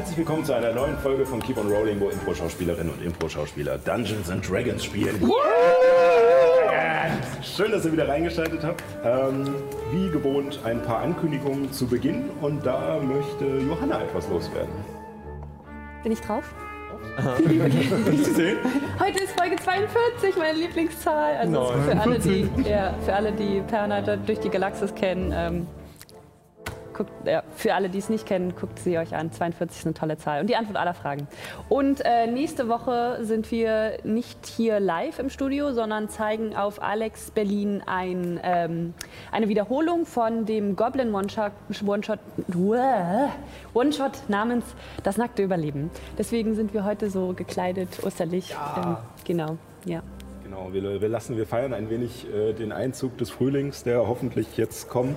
Herzlich willkommen zu einer neuen Folge von Keep on Rolling, wo Impro-Schauspielerinnen und Impro-Schauspieler Dungeons and Dragons spielen. Schön, dass ihr wieder reingeschaltet habt. Ähm, wie gewohnt ein paar Ankündigungen zu Beginn und da möchte Johanna etwas loswerden. Bin ich drauf? Nicht zu sehen? Heute ist Folge 42, meine Lieblingszahl. Also für alle, die, ja, für alle, die Pernater durch die Galaxis kennen, ähm, guckt, ja, für alle, die es nicht kennen, guckt sie euch an. 42 ist eine tolle Zahl. Und die Antwort aller Fragen. Und äh, nächste Woche sind wir nicht hier live im Studio, sondern zeigen auf Alex Berlin ein, ähm, eine Wiederholung von dem Goblin One-Shot One-Shot One-Shot namens Das nackte Überleben. Deswegen sind wir heute so gekleidet, osterlich. Ähm, genau, ja. Genau, wir, wir lassen, wir feiern ein wenig äh, den Einzug des Frühlings, der hoffentlich jetzt kommt.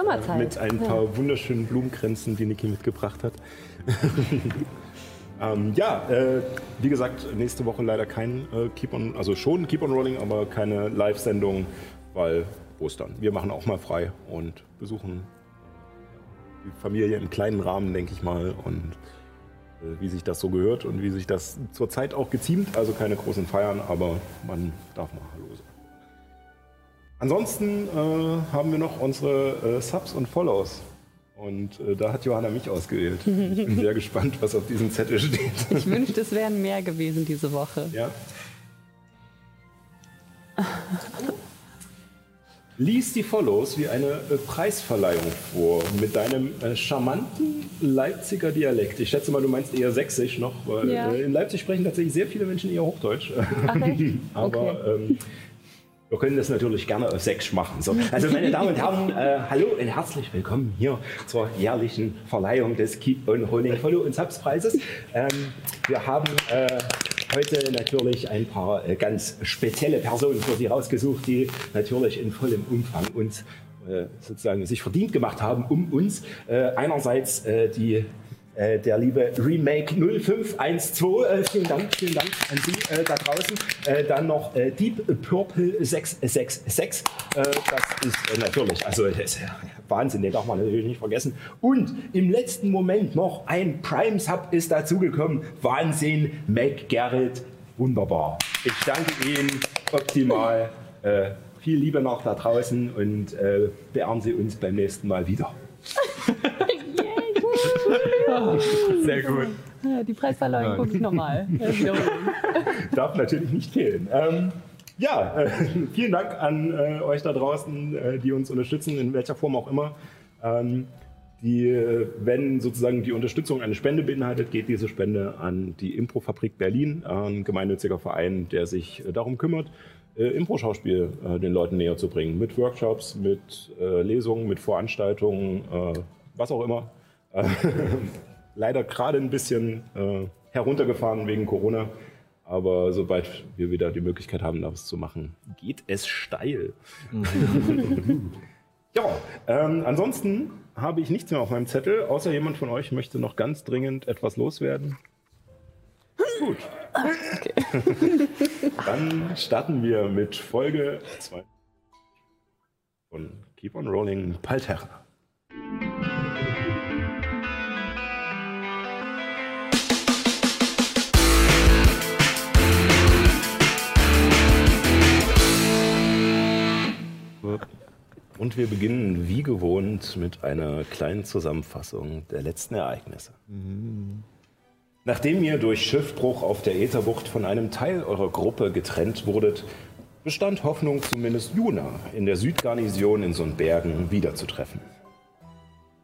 Sommerzeit. Mit ein paar wunderschönen Blumenkränzen, die Niki mitgebracht hat. ähm, ja, äh, wie gesagt, nächste Woche leider kein äh, Keep on, also schon Keep on Rolling, aber keine Live-Sendung, weil Ostern. Wir machen auch mal frei und besuchen die Familie im kleinen Rahmen, denke ich mal, und äh, wie sich das so gehört und wie sich das zurzeit auch geziemt. Also keine großen Feiern, aber man darf mal. Ansonsten äh, haben wir noch unsere äh, Subs und Follows. Und äh, da hat Johanna mich ausgewählt. Ich bin sehr gespannt, was auf diesem Zettel steht. Ich wünschte, es wären mehr gewesen diese Woche. Ja. Lies die Follows wie eine äh, Preisverleihung vor mit deinem äh, charmanten Leipziger Dialekt. Ich schätze mal, du meinst eher sächsisch noch, weil Ja. äh, in Leipzig sprechen tatsächlich sehr viele Menschen eher Hochdeutsch. Ach, echt? Aber ähm, wir können das natürlich gerne auf Sächsisch machen. So. Also meine Damen und Herren, äh, hallo und herzlich willkommen hier zur jährlichen Verleihung des Keep on Holding Follow und Subs Preises. Ähm, wir haben äh, heute natürlich ein paar äh, ganz spezielle Personen für Sie rausgesucht, die natürlich in vollem Umfang uns äh, sozusagen sich verdient gemacht haben, um uns äh, einerseits äh, die äh, der liebe Remake 0512, äh, vielen Dank, vielen Dank an Sie äh, da draußen. Äh, dann noch äh, Deep Purple 666, äh, das ist natürlich, also das ist Wahnsinn, den darf man natürlich nicht vergessen. Und im letzten Moment noch ein Prime Sub ist dazugekommen, Wahnsinn, Mac Gerrit, wunderbar. Ich danke Ihnen, optimal. Viel Liebe noch da draußen und beehren Sie uns beim nächsten Mal wieder. Sehr gut. Die Preisverleihung gucke ich nochmal. Darf natürlich nicht fehlen. Ähm, ja, äh, vielen Dank an äh, euch da draußen, äh, die uns unterstützen, in welcher Form auch immer. Ähm, die, äh, wenn sozusagen die Unterstützung eine Spende beinhaltet, geht diese Spende an die Improfabrik Berlin, ein gemeinnütziger Verein, der sich äh, darum kümmert, äh, Impro-Schauspiel den Leuten näher zu bringen. Mit Workshops, mit Lesungen, mit Veranstaltungen, was auch immer. Äh, leider gerade ein bisschen äh, heruntergefahren wegen Corona. Aber sobald wir wieder die Möglichkeit haben, das zu machen, geht es steil. ja, ähm, ansonsten habe ich nichts mehr auf meinem Zettel, außer jemand von euch möchte noch ganz dringend etwas loswerden. Gut. Dann starten wir mit Folge 2 von Keep on Rolling Palterra. Und wir beginnen wie gewohnt mit einer kleinen Zusammenfassung der letzten Ereignisse. Nachdem ihr durch Schiffbruch auf der Ätherbucht von einem Teil eurer Gruppe getrennt wurdet, bestand Hoffnung, zumindest Juna in der Südgarnison in Sundbergen wiederzutreffen.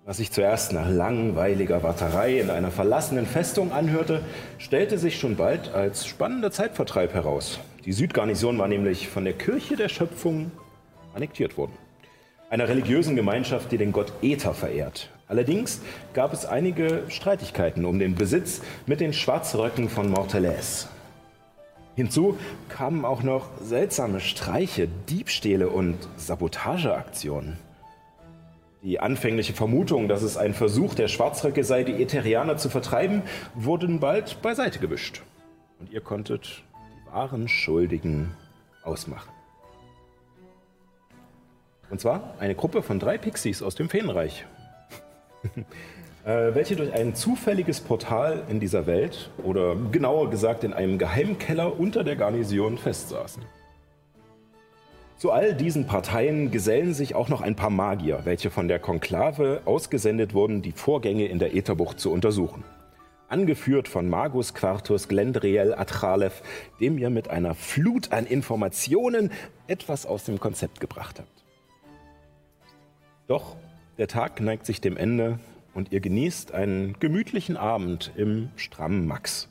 Was sich zuerst nach langweiliger Warterei in einer verlassenen Festung anhörte, stellte sich schon bald als spannender Zeitvertreib heraus. Die Südgarnison war nämlich von der Kirche der Schöpfung annektiert worden. Einer religiösen Gemeinschaft, die den Gott Äther verehrt. Allerdings gab es einige Streitigkeiten um den Besitz mit den Schwarzröcken von Mortelais. Hinzu kamen auch noch seltsame Streiche, Diebstähle und Sabotageaktionen. Die anfängliche Vermutung, dass es ein Versuch der Schwarzröcke sei, die Ätherianer zu vertreiben, wurden bald beiseite gewischt. Und ihr konntet die wahren Schuldigen ausmachen. Und zwar eine Gruppe von drei Pixies aus dem Feenreich. Äh, welche durch ein zufälliges Portal in dieser Welt, oder genauer gesagt in einem Geheimkeller unter der Garnison festsaßen. Zu all diesen Parteien gesellen sich auch noch ein paar Magier, welche von der Konklave ausgesendet wurden, die Vorgänge in der Ätherbucht zu untersuchen. Angeführt von Magus Quartus Glendriel Atralev, dem ihr mit einer Flut an Informationen etwas aus dem Konzept gebracht habt. Doch der Tag neigt sich dem Ende und ihr genießt einen gemütlichen Abend im strammen Max.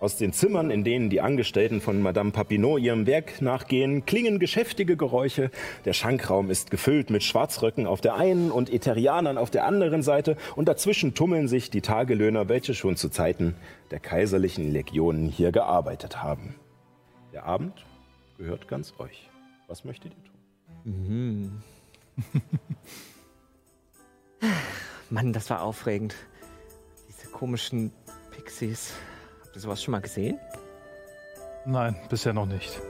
Aus den Zimmern, in denen die Angestellten von Madame Papineau ihrem Werk nachgehen, klingen geschäftige Geräusche. Der Schankraum ist gefüllt mit Schwarzröcken auf der einen und Eterianern auf der anderen Seite und dazwischen tummeln sich die Tagelöhner, welche schon zu Zeiten der kaiserlichen Legionen hier gearbeitet haben. Der Abend gehört ganz euch. Was möchtet ihr tun? Mhm. Mann, das war aufregend. Diese komischen Pixies. Habt ihr sowas schon mal gesehen? Nein, bisher noch nicht.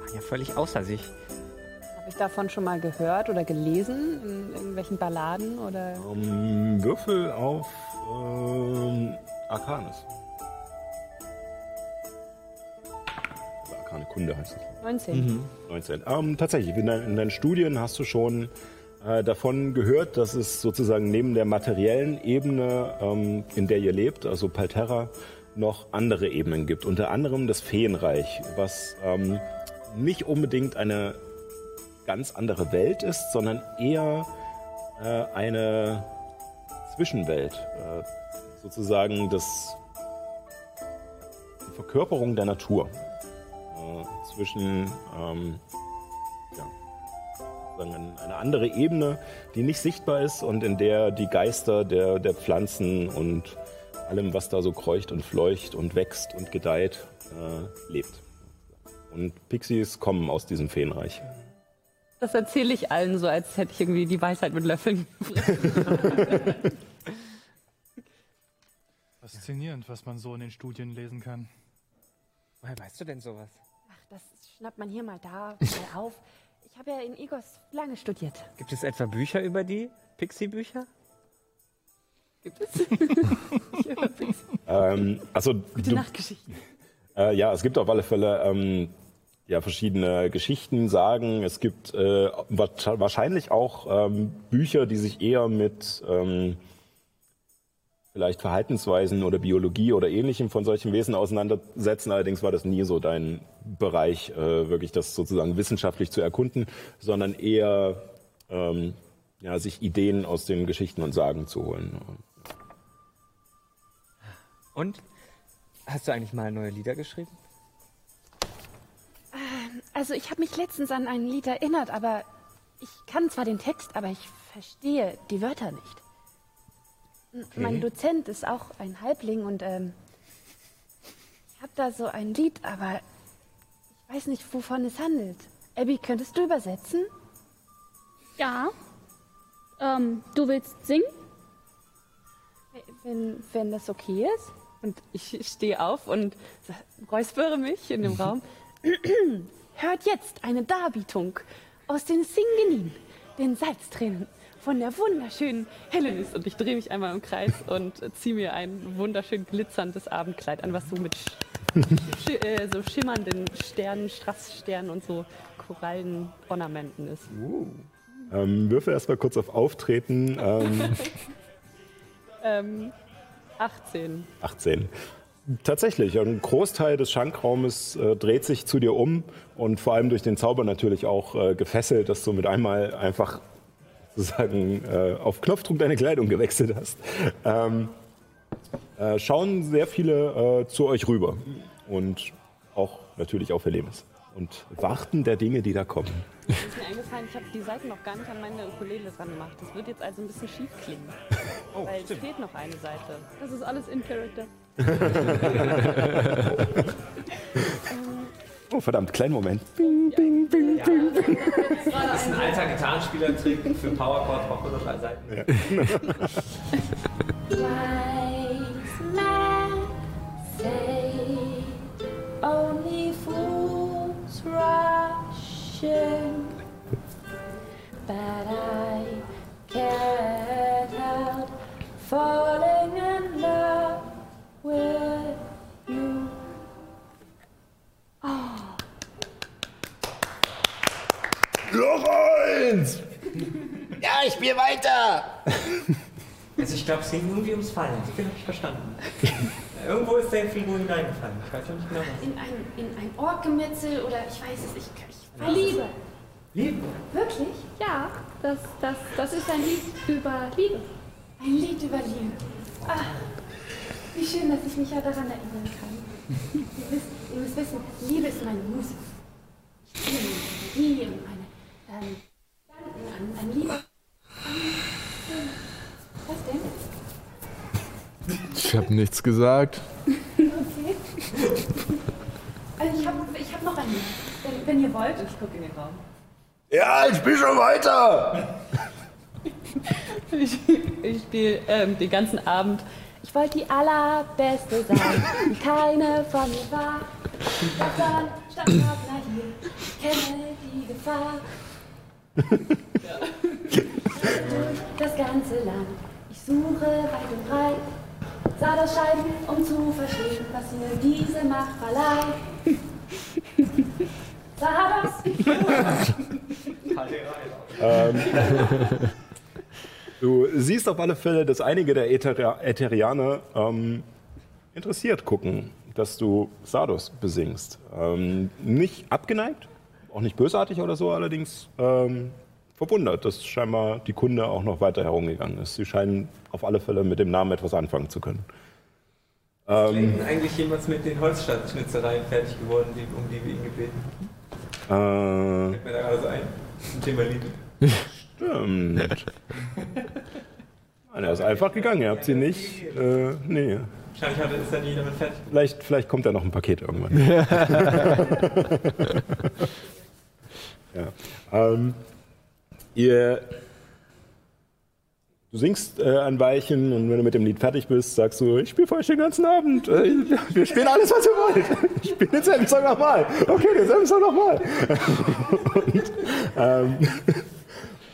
War ja völlig außer sich. Habe ich davon schon mal gehört oder gelesen? In irgendwelchen Balladen oder? Um, Würfel auf ähm, Arcanis. Arkane Kunde heißt es. 19. Mhm. 19. Ähm, tatsächlich, in, dein, in, deinen Studien hast du schon äh, davon gehört, dass es sozusagen neben der materiellen Ebene, ähm, in der ihr lebt, also Palterra, noch andere Ebenen gibt. Unter anderem das Feenreich, was ähm, nicht unbedingt eine ganz andere Welt ist, sondern eher äh, eine Zwischenwelt. Äh, sozusagen das, die Verkörperung der Natur zwischen ähm, ja, eine andere Ebene, die nicht sichtbar ist und in der die Geister der, der Pflanzen und allem, was da so kreucht und fleucht und wächst und gedeiht, äh, lebt. Und Pixies kommen aus diesem Feenreich. Das erzähle ich allen so, als hätte ich irgendwie die Weisheit mit Löffeln. Faszinierend, was man so in den Studien lesen kann. Woher weißt du denn sowas? Schnappt man hier mal da mal auf. Ich habe ja in Igos lange studiert. Gibt es etwa Bücher über die? Pixie-Bücher? Gibt es? ähm, also, Gute Nachtgeschichten. Äh, ja, es gibt auf alle Fälle ähm, ja, verschiedene Geschichten, Sagen. Es gibt äh, wahrscheinlich auch ähm, Bücher, die sich eher mit ähm, vielleicht Verhaltensweisen oder Biologie oder ähnlichem von solchen Wesen auseinandersetzen. Allerdings war das nie so dein Bereich, äh, wirklich das sozusagen wissenschaftlich zu erkunden, sondern eher ähm, ja, sich Ideen aus den Geschichten und Sagen zu holen. Und? Hast du eigentlich mal neue Lieder geschrieben? Ähm, also ich habe mich letztens an ein Lied erinnert, aber ich kann zwar den Text, aber ich verstehe die Wörter nicht. Okay. Mein Dozent ist auch ein Halbling und ähm, ich habe da so ein Lied, aber ich weiß nicht, wovon es handelt. Abby, könntest du übersetzen? Ja. Ähm, du willst singen? Wenn, wenn das okay ist. Und ich stehe auf und räuspere mich in dem Raum. Hört jetzt eine Darbietung aus den Singenin, den Salztränen von der wunderschönen Helenis. Und ich drehe mich einmal im Kreis und ziehe mir ein wunderschön glitzerndes Abendkleid an, was so mit sch äh, so schimmernden Sternen, Strasssternen und so Korallenornamenten ist. Uh. Ähm, würfel erstmal kurz auf Auftreten. Ähm. ähm, 18. 18. Tatsächlich, ein Großteil des Schankraumes äh, dreht sich zu dir um und vor allem durch den Zauber natürlich auch äh, gefesselt, dass du mit einmal einfach sozusagen äh, auf Knopfdruck deine Kleidung gewechselt hast, ähm, äh, schauen sehr viele äh, zu euch rüber und auch natürlich auf Helemis. und warten der Dinge, die da kommen. Ist mir eingefallen, ich habe die Seite noch gar nicht an meine Ukulele dran gemacht. Das wird jetzt also ein bisschen schief klingen. weil es fehlt noch eine Seite. Das ist alles in Character. Oh, verdammt, kleinen Moment. Das ist ein alter Gitarrenspieler-Trick für Powerchord, nur drei Seiten. Wise ich spiele weiter. Also ich glaube, es ging irgendwie ums Fallen. So viel habe ich verstanden. Irgendwo ist der Figur hineingefallen. Ich weiß schon nicht genau was. In ein, in ein Ohrgemetzel oder ich weiß es, ich, ich Liebe. Liebe. Wirklich? Ja, das, das, das ist ein Lied über Liebe. Ein Lied über Liebe. Ah, wie schön, dass ich mich ja daran erinnern kann. Ihr müsst, ihr müsst wissen, Liebe ist meine Muse. Ich liebe meine Energie und meine ähm, Gedanken an, an Liebe. Ähm, Was denn? Ich habe nichts gesagt. Okay. Also ich habe ich hab noch ein Lied, wenn, wenn ihr wollt. Ich gucke in den Raum. Ja, ich spiele schon weiter! Ich, ich spiele ähm, den ganzen Abend. Ich wollte die allerbeste sein, die keine von mir war. Dann stand Wagner hier, ich kenne die Gefahr. Durch das ganze Land, ich suche weit und breit, sah das Scheiden, um zu verstehen, was mir diese Macht verleiht. Sah das? Du siehst auf alle Fälle, dass einige der Äther Ätherianer ähm, interessiert gucken, dass du Sardos besingst. Ähm, nicht abgeneigt, auch nicht bösartig oder so, allerdings ähm, verwundert, dass scheinbar die Kunde auch noch weiter herumgegangen ist. Sie scheinen auf alle Fälle mit dem Namen etwas anfangen zu können. Ähm, Ist eigentlich jemals mit den Holzschnitzereien fertig geworden, die, um die wir ihn gebeten haben? äh, Fällt mir da gerade so ein. Zum Thema Liebe. stimmt. Nein, er ist einfach gegangen, ihr habt sie nicht. Äh, nee. Wahrscheinlich hatte, ist er nie damit fertig. Vielleicht, vielleicht kommt ja noch ein Paket irgendwann. ja. Ähm, ihr, du singst äh, ein Weilchen und wenn du mit dem Lied fertig bist, sagst du, ich spiele für euch den ganzen Abend. Äh, wir spielen alles, was ihr wollt. Ich spiele denselben Song nochmal. Okay, denselben Song nochmal. und ähm,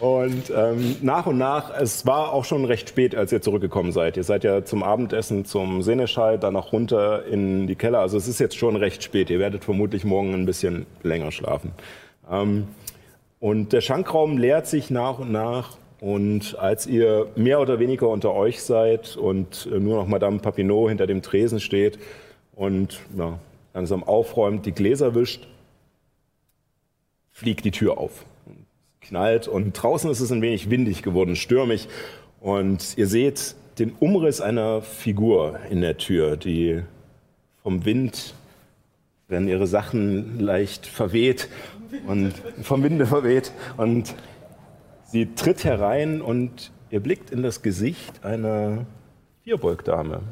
und ähm, nach und nach, es war auch schon recht spät, als ihr zurückgekommen seid. Ihr seid ja zum Abendessen zum Seneschall, dann noch runter in die Keller. Also es ist jetzt schon recht spät. Ihr werdet vermutlich morgen ein bisschen länger schlafen. Ähm, und der Schankraum leert sich nach und nach. Und als ihr mehr oder weniger unter euch seid und äh, nur noch Madame Papineau hinter dem Tresen steht und ja, langsam aufräumt, die Gläser wischt, fliegt die Tür auf knallt und draußen ist es ein wenig windig geworden, stürmig und ihr seht den Umriss einer Figur in der Tür, die vom Wind, werden ihre Sachen leicht verweht und vom Winde verweht und sie tritt herein und ihr blickt in das Gesicht einer Vierbeugdame,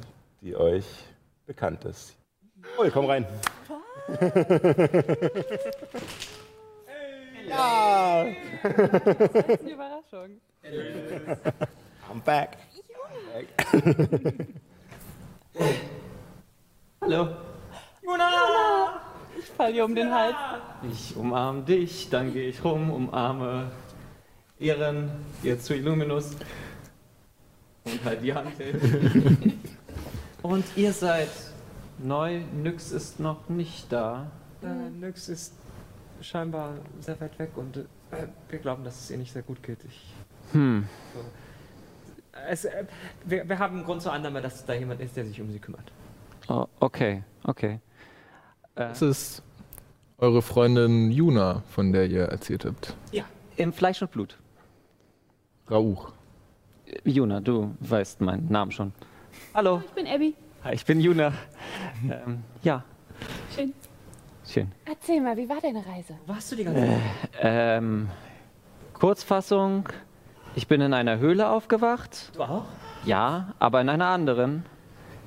die euch bekannt ist. Oh, komm rein. Ja! Das ist eine Überraschung. I'm back. Hallo. Ich fall dir um den Hals. Ich umarme dich, dann gehe ich rum, umarme Ehren, jetzt zu Illuminus und halt die Hand. und ihr seid neu, Nyx ist noch nicht da. Äh, Nyx ist scheinbar sehr weit weg und äh, wir glauben, dass es ihr nicht sehr gut geht. Ich, Hm. es, äh, wir, wir haben Grund zur Annahme, dass da jemand ist, der sich um sie kümmert. Oh, okay, okay. Äh, Das ist eure Freundin Juna, von der ihr erzählt habt. Ja. Im Fleisch und Blut. Rauch. Juna, du weißt meinen Namen schon. Hallo. Ich bin Abby. Hi, ich bin Juna. ähm, ja, Schön. Schön. Erzähl mal, wie war deine Reise? Warst du die ganze Zeit? Ähm, Kurzfassung, ich bin in einer Höhle aufgewacht. Du auch? Ja, aber in einer anderen.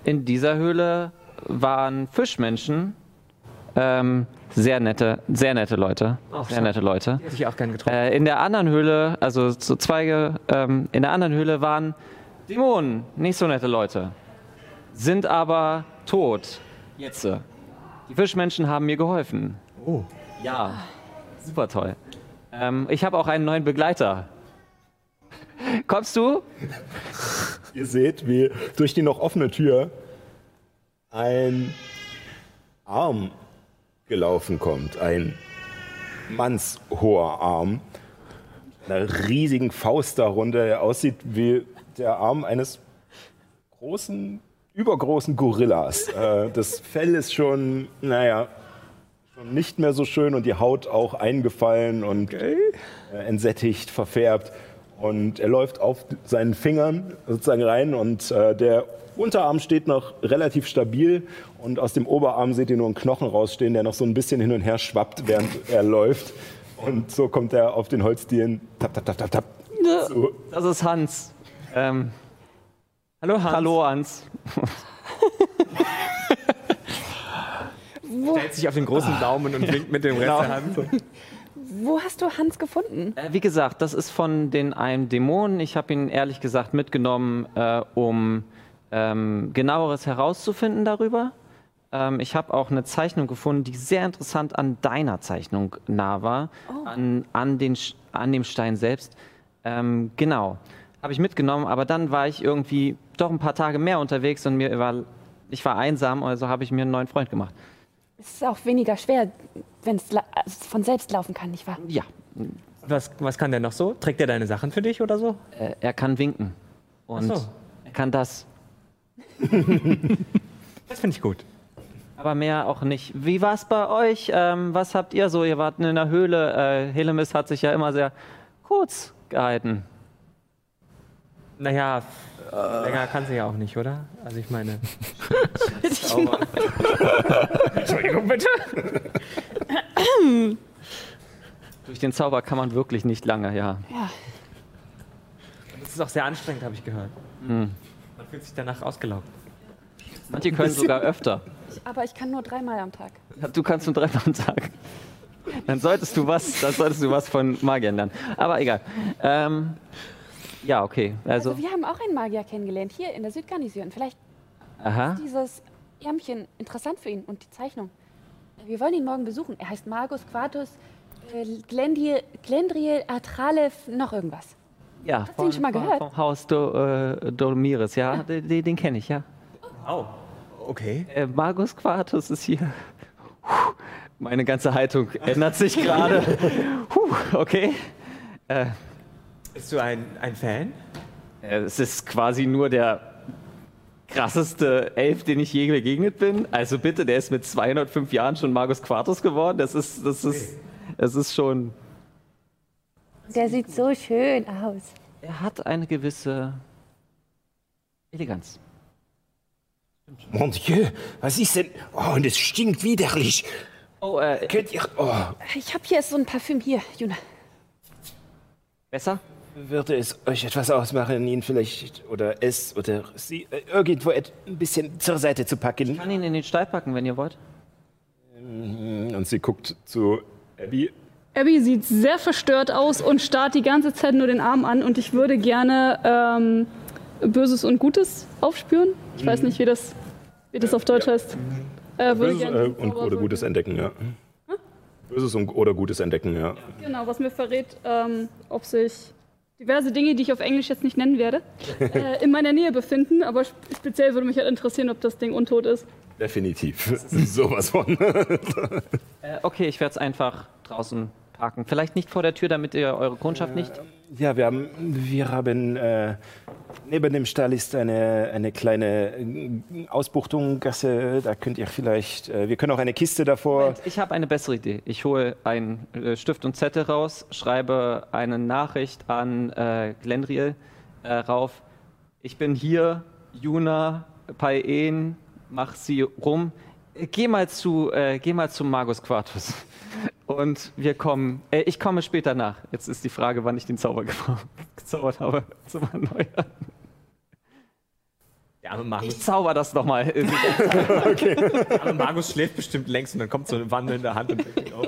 In dieser Höhle waren Fischmenschen. Ähm, sehr nette, sehr nette Leute. Ach, sehr schön. nette Leute. Die hätte ich auch gern getroffen. Äh, in der anderen Höhle, also so Zweige, ähm, in der anderen Höhle waren Dämonen, nicht so nette Leute. Sind aber tot. Jetzt. Die Fischmenschen haben mir geholfen. Oh. Ja, super toll. Ähm, ich habe auch einen neuen Begleiter. Kommst du? Ihr seht, wie durch die noch offene Tür ein Arm gelaufen kommt. Ein mannshoher Arm. Einer riesigen Faust darunter, der aussieht wie der Arm eines großen, übergroßen Gorillas. Äh, das Fell ist schon, naja, schon nicht mehr so schön und die Haut auch eingefallen und äh, entsättigt, verfärbt. Und er läuft auf seinen Fingern sozusagen rein und äh, der Unterarm steht noch relativ stabil und aus dem Oberarm seht ihr nur einen Knochen rausstehen, der noch so ein bisschen hin und her schwappt, während er läuft. Und so kommt er auf den Holzdielen. Tap, tap, tap, tap, tap. So. Das ist Hans. Ähm, Hallo Hans. hallo Hans. Stellt sich auf den großen Daumen und winkt mit dem Rest Genau. der Hand. Wo hast du Hans gefunden? Äh, wie gesagt, das ist von den einem Dämonen. Ich habe ihn ehrlich gesagt mitgenommen, äh, um ähm, genaueres herauszufinden darüber. Ähm, ich habe auch eine Zeichnung gefunden, die sehr interessant an deiner Zeichnung nah war, an, an, den, an dem Stein selbst. Ähm, genau, habe ich mitgenommen, aber dann war ich irgendwie doch ein paar Tage mehr unterwegs und mir war, ich war einsam, also habe ich mir einen neuen Freund gemacht. Es ist auch weniger schwer, wenn es also von selbst laufen kann, nicht wahr? Ja, Was, was kann der noch so? Trägt der deine Sachen für dich oder so? äh, er kann winken und Ach so. er kann das. Das finde ich gut. Aber mehr auch nicht. Wie war es bei euch? Ähm, was habt ihr so? Ihr wart in einer Höhle. Äh, Helemis hat sich ja immer sehr kurz gehalten. Naja, länger kann sie ja auch nicht, oder? Also ich meine. Entschuldigung bitte. Durch den Zauber kann man wirklich nicht lange, ja. Ja. Das ist auch sehr anstrengend, habe ich gehört. Man fühlt sich danach ausgelaugt. Manche können sogar öfter. Aber ich kann nur dreimal am Tag. Du kannst nur dreimal am Tag. Dann solltest du was, dann solltest du was von Magiern lernen. Aber egal. Ähm, ja, okay. Also, Also, wir haben auch einen Magier kennengelernt, hier in der Südgarnison. Vielleicht aha. ist dieses Ärmchen interessant für ihn und die Zeichnung. Wir wollen ihn morgen besuchen. Er heißt Magus Quartus äh, Glendriel, Glendriel Atralev, noch irgendwas. Ja, du ihn schon mal gehört? Vom Haus Do, äh, Dolmires, ja, den, den, den kenne ich, ja. Oh, okay. Äh, Magus Quartus ist hier. Puh, meine ganze Haltung ändert sich gerade. Okay. Äh, Bist du ein, ein Fan? äh, es ist quasi nur der krasseste Elf, den ich je begegnet bin. Also bitte, der ist mit 205 Jahren schon Magus Quartus geworden. Das ist, das ist, das ist schon. Der sieht so schön aus. Er hat eine gewisse Eleganz. Mon Dieu, was ist denn? Oh, und es stinkt widerlich. Oh, äh, Könnt ihr. Oh, Ich habe hier so ein Parfüm. Hier, Juna. besser? würde es euch etwas ausmachen, ihn vielleicht oder es oder sie äh, irgendwo ein bisschen zur Seite zu packen? Ich kann ihn in den Stall packen, wenn ihr wollt. Und sie guckt zu Abby. Abby sieht sehr verstört aus und starrt die ganze Zeit nur den Arm an und ich würde gerne ähm, Böses und Gutes aufspüren. Ich weiß nicht, wie das, wie das auf Deutsch heißt. Äh, würde Böses gerne äh, und, oder Gutes entdecken, ja. Böses und, oder Gutes entdecken, ja. Genau, was mir verrät, ähm, ob sich diverse Dinge, die ich auf Englisch jetzt nicht nennen werde, äh, in meiner Nähe befinden. Aber sp- speziell würde mich halt interessieren, ob das Ding untot ist. Definitiv. Sowas von. Äh, okay, ich werde es einfach draußen parken. Vielleicht nicht vor der Tür, damit ihr eure Kundschaft nicht. Ja, wir haben, wir haben äh, neben dem Stall ist eine, eine kleine äh, Ausbuchtung, Gasse. Da könnt ihr vielleicht, äh, wir können auch eine Kiste davor. Ich habe eine bessere Idee. Ich hole einen äh, Stift und Zettel raus, schreibe eine Nachricht an äh, Glendriel äh, rauf. Ich bin hier, Juna, Paien, mach sie rum. geh mal zu, äh, geh mal zu Magus Quartus. Und wir kommen, äh, ich komme später nach. Jetzt ist die Frage, wann ich den Zauber gezaubert habe. Zum Erneuern. Der arme Magus, Ich zauber das nochmal. der arme Magus schläft bestimmt längst und dann kommt so eine wandelnde Hand und deckt ihn auf.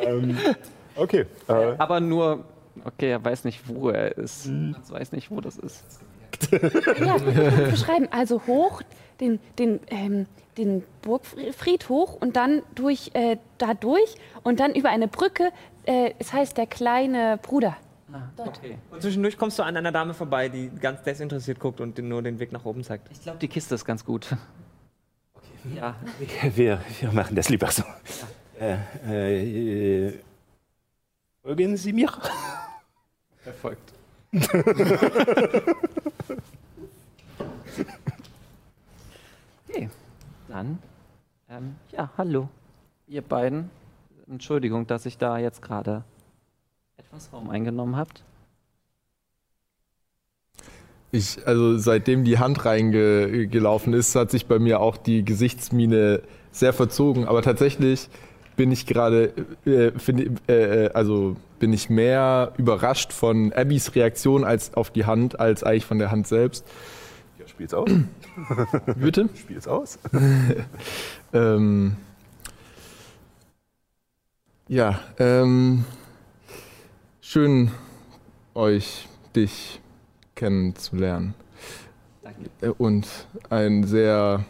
Okay. Äh, Aber nur, okay, er weiß nicht, wo er ist. Er weiß nicht, wo das ist. Ja, beschreiben. Also hoch, den, den, ähm, den Burgfried hoch und dann durch, äh, da durch und dann über eine Brücke. Äh, es heißt der kleine Bruder. Okay. Und zwischendurch kommst du an einer Dame vorbei, die ganz desinteressiert guckt und nur den Weg nach oben zeigt. Ich glaube, die Kiste ist ganz gut. Ja, wir, wir machen das lieber so. Äh, äh, äh, folgen Sie mir? erfolgt. okay, dann, ähm, ja, hallo, ihr beiden. Entschuldigung, dass ich da jetzt gerade etwas Raum eingenommen habt. Ich, also seitdem die Hand reingelaufen ist, hat sich bei mir auch die Gesichtsmine sehr verzogen. Aber tatsächlich bin ich gerade, äh, äh, äh, also bin ich mehr überrascht von Abbys Reaktion als auf die Hand, als eigentlich von der Hand selbst. Spiel's aus. Bitte? Spiel's aus. Ähm, ja, ähm, schön euch, dich kennenzulernen. Danke. Äh, Und ein sehr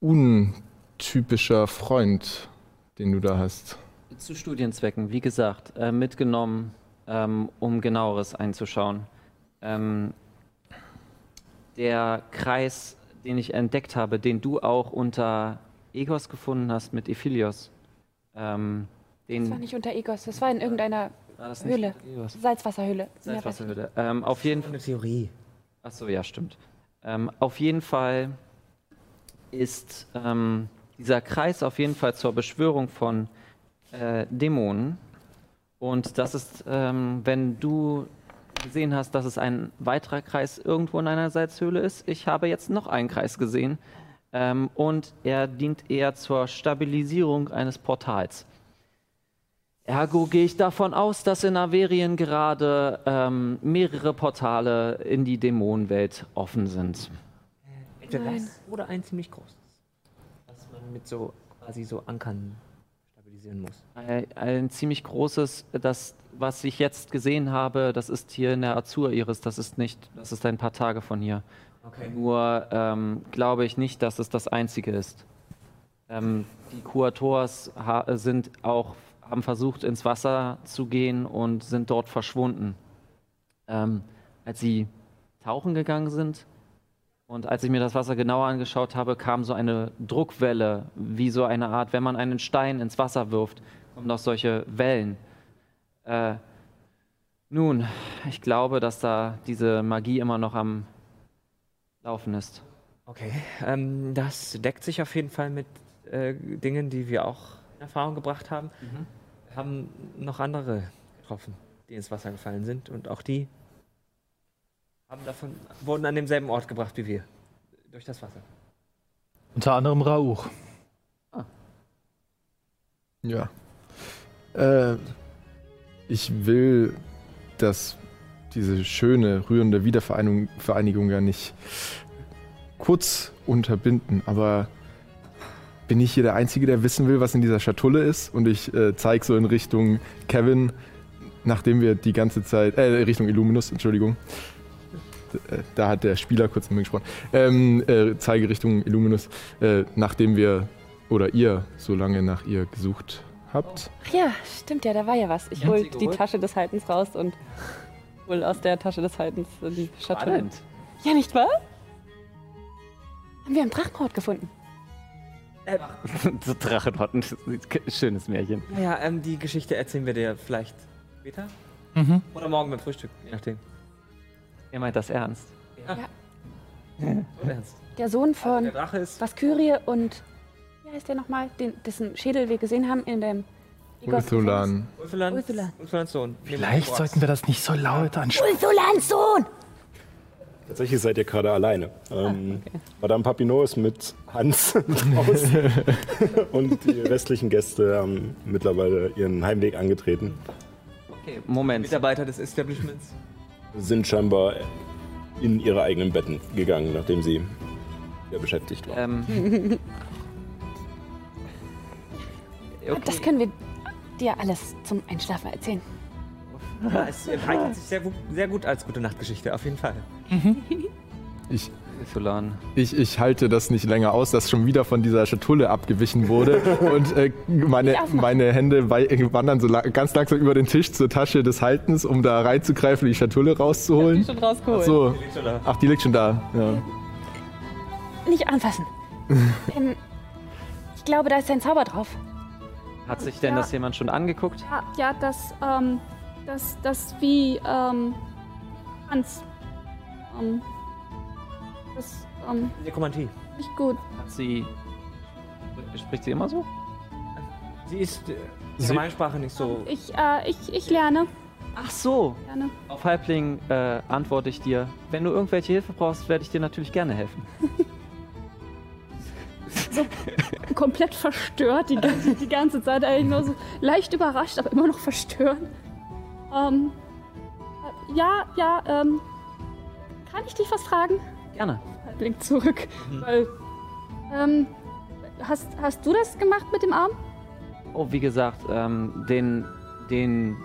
untypischer Freund, den du da hast. Zu Studienzwecken, wie gesagt, äh, mitgenommen, ähm, um genaueres einzuschauen. Der Kreis, den ich entdeckt habe, den du auch unter Egos gefunden hast mit Ephilios, ähm, den Das war nicht unter Egos, das war in irgendeiner War Höhle. Salzwasserhöhle. Salzwasserhöhle. Ähm, auf jeden Fall. Eine Theorie. Achso, ja, stimmt. Ähm, auf jeden Fall ist ähm, dieser Kreis auf jeden Fall zur Beschwörung von äh, Dämonen. Und das ist, ähm, wenn du gesehen hast, dass es ein weiterer Kreis irgendwo in einer Salzhöhle ist. Ich habe jetzt noch einen Kreis gesehen. Ähm, und er dient eher zur Stabilisierung eines Portals. Ergo gehe ich davon aus, dass in Averien gerade ähm, mehrere Portale in die Dämonenwelt offen sind. Entweder das oder ein ziemlich großes. Was man mit so quasi so Ankern stabilisieren muss. Ein, ziemlich großes, das, was ich jetzt gesehen habe, das ist hier in der Azur Iris, das ist nicht, das ist ein paar Tage von hier. Okay. Nur ähm, glaube ich nicht, dass es das einzige ist. Ähm, die Kuators sind auch, haben versucht, ins Wasser zu gehen und sind dort verschwunden. Ähm, als sie tauchen gegangen sind und als ich mir das Wasser genauer angeschaut habe, kam so eine Druckwelle, wie so eine Art, wenn man einen Stein ins Wasser wirft, kommen auch solche Wellen. Äh, nun, ich glaube, dass da diese Magie immer noch am Laufen ist. Okay, ähm, das deckt sich auf jeden Fall mit äh, Dingen, die wir auch in Erfahrung gebracht haben. Wir haben noch andere getroffen, die ins Wasser gefallen sind und auch die haben davon, wurden an demselben Ort gebracht wie wir. Durch das Wasser. Unter anderem Rauch. Ja. Äh, ich will, dass diese schöne, rührende Wiedervereinigung Vereinigung ja nicht kurz unterbinden, aber bin ich hier der Einzige, der wissen will, was in dieser Schatulle ist? Und ich äh, zeige so in Richtung Kevin, nachdem wir die ganze Zeit, äh, Richtung Illuminus, Entschuldigung. Äh, Da hat der Spieler kurz mit mir gesprochen. Ähm, äh, zeige Richtung Illuminus, äh, nachdem wir oder ihr so lange nach ihr gesucht habt. Ach ja, stimmt ja, da war ja was. Ich Ja, hol die? Tasche des Haltens raus und hol aus der Tasche des Haltens die Schatulle. Ja, nicht wahr? Haben wir einen Drachenhaut gefunden. so Drachenhotten, schönes Märchen. Naja, ähm, die Geschichte erzählen wir dir vielleicht später Mhm. oder morgen beim Frühstück, je nachdem. Ihr meint das ernst? Ja. Ja. Ernst. Der Sohn von Vaskyrie und wie heißt der nochmal? Den, dessen Schädel wir gesehen haben in dem Ulthulan. Ulfulan, Ulfulan. Ulfulans Sohn. Vielleicht sollten wir das nicht so laut ansprechen. Ulthulans Sohn! Tatsächlich seid ihr gerade alleine. Ähm, Madame Papineau ist mit Hans draußen und die restlichen Gäste haben mittlerweile ihren Heimweg angetreten. Okay, Moment. Mitarbeiter des Establishments. Sind scheinbar in ihre eigenen Betten gegangen, nachdem sie sehr beschäftigt waren. Ähm, Das können wir dir alles zum Einschlafen erzählen. ja, es eignet sich sehr, sehr gut als gute Nachtgeschichte, auf jeden Fall. Ich, Solan. ich, ich halte das nicht länger aus, dass schon wieder von dieser Schatulle abgewichen wurde. und äh, meine, meine Hände wandern so la ganz langsam über den Tisch zur Tasche des Haltens, um da reinzugreifen, die Schatulle rauszuholen. schon rausgeholt. So. Ach, die liegt schon da. Ja. Nicht anfassen. ähm, ich glaube, da ist ein Zauber drauf. Hat sich denn Ja. das jemand schon angeguckt? Ja, ja das, ähm, das, das wie, ähm, Hans. Ähm, das, ähm, Nekromantie. nicht gut. Hat sie. Spricht sie immer so? Sie ist äh, Sie- ihre Meinsprache nicht so. Ich, äh, ich, ich lerne. Ach so. Gerne. Auf Halbling äh, antworte ich dir. Wenn du irgendwelche Hilfe brauchst, werde ich dir natürlich gerne helfen. Komplett verstört die ganze, die ganze Zeit. Eigentlich nur so leicht überrascht, aber immer noch verstört. Ähm, äh, ja, ja, ähm, kann ich dich was fragen? Gerne. Halbling zurück, weil, ähm, hast, hast du das gemacht mit dem Arm? Oh, wie gesagt, ähm, den, den,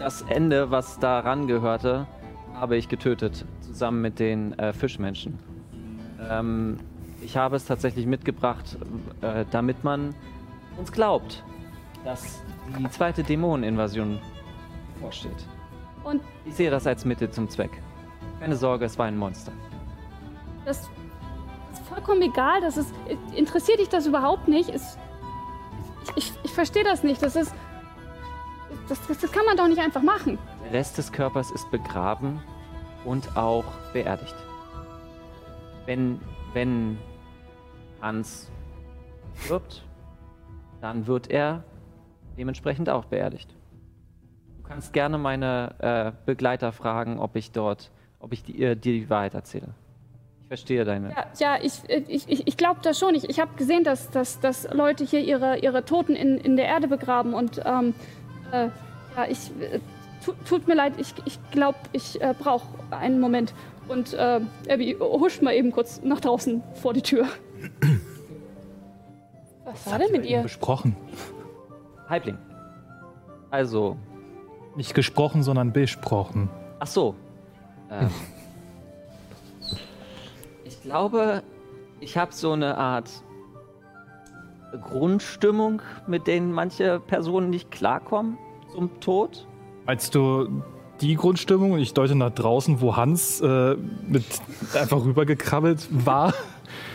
das Ende, was daran gehörte, habe ich getötet, zusammen mit den äh, Fischmenschen. Ähm, ich habe es tatsächlich mitgebracht, äh, damit man uns glaubt, dass die zweite Dämoneninvasion vorsteht. Und Ich sehe das als Mittel zum Zweck. Keine Sorge, es war ein Monster. Das ist vollkommen egal. Das ist, interessiert dich das überhaupt nicht? Es, ich, ich, verstehe das nicht. Das ist. Das, das, das kann man doch nicht einfach machen. Der Rest des Körpers ist begraben und auch beerdigt. Wenn, wenn Hans stirbt, dann wird er dementsprechend auch beerdigt. Du kannst gerne meine äh, Begleiter fragen, ob ich dort, ob ich die, äh, dir die Wahrheit erzähle. Ich verstehe deine. Ja, ja ich, ich, ich, ich glaube das schon. Ich, ich habe gesehen, dass, dass, dass Leute hier ihre, ihre Toten in, in der Erde begraben. Und ähm, äh, ja, ich. Äh, tu, tut mir leid, ich, ich glaube, ich äh, brauche einen Moment. Und äh, Abby huscht mal eben kurz nach draußen vor die Tür. Was war denn mit ihr? Besprochen. Halbling. Also, Nicht gesprochen, sondern besprochen. Ach so. Ähm, glaube, ich habe so eine Art Grundstimmung, mit denen manche Personen nicht klarkommen zum Tod. Als du die Grundstimmung, und ich deute nach draußen, wo Hans äh, mit einfach rübergekrabbelt war.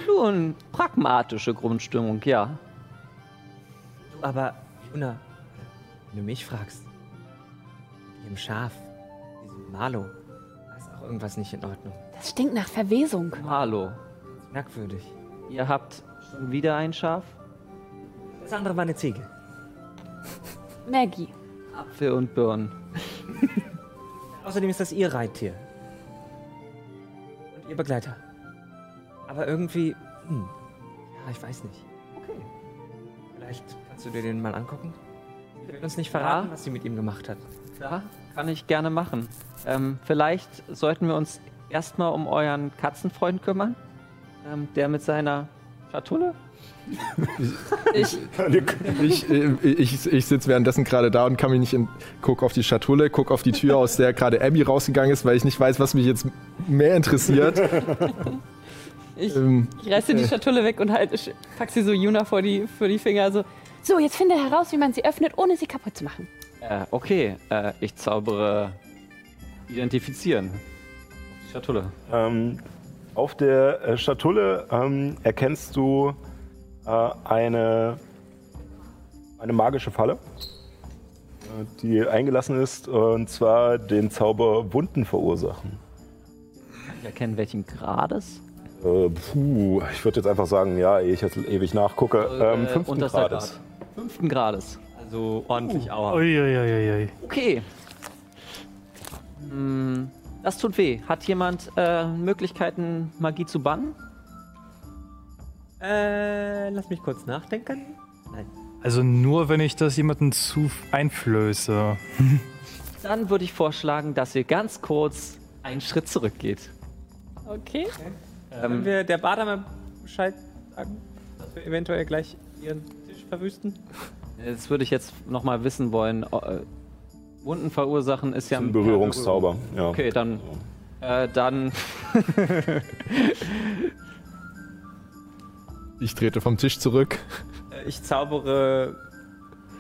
Nun, pragmatische Grundstimmung, ja. Du, aber, Juna, wenn du mich fragst, mit dem Schaf, diesem Malo, da ist auch irgendwas nicht in Ordnung. Das stinkt nach Verwesung. Hallo. Merkwürdig. Ihr habt schon wieder ein Schaf? Das andere war eine Ziege. Maggie. Apfel und Birnen. Außerdem ist das ihr Reittier. Und ihr Begleiter. Aber irgendwie, hm, ja, ich weiß nicht. Okay. Vielleicht kannst du dir den mal angucken? Sie wird uns nicht verraten, Ja. was sie mit ihm gemacht hat. Ja, kann ich gerne machen. Ähm, vielleicht sollten wir uns erstmal um euren Katzenfreund kümmern. Ähm, der mit seiner Schatulle? Ich, Ich, äh, ich, ich sitze währenddessen gerade da und kann mich nicht in. Guck auf die Schatulle, guck auf die Tür, aus der gerade Abby rausgegangen ist, weil ich nicht weiß, was mich jetzt mehr interessiert. Ich, Ähm, ich reiße die Schatulle weg und halt, ich pack sie so Juna vor die, vor die Finger. So, So, jetzt finde heraus, wie man sie öffnet, ohne sie kaputt zu machen. Äh, okay, äh, ich zaubere identifizieren. Schatulle. Ähm, auf der äh, Schatulle ähm, erkennst du äh, eine, eine magische Falle, äh, die eingelassen ist, und zwar den Zauber Wunden verursachen. Kann ich erkennen, welchen Grades? Äh, puh, ich würde jetzt einfach sagen, ja, ehe ich jetzt ewig nachgucke, ähm, Äh, fünften unterster Grades. Grad. Fünften Grades. Also ordentlich Aua. Uiuiuiui. Okay. Hm, Das tut weh. Hat jemand äh, Möglichkeiten, Magie zu bannen? Äh, lass mich kurz nachdenken. Nein. Also nur, wenn ich das jemandem zu einflöße. Dann würde ich vorschlagen, dass ihr ganz kurz einen Schritt zurückgeht. Okay. Können wir der Badame Bescheid sagen, dass wir eventuell gleich ihren Tisch verwüsten? Das würde ich jetzt noch mal wissen wollen. Wunden verursachen ist ja Ein Berührungszauber, ja. Okay, dann, äh, dann Ich trete vom Tisch zurück. Äh, Ich zaubere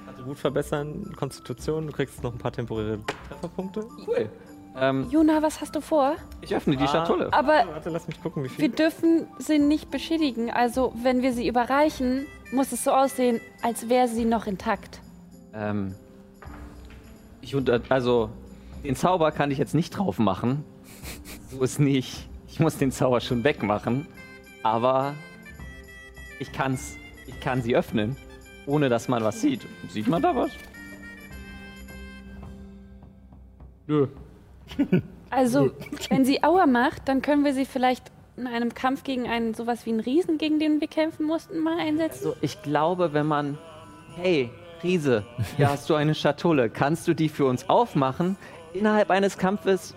Attribut verbessern, Konstitution, du kriegst noch ein paar temporäre Trefferpunkte. Cool. Ähm, Juna, was hast du vor? ich öffne die Ah. Schatulle. Aber Warte, lass mich gucken, wie wir viel. dürfen sie nicht beschädigen. Also, wenn wir sie überreichen, muss es so aussehen, als wäre sie noch intakt. Ähm, ich unter, also den Zauber kann ich jetzt nicht drauf machen. So ist nicht. Ich muss den Zauber schon wegmachen. Aber ich kann's, ich kann sie öffnen, ohne dass man was sieht. Sieht man da was? Nö. Also, wenn sie Aua macht, dann können wir sie vielleicht in einem Kampf gegen einen sowas wie einen Riesen, gegen den wir kämpfen mussten, mal einsetzen. Also ich glaube, wenn man, hey Riese, hier hast du eine Schatulle, kannst du die für uns aufmachen? Innerhalb eines Kampfes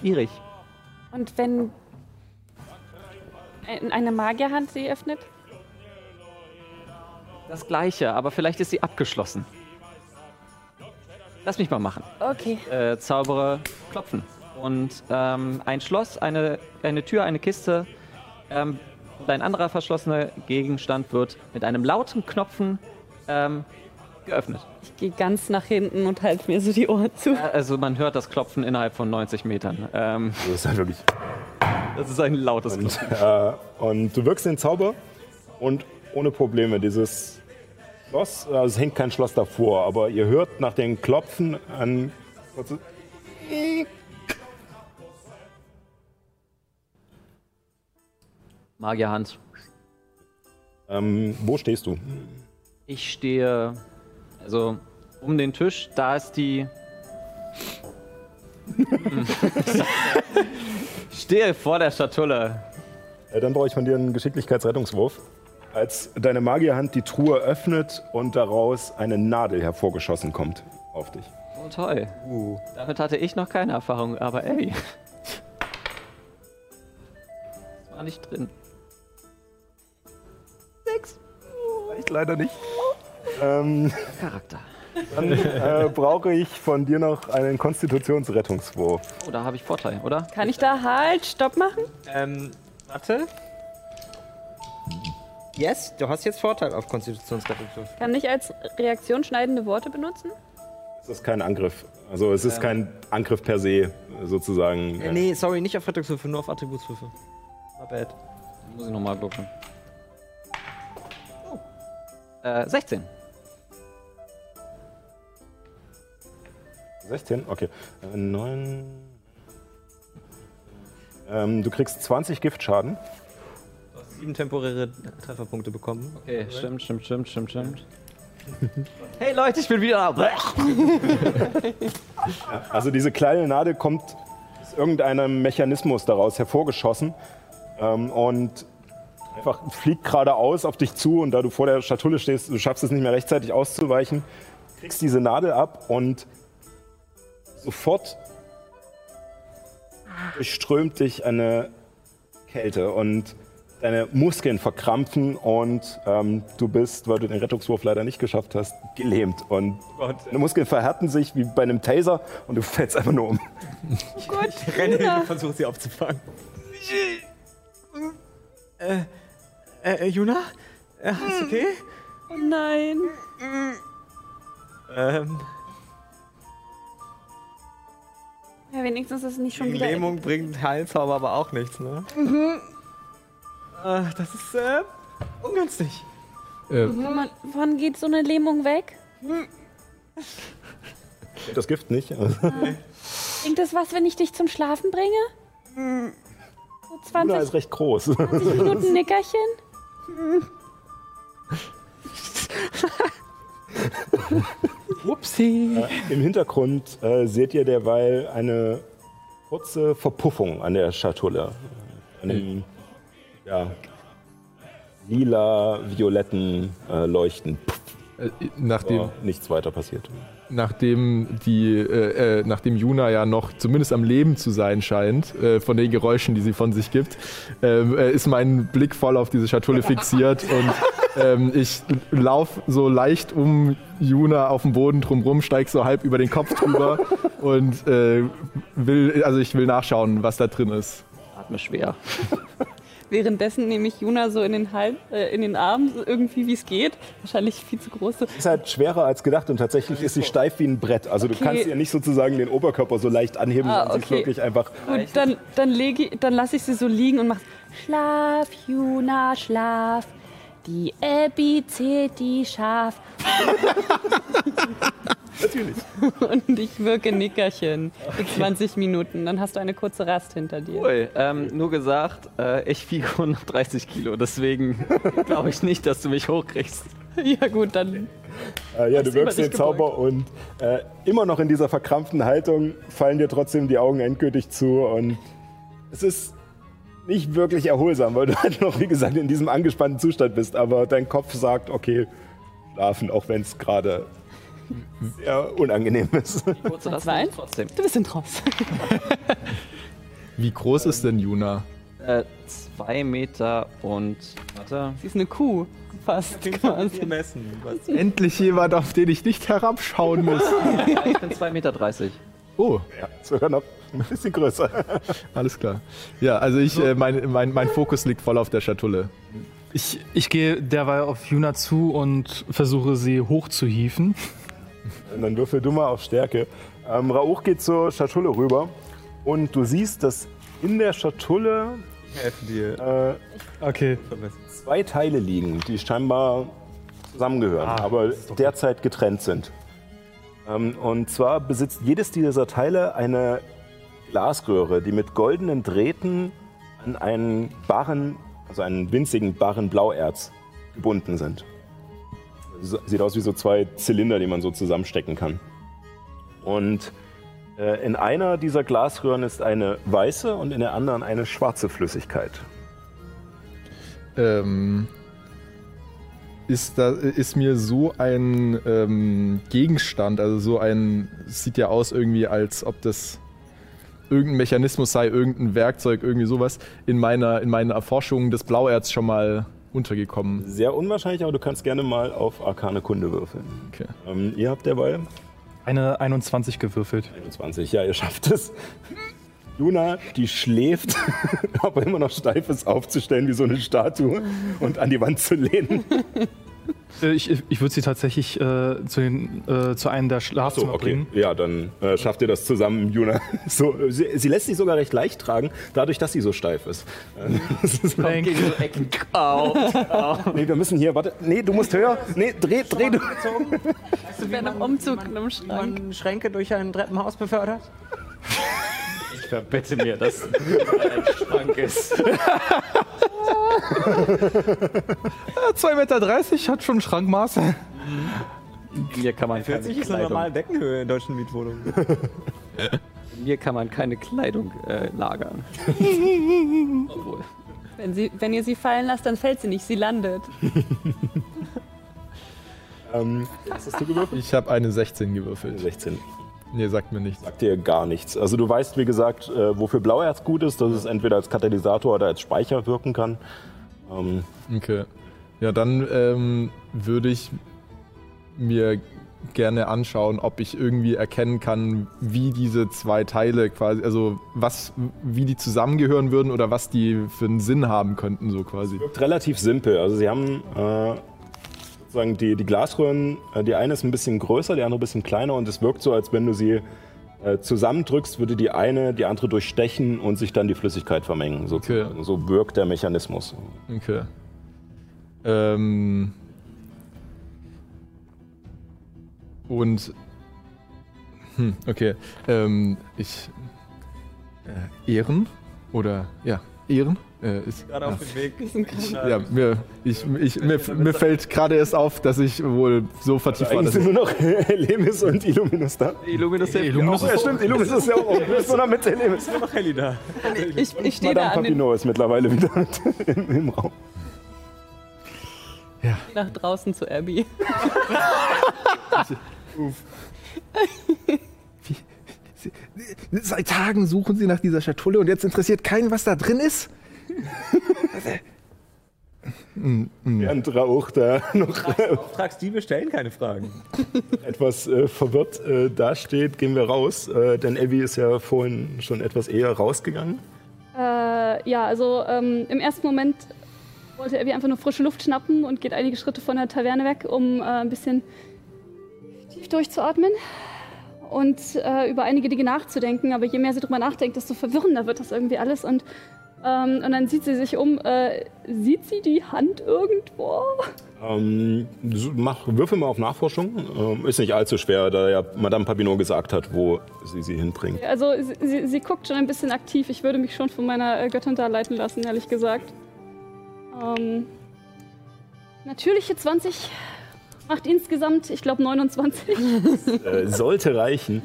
schwierig. Und wenn ein- eine Magierhand sie öffnet? Das gleiche, aber vielleicht ist sie abgeschlossen. Lass mich mal machen. Okay. Äh, zaubere klopfen. Und ähm, ein Schloss, eine, eine Tür, eine Kiste ähm, und ein anderer verschlossener Gegenstand wird mit einem lauten Knopfen ähm, geöffnet. Ich gehe ganz nach hinten und halte mir so die Ohren zu. Also man hört das Klopfen innerhalb von 90 Metern. Ähm, Das ist halt wirklich. das ist ein lautes Und, Klopfen. äh, und du wirkst den Zauber und ohne Probleme dieses Schloss, also es hängt kein Schloss davor, aber ihr hört nach dem Klopfen an. Magierhand. Ähm, wo stehst du? Ich stehe also um den Tisch, da ist die. ich stehe vor der Schatulle. Äh, dann brauche ich von dir einen Geschicklichkeitsrettungswurf. Als deine Magierhand die Truhe öffnet und daraus eine Nadel hervorgeschossen kommt auf dich. Oh toll. Damit hatte ich noch keine Erfahrung, aber ey. Das war nicht drin. Sechs. Reicht leider nicht. Ähm, Charakter. dann äh, brauche ich von dir noch einen Konstitutionsrettungswurf. Oh, da habe ich Vorteil, oder? Kann ich da halt Stopp machen? Ähm, warte. Yes, du hast jetzt Vorteil auf Konstitutionsrettungswurf. Kann ich als Reaktion schneidende Worte benutzen? Es ist kein Angriff. Also es ist Ähm. kein Angriff per se, sozusagen. Äh, nee, sorry, nicht auf Rettungswürfe, nur auf Attributswürfe. My bad. Muss ich nochmal gucken. Äh, 16. 16? Okay. Äh, 9. Ähm, du kriegst 20 Giftschaden. Du hast sieben temporäre Trefferpunkte bekommen. Okay, stimmt, stimmt, stimmt, stimmt, stimmt. hey Leute, ich bin wieder da. Also diese kleine Nadel kommt aus irgendeinem Mechanismus daraus hervorgeschossen ähm, und einfach fliegt geradeaus auf dich zu und da du vor der Schatulle stehst, du schaffst es nicht mehr rechtzeitig auszuweichen, kriegst diese Nadel ab und sofort durchströmt dich eine Kälte und deine Muskeln verkrampfen und ähm, du bist, weil du den Rettungswurf leider nicht geschafft hast, gelähmt und deine Muskeln verhärten sich wie bei einem Taser und du fällst einfach nur um. Oh Gott, Ich renne hin Juna. und versuche sie aufzufangen. Äh, äh, Juna? Äh, ist okay? Oh nein. Ähm, Ja, wenigstens ist es nicht schon wieder. Lähmung bringt Heilzauber aber auch nichts, ne? Mhm. Äh, das ist, äh, ungünstig. Äh, Wann, wann geht so eine Lähmung weg? Das Gift nicht. Bringt das was, wenn ich dich zum Schlafen bringe? So Luna 20, ist recht groß. 20 Minuten Nickerchen? Upsi. Äh, Im Hintergrund äh, seht ihr derweil eine kurze Verpuffung an der Schatulle. An dem ja, lila-violetten äh, Leuchten. Puff. Äh, nachdem, Aber nichts weiter passiert. Nachdem die, äh, äh, nachdem Juna ja noch zumindest am Leben zu sein scheint, äh, von den Geräuschen, die sie von sich gibt, ähm, äh, ist mein Blick voll auf diese Schatulle fixiert und ähm, ich laufe so leicht um Juna auf dem Boden drumrum, steig so halb über den Kopf drüber und äh, will, also ich will nachschauen, was da drin ist. Atme schwer. Währenddessen nehme ich Juna so in den, Hals, äh, in den Arm, so irgendwie wie es geht. Wahrscheinlich viel zu groß. Ist halt schwerer als gedacht und tatsächlich ist sie steif wie ein Brett. Also du Okay. kannst ihr nicht sozusagen den Oberkörper so leicht anheben, Ah, sondern sie ist okay. wirklich einfach. Gut, dann, dann, lege ich- dann lasse ich sie so liegen und mache Schlaf, Juna, schlaf. Die Abby zählt die Schaf. Natürlich. Und ich wirke Nickerchen für 20 Minuten. Dann hast du eine kurze Rast hinter dir. Cool, ähm, nur gesagt, äh, ich wiege 130 Kilo, deswegen glaube ich nicht, dass du mich hochkriegst. Ja gut, dann Äh, ja, du wirkst den Zauber und äh, immer noch in dieser verkrampften Haltung fallen dir trotzdem die Augen endgültig zu und es ist nicht wirklich erholsam, weil du halt noch, wie gesagt, in diesem angespannten Zustand bist, aber dein Kopf sagt, okay, schlafen, auch wenn es gerade sehr unangenehm ist. Kurze Zwei? trotzdem. du bist raus. Wie groß ist denn Juna? Äh, zwei Meter und. Warte. Sie ist eine Kuh, fast quasi. messen. Was? Endlich jemand, auf den ich nicht herabschauen muss. Ja, ich bin 2,30 Meter. Oh, Ja, sogar noch ein bisschen größer. alles klar. Ja, also ich, äh, mein, mein, mein Fokus liegt voll auf der Schatulle. Ich, ich gehe derweil auf Juna zu und versuche sie hochzuhieven. Und dann würfel du mal auf Stärke. Ähm, Rauch geht zur Schatulle rüber und du siehst, dass in der Schatulle Helfen dir. äh, Okay. zwei Teile liegen, die scheinbar zusammengehören, Ah, aber derzeit getrennt sind. Ähm, und zwar besitzt jedes dieser Teile eine Glasröhre, die mit goldenen Drähten an einen Barren, also einen winzigen Barren Blauerz gebunden sind. Sieht aus wie so zwei Zylinder, die man so zusammenstecken kann. Und äh, in einer dieser Glasröhren ist eine weiße und in der anderen eine schwarze Flüssigkeit. Ähm, ist, da, ist mir so ein ähm, Gegenstand, also so ein, sieht ja aus irgendwie, als ob das irgendein Mechanismus sei, irgendein Werkzeug, irgendwie sowas, in meiner, in meinen Erforschungen des Blauerz schon mal untergekommen. Sehr unwahrscheinlich, aber du kannst gerne mal auf Arkane Kunde würfeln. Okay. Ähm, ihr habt derweil Eine 21 gewürfelt. 21. Ja, ihr schafft es. Luna, die schläft, aber immer noch steif ist, aufzustellen wie so eine Statue und an die Wand zu lehnen. Äh, Ich, ich würde sie tatsächlich äh, zu, den, äh, zu einem der Schlafzimmer So, okay. bringen. Ja, dann äh, schafft ihr das zusammen, Juna. So, sie, sie lässt sich sogar recht leicht tragen, dadurch, dass sie so steif ist. Äh, das ist Frank, Gegen so Ecken. Au. nee, wir müssen hier, warte. Nee, du musst höher. Nee, dreh, dreh du. Das wäre noch Umzug in einem Wie Schrank. man Schränke durch ein Treppenhaus befördert? Ich verbitte mir, dass ein Schrank ist. Ja, 2,30 Meter hat schon Schrankmaße. Mir kann man keine 40 ist eine normale Deckenhöhe in deutschen Mietwohnungen. mir kann man keine Kleidung äh, lagern. Obwohl. Wenn, sie, wenn ihr sie fallen lasst, dann fällt sie nicht, sie landet. Ähm, was hast du gewürfelt? Ich habe eine 16 gewürfelt. 16. Nee, sagt mir nichts. Sagt dir gar nichts. Also du weißt, wie gesagt, äh, wofür Blauerz gut ist, dass es entweder als Katalysator oder als Speicher wirken kann. Ähm, Okay. Ja, dann ähm, würde ich mir gerne anschauen, ob ich irgendwie erkennen kann, wie diese zwei Teile quasi, also was, wie die zusammengehören würden oder was die für einen Sinn haben könnten, so quasi. wirkt relativ simpel. Also sie haben äh, sozusagen die, die Glasröhren, äh, die eine ist ein bisschen größer, die andere ein bisschen kleiner und es wirkt so, als wenn du sie äh, zusammendrückst, würde die eine die andere durchstechen und sich dann die Flüssigkeit vermengen. Sozusagen. Okay. So wirkt der Mechanismus. Okay. Ähm. Und. Hm, okay. Ähm, ich. Äh, Ehren? Oder. Ja, Ehren? Äh, ist, Gerade auf dem Weg. Ja, mir, ich, ich, mir, mir fällt gerade erst auf, dass ich wohl so vertieft war. Eigentlich Dass sind nur noch Lemis und Illuminus da. Illuminus hilft Illuminus Ja, stimmt, Illuminus ist ja auch. Du bist nur noch mit Lemis. Nur noch Heli da. Ich, ich stehe da Madame an Papineau ist mittlerweile wieder mit im, im Raum. nach draußen zu Abby. seit Tagen suchen sie nach dieser Schatulle und jetzt interessiert keinen, was da drin ist? Während Rauch da noch Auftragsdiebe stellen keine Fragen. etwas äh, verwirrt äh, dasteht, gehen wir raus. Äh, denn Abby ist ja vorhin schon etwas eher rausgegangen. Äh, ja, also ähm, im ersten Moment wollte Abby einfach nur frische Luft schnappen und geht einige Schritte von der Taverne weg, um äh, ein bisschen tief durchzuatmen und äh, über einige Dinge nachzudenken. Aber je mehr sie drüber nachdenkt, desto verwirrender wird das irgendwie alles. Und, ähm, und dann sieht sie sich um. Äh, sieht sie die Hand irgendwo? Ähm, mach, würfel mal auf Nachforschung. Ähm, ist nicht allzu schwer, da ja Madame Papineau gesagt hat, wo sie sie hinbringt. Also sie, sie, sie guckt schon ein bisschen aktiv. Ich würde mich schon von meiner äh, Göttin da leiten lassen, ehrlich gesagt. Ähm, natürliche 20 macht insgesamt, ich glaube, 29. äh, sollte reichen.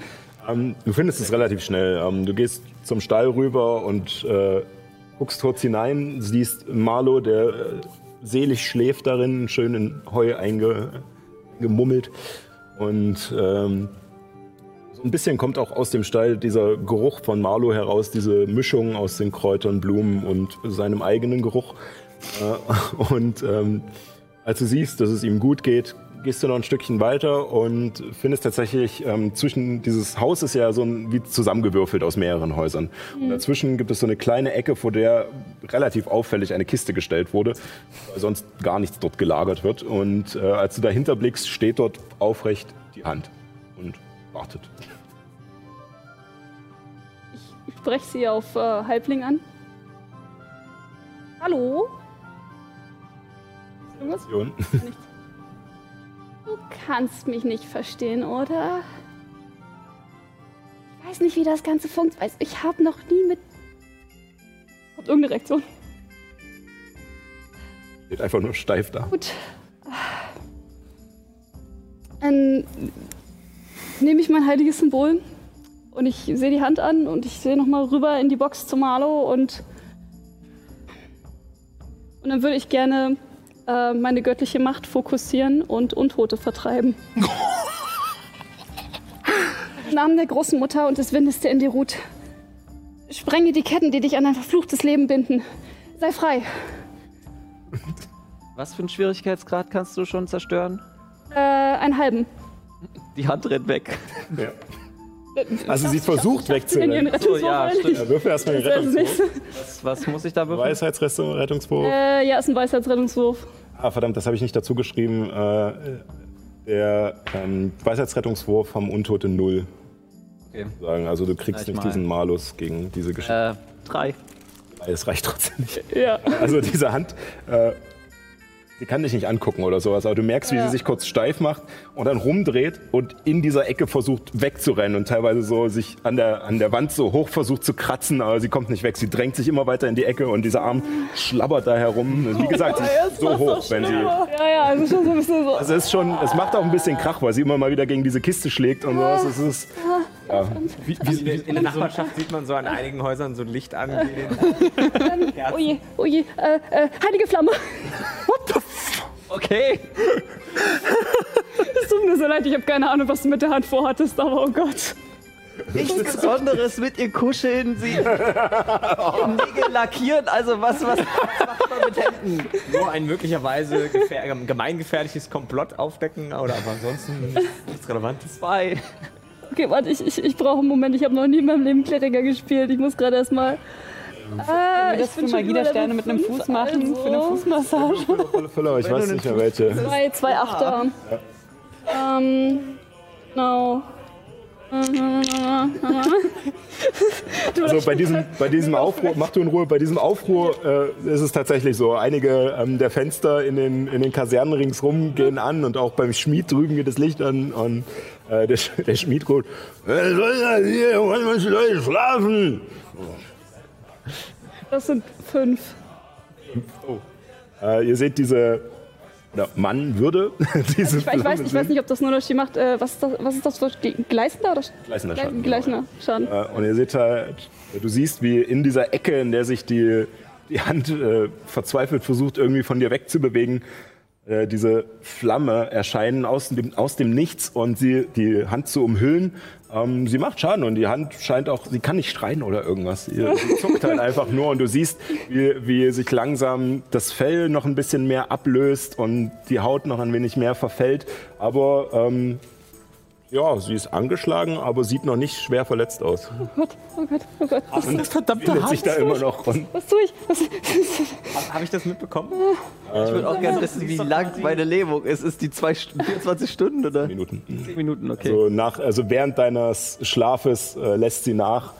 Ähm, du findest es relativ schnell. Ähm, du gehst zum Stall rüber und äh, guckst kurz hinein, siehst Marlo, der äh, selig schläft darin, schön in Heu eingemummelt. Und ähm, so ein bisschen kommt auch aus dem Stall dieser Geruch von Marlo heraus, diese Mischung aus den Kräutern, Blumen und seinem eigenen Geruch. Äh, und ähm, als du siehst, dass es ihm gut geht, gehst du noch ein Stückchen weiter und findest tatsächlich, ähm, zwischen dieses Haus ist ja so ein, wie zusammengewürfelt aus mehreren Häusern. Und dazwischen gibt es so eine kleine Ecke, vor der relativ auffällig eine Kiste gestellt wurde, weil sonst gar nichts dort gelagert wird. Und äh, als du dahinter blickst, steht dort aufrecht die Hand und wartet. Ich spreche sie auf äh, Halbling an. Hallo? Irgendwas? Nichts. Du kannst mich nicht verstehen, oder? Ich weiß nicht, wie das Ganze funktioniert. Ich habe noch nie mit. Kommt irgendeine Reaktion? Steht einfach nur steif da. Gut. Dann nehme ich mein heiliges Symbol und ich sehe die Hand an und ich sehe nochmal rüber in die Box zu Marlo und, und dann würde ich gerne äh, meine göttliche Macht fokussieren und Untote vertreiben. Im Namen der großen Mutter und des Windes, der in dir ruht. Sprenge die Ketten, die dich an ein verfluchtes Leben binden. Sei frei. Was für einen Schwierigkeitsgrad kannst du schon zerstören? Äh, einen halben. Die Hand rennt weg. Ja. Also sie versucht wegzurennen. So, ja, stimmt. Ja, würfel erstmal den Rettungswurf. Was, was muss ich da würfeln? Weisheitsrettungswurf. Äh, ja, ist ein Weisheitsrettungswurf. Ah, verdammt, das habe ich nicht dazu geschrieben. Äh, der ähm, Weisheitsrettungswurf haben Untote null. Okay. Sagen. Also du kriegst nicht mal. diesen Malus gegen diese Geschichte. Äh, drei. Es reicht trotzdem nicht. Ja. Also diese Hand, äh, sie kann dich nicht angucken oder sowas, aber du merkst, wie Ja. sie sich kurz steif macht und dann rumdreht und in dieser Ecke versucht wegzurennen und teilweise so sich an der, an der Wand so hoch versucht zu kratzen, aber sie kommt nicht weg. Sie drängt sich immer weiter in die Ecke und dieser Arm schlabbert da herum. Wie gesagt, sie ist so hoch, wenn sie... Ja, ja, also schon so ein bisschen so. Also es ist schon, es macht auch ein bisschen Krach, weil sie immer mal wieder gegen diese Kiste schlägt und sowas. Es ist, ja. Wie, wie, In der Nachbarschaft sieht man so an einigen Häusern so ein Licht angehen. Oh je, oh je, äh, äh, heilige Flamme. Okay. Es tut mir so leid, ich habe keine Ahnung, was du mit der Hand vorhattest, aber oh Gott. Nichts Besonderes mit ihr kuscheln, sie ihre Nägel lackieren. Also was, was, was macht man mit Händen? Nur ein möglicherweise gefähr gemeingefährliches Komplott aufdecken, oder aber ansonsten nichts Relevantes. Zwei. Okay, warte, ich, ich, ich brauche einen Moment. Ich habe noch nie in meinem Leben Kleriker gespielt. Ich muss gerade erstmal. Ah, wir das für Magie-der-Sterne mit einem Fuß machen? Für eine Fußmassage. volle ich weiß nicht mehr welche. Zwei, zwei Achter. Ähm, genau. Also bei diesem, bei diesem Aufruhr, mach du in Ruhe, bei diesem Aufruhr äh, ist es tatsächlich so. Einige ähm, der Fenster in den, in den Kasernen ringsrum gehen an und auch beim Schmied drüben geht das Licht an und äh, der, der Schmied ruft, wer soll denn hier, wollen manche Leute schlafen? Das sind fünf. Oh. Äh, ihr seht diese oder Mann würde diese Ich, ich, weiß, ich weiß nicht, ob das nur Unterschied macht. Äh, was, ist das, was ist das für gleißender oder Gleißender Schaden. Gleißender Schaden. Äh, und ihr seht halt, du siehst, wie in dieser Ecke, in der sich die, die Hand äh, verzweifelt versucht, irgendwie von dir wegzubewegen, äh, diese Flamme erscheinen aus dem, aus dem Nichts und sie die Hand zu umhüllen. Ähm, sie macht Schaden und die Hand scheint auch, sie kann nicht schreien oder irgendwas. Sie, sie zuckt halt einfach nur und du siehst, wie, wie sich langsam das Fell noch ein bisschen mehr ablöst und die Haut noch ein wenig mehr verfällt. Aber ähm, ja, sie ist angeschlagen, aber sieht noch nicht schwer verletzt aus. Oh Gott, oh Gott, oh Gott. Was ist das verdammte Hand? sich da immer noch rum. Was tue ich? Was, Habe hab ich das mitbekommen? Ich würde auch gerne wissen, wie lang meine Lähmung ist. Ist die zwei, St- 24 Stunden oder? Minuten. 10 Minuten, okay. Also, nach, also während deines Schlafes äh, lässt sie nach,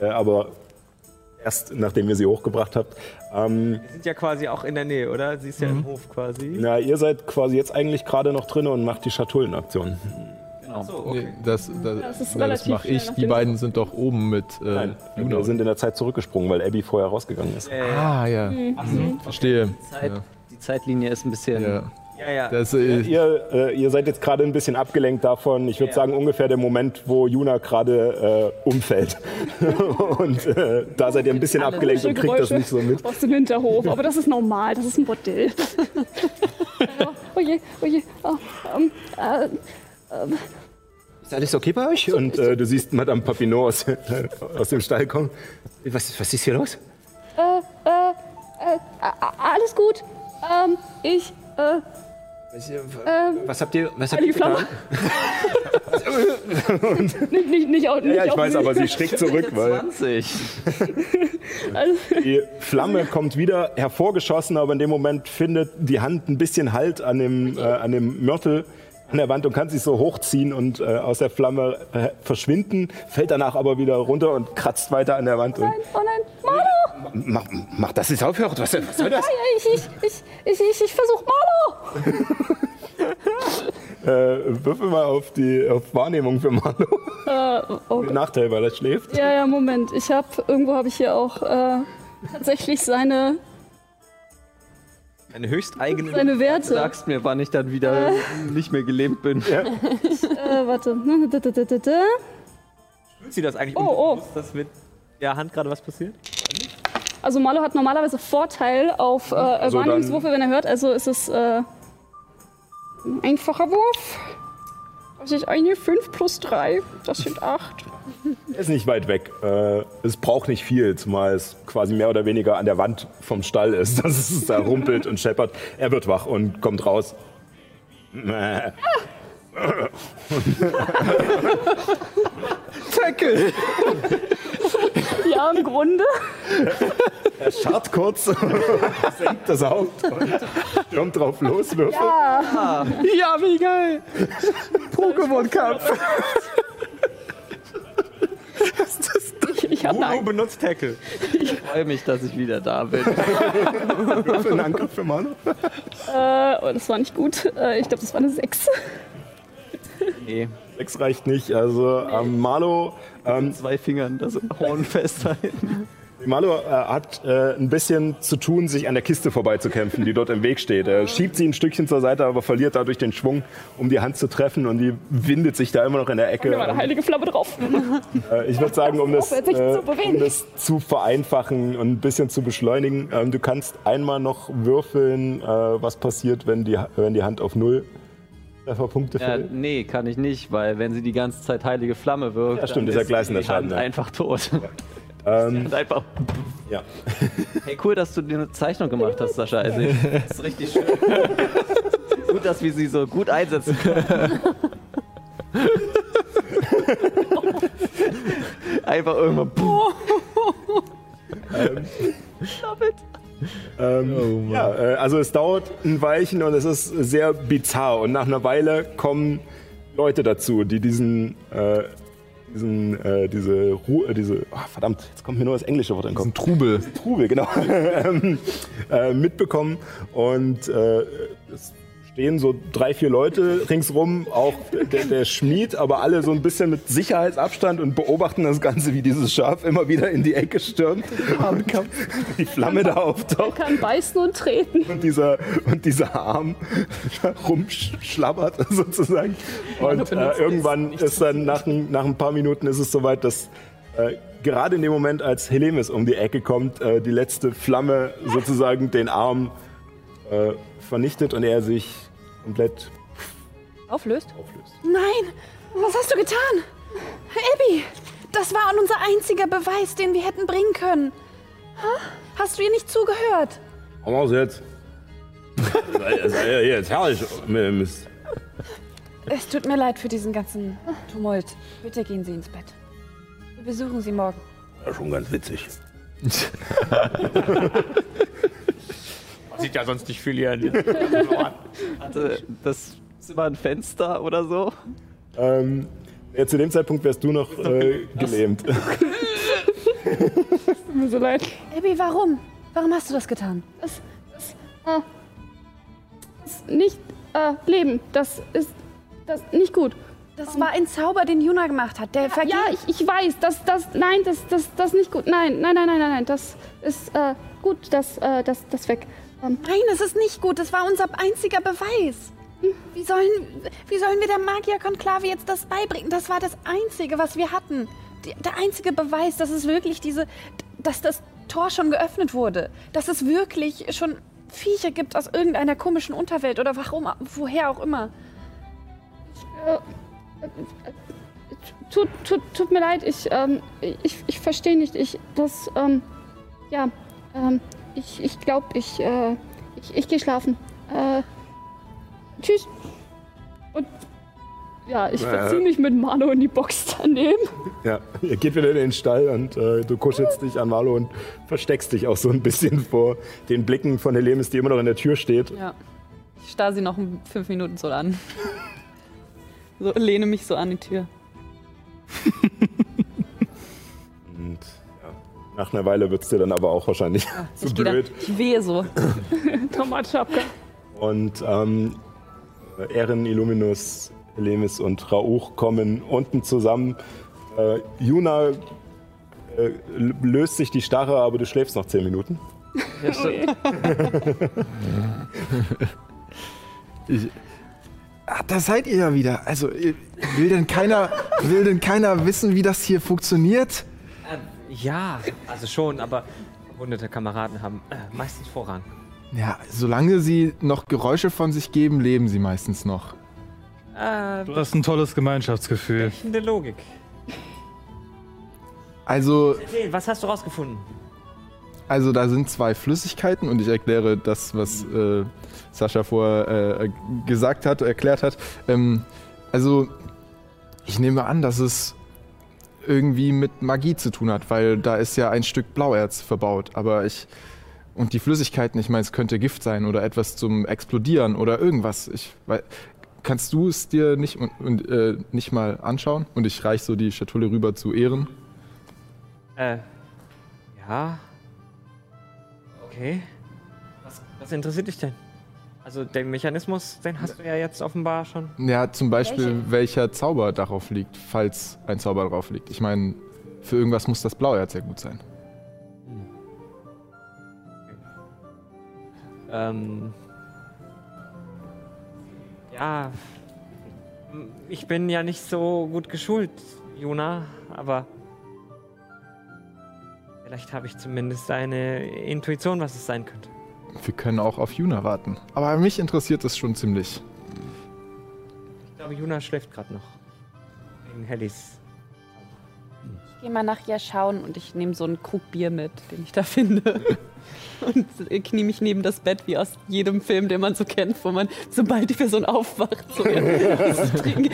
äh, aber erst nachdem ihr sie hochgebracht habt. Ähm, Wir sind ja quasi auch in der Nähe, oder? Sie ist ja im Hof quasi. na, ihr seid quasi jetzt eigentlich gerade noch drin und macht die Schatullenaktion. Ach so, Nee, okay. das das, Das ist na, das mache ich. Die beiden sind doch oben mit äh, Nein, Juna. wir sind in der Zeit zurückgesprungen, weil Abby vorher rausgegangen ist. Ah, ja. Mhm. Verstehe. Zeit, Ja. Die Zeitlinie ist ein bisschen. Ja. Ja, ja. Das, äh, Ihr, äh, ihr seid jetzt gerade ein bisschen abgelenkt davon. Ich würde Ja. sagen, ungefähr der Moment, wo Juna gerade äh, umfällt. und äh, da seid ihr ein bisschen abgelenkt und kriegt das nicht so mit. Aus dem Hinterhof. Aber das ist normal, das ist ein Bordell. oh, je, oh je. Oh, ähm, äh, ähm, Ist alles okay bei euch? Und äh, du siehst Madame Papineau aus, aus dem Stall kommen. Was, was ist hier los? äh, äh, äh, alles gut. Ähm, ich, äh, Was, ähm, was habt ihr, was habt ihr Flamme. getan? nicht, nicht, nicht, au- nicht Ja, ich weiß, mich. aber sie schreckt zurück, weil 20. Also, die Flamme kommt wieder hervorgeschossen, aber in dem Moment findet die Hand ein bisschen Halt an dem, äh, an dem Mörtel an der Wand und kann sich so hochziehen und äh, aus der Flamme äh, verschwinden, fällt danach aber wieder runter und kratzt weiter an der Wand. Und nein, oh nein, Marlo! mach, mach, dass es aufhört. Was, was soll das? Ja, ich, ich, ich, ich, ich, ich versuch Marlo! Äh, würfel mal auf die auf Wahrnehmung für Marlo. Äh, oh, Nachteil, weil er schläft. ja, ja, Moment. Ich hab, irgendwo habe ich hier auch äh, tatsächlich seine, Eine höchst eigene. seine Du Werte. sagst mir, wann ich dann wieder nicht mehr gelähmt bin. Ja. Äh, warte. Fühlt sie das eigentlich Oh, oh. dass mit der Hand gerade was passiert? Also Marlo hat normalerweise Vorteil auf äh, Also Wahrnehmungswürfe, wenn er hört. Also ist es äh, ein einfacher Wurf. Das ist eine 5 plus 3. Das sind 8. Er ist nicht weit weg. Äh, es braucht nicht viel, zumal es quasi mehr oder weniger an der Wand vom Stall ist, dass es da rumpelt und scheppert. Er wird wach und kommt raus. Tackle! Im Grunde. Er scharrt kurz, senkt das Haupt und stürmt drauf los, würfelt. Ja. Ja, wie geil! Pokémon-Kampf! Ich, ich hab Bruno benutzt Tackle. Ich freue mich, dass ich wieder da bin. Würfel einen Angriff für Manu. äh, oh, das war nicht gut. Äh, ich glaube, das war eine 6. Nee, Sechs reicht nicht. Also ähm, Marlo, ähm, zwei Fingern das Horn festhalten. Marlo äh, hat äh, ein bisschen zu tun, sich an der Kiste vorbeizukämpfen, die dort im Weg steht. Er schiebt sie ein Stückchen zur Seite, aber verliert dadurch den Schwung, um die Hand zu treffen und die windet sich da immer noch in der Ecke. Mir war eine heilige Flamme drauf. Äh, ich würde sagen, um das, äh, um das zu vereinfachen und ein bisschen zu beschleunigen, ähm, du kannst einmal noch würfeln, äh, was passiert, wenn die, wenn die Hand auf null Trefferpunkte Ja, fällt. nee, kann ich nicht, weil wenn sie die ganze Zeit heilige Flamme wirkt, Ja, stimmt, dann ist ja ist gleißender die Schaden, Hand ja. einfach tot. Ähm, Und einfach. ja. Hey, cool, dass du dir eine Zeichnung gemacht hast, Sascha. Also, das ist richtig schön. gut, dass wir sie so gut einsetzen können. Einfach irgendwann. Love it. Ähm, ja, äh, also es dauert ein Weilchen und es ist sehr bizarr. Und nach einer Weile kommen Leute dazu, die diesen, äh, diesen, äh, diese Ruhe, diese, ah, verdammt, jetzt kommt mir nur das englische Wort in den Kopf. Trubel. Trubel, genau, ähm, äh, mitbekommen und äh, es stehen so drei, vier Leute ringsrum, auch der, der Schmied, aber alle so ein bisschen mit Sicherheitsabstand und beobachten das Ganze, wie dieses Schaf immer wieder in die Ecke stürmt. Die Flamme da auftaucht. Kann beißen und treten. Und dieser, und dieser Arm rumschlabbert sozusagen. Und äh, irgendwann ist dann nach, ein- nach ein paar Minuten ist es soweit, dass äh, gerade in dem Moment, als Helemis um die Ecke kommt, äh, die letzte Flamme sozusagen den Arm äh, vernichtet und er sich komplett Auflöst? auflöst. Nein, was hast du getan? Abby, das war unser einziger Beweis, den wir hätten bringen können. Ha? Hast du ihr nicht zugehört? Wir es jetzt? Sei- sei jetzt herrlich, Miss. Es tut mir leid für diesen ganzen Tumult. Bitte gehen Sie ins Bett. Wir besuchen Sie morgen. Ja, schon ganz witzig. Sieht ja sonst nicht viel hier. Hatte das Zimmer ein Fenster oder so? Ähm, ja, zu dem Zeitpunkt wärst du noch äh, gelähmt. Tut mir so leid. Abby, warum? Warum hast du das getan? Das, das, äh, das ist nicht äh, Leben. Das ist das nicht gut. Das war ein Zauber, den Juna gemacht hat. Der vergeht. Ja, ich, ich weiß, das, das, nein, das, das, das nicht gut. Nein, nein, nein, nein, nein, nein, das ist äh, gut, das, äh, das, das weg. Nein, das ist nicht gut. Das war unser einziger Beweis. Wie sollen, wie sollen wir der Magierkonklave jetzt das beibringen? Das war das Einzige, was wir hatten. Die, der einzige Beweis, dass es wirklich diese, dass das Tor schon geöffnet wurde. Dass es wirklich schon Viecher gibt aus irgendeiner komischen Unterwelt oder warum, woher auch immer. äh, tut, tut, tut mir leid, ich, ähm, ich, ich verstehe nicht. Ich, das, ähm, ja, ähm, ich, ich glaube, ich, äh, ich, ich gehe schlafen. Äh, tschüss. Und ja, ich Ja. verziehe mich mit Mano in die Box daneben. Ja, ihr geht wieder in den Stall und äh, du kuschelst dich an Marlo und versteckst dich auch so ein bisschen vor den Blicken von Helemis, die immer noch in der Tür steht. Ja. Ich starre sie noch fünf Minuten so an. so, lehne mich so an die Tür. Nach einer Weile wird es dir dann aber auch wahrscheinlich zu ich, geh da, blöd. ich wehe so. Tomatschapka. Und ähm, Erin, Illuminus, Helemis und Rauch kommen unten zusammen. Äh, Juna äh, löst sich die Starre, aber du schläfst noch zehn Minuten. Ja, stimmt. Ich, ah, da seid ihr ja wieder. Also äh, will denn keiner, will denn keiner wissen, wie das hier funktioniert? Ja, also schon, aber verwundete Kameraden haben äh, meistens Vorrang. Ja, solange sie noch Geräusche von sich geben, leben sie meistens noch. Äh, Du hast ein tolles Gemeinschaftsgefühl. eine Logik. Also, Erzähl, was hast du rausgefunden? also da sind zwei Flüssigkeiten und ich erkläre das, was äh, Sascha vorher äh, gesagt hat, erklärt hat. Ähm, also, ich nehme an, dass es irgendwie mit Magie zu tun hat, weil da ist ja ein Stück Blauerz verbaut. Aber ich. Und die Flüssigkeiten, ich meine, es könnte Gift sein oder etwas zum Explodieren oder irgendwas. Ich weiß. Kannst du es dir nicht, und, und, äh, nicht mal anschauen? Und ich reiche so die Schatulle rüber zu Ehren. Äh, ja. Okay. Was, was interessiert dich denn? Also den Mechanismus, den hast du ja jetzt offenbar schon. Ja, zum Beispiel, welcher Zauber darauf liegt, falls ein Zauber drauf liegt. Ich meine, für irgendwas muss das Blauerz ja gut sein. Ähm. Ja. Ich bin ja nicht so gut geschult, Juna, aber. Vielleicht habe ich zumindest eine Intuition, was es sein könnte. Wir können auch auf Juna warten. Aber mich interessiert es schon ziemlich. Ich glaube, Juna schläft gerade noch. Wegen Hellis. Ich gehe mal nach ihr schauen und ich nehme so einen Krug Bier mit, den ich da finde. Und knie mich neben das Bett, wie aus jedem Film, den man so kennt, wo man, sobald die Person aufwacht, so das trinken.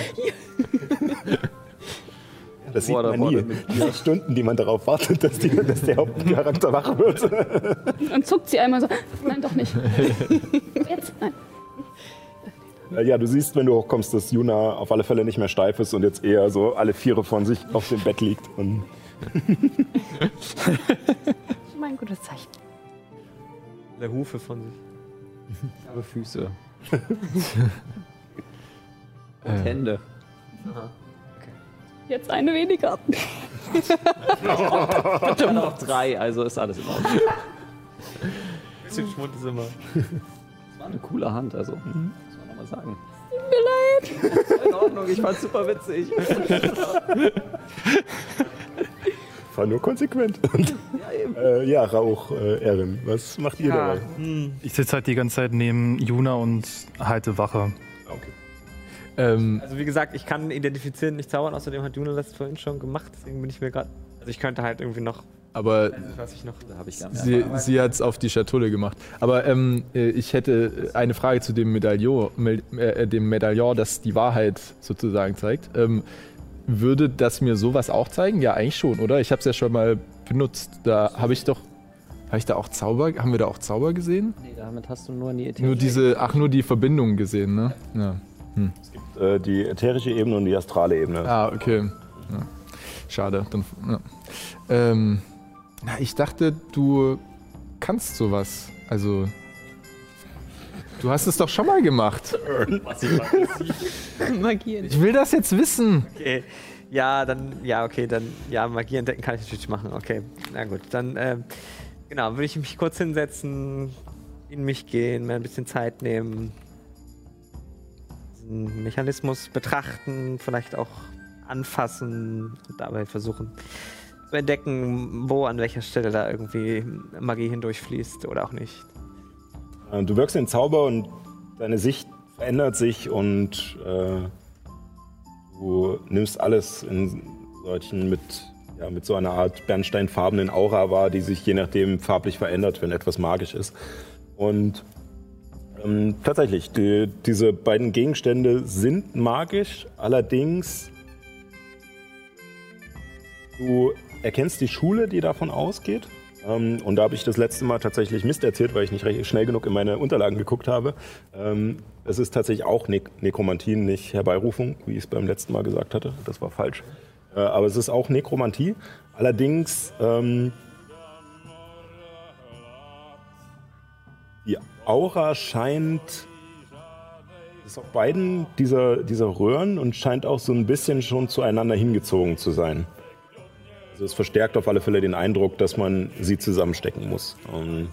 Das sieht Boah, da man nie. Diese Stunden, die man darauf wartet, dass, die, dass der Hauptcharakter wach wird. Dann zuckt sie einmal so. Nein, doch nicht. Jetzt? Nein. Äh, Ja, du siehst, wenn du hochkommst, dass Juna auf alle Fälle nicht mehr steif ist und jetzt eher so alle Viere von sich auf dem Bett liegt. Und Schon mal ein gutes Zeichen. Der Hufe von sich. Ich habe Füße. Äh. Und Hände. Jetzt eine weniger. Bitte noch drei, also ist alles in Ordnung. Bisschen Schmund ist immer. Das war eine coole Hand, also. Muss man nochmal sagen. Tut mir leid. In Ordnung, ich fand's super witzig. War nur konsequent. ja, eben. Äh, ja, Rauch, äh, Erin, was macht ihr dabei? Ich sitze halt die ganze Zeit neben Juna und halte Wache. Ähm, Also wie gesagt, ich kann identifizieren, nicht zaubern. Außerdem hat Juna das vorhin schon gemacht. Deswegen bin ich mir gerade. Also ich könnte halt irgendwie noch. aber Was ich noch. Da habe ich gar sie, sie hat es auf die Schatulle gemacht. Aber ähm, äh, ich hätte eine Frage zu dem Medaillon, Mel- äh, dem Medaillon, das die Wahrheit sozusagen zeigt. Ähm, würde das mir sowas auch zeigen? Ja, eigentlich schon, oder? Ich habe es ja schon mal benutzt. Da habe ich doch. Habe ich da auch Zauber? Haben wir da auch Zauber gesehen? Nee, damit hast du nur nie Nur diese, ach, nur die Verbindung gesehen, ne? Ja. Hm. Äh, die ätherische Ebene und die astrale Ebene. Ah, okay. Ja. Schade. Dann, ja. ähm, na, ich dachte, du kannst sowas. Also. Du hast es doch schon mal gemacht. Magie. Ich will das jetzt wissen. Okay. Ja, dann, ja, okay, dann, ja, Magie entdecken kann ich natürlich machen. Okay, na gut, dann, ähm, genau, würde ich mich kurz hinsetzen, in mich gehen, mir ein bisschen Zeit nehmen, diesen Mechanismus betrachten, vielleicht auch anfassen und dabei versuchen zu entdecken, wo, an welcher Stelle da irgendwie Magie hindurchfließt oder auch nicht. Äh, Du wirkst den Zauber und deine Sicht verändert sich und äh, du nimmst alles in solchen mit, ja, mit so einer Art bernsteinfarbenen Aura wahr, die sich je nachdem farblich verändert, wenn etwas magisch ist. Und ähm, tatsächlich, die, diese beiden Gegenstände sind magisch, allerdings du erkennst die Schule, die davon ausgeht. Ähm, und da habe ich das letzte Mal tatsächlich Mist erzählt, weil ich nicht schnell genug in meine Unterlagen geguckt habe. Ähm, es ist tatsächlich auch ne Nekromantie, nicht Herbeirufung, wie ich es beim letzten Mal gesagt hatte. Das war falsch. Äh, aber es ist auch Nekromantie. Allerdings ähm, die Aura scheint ist auf beiden dieser, dieser Röhren und scheint auch so ein bisschen schon zueinander hingezogen zu sein. Also es verstärkt auf alle Fälle den Eindruck, dass man sie zusammenstecken muss. Ähm,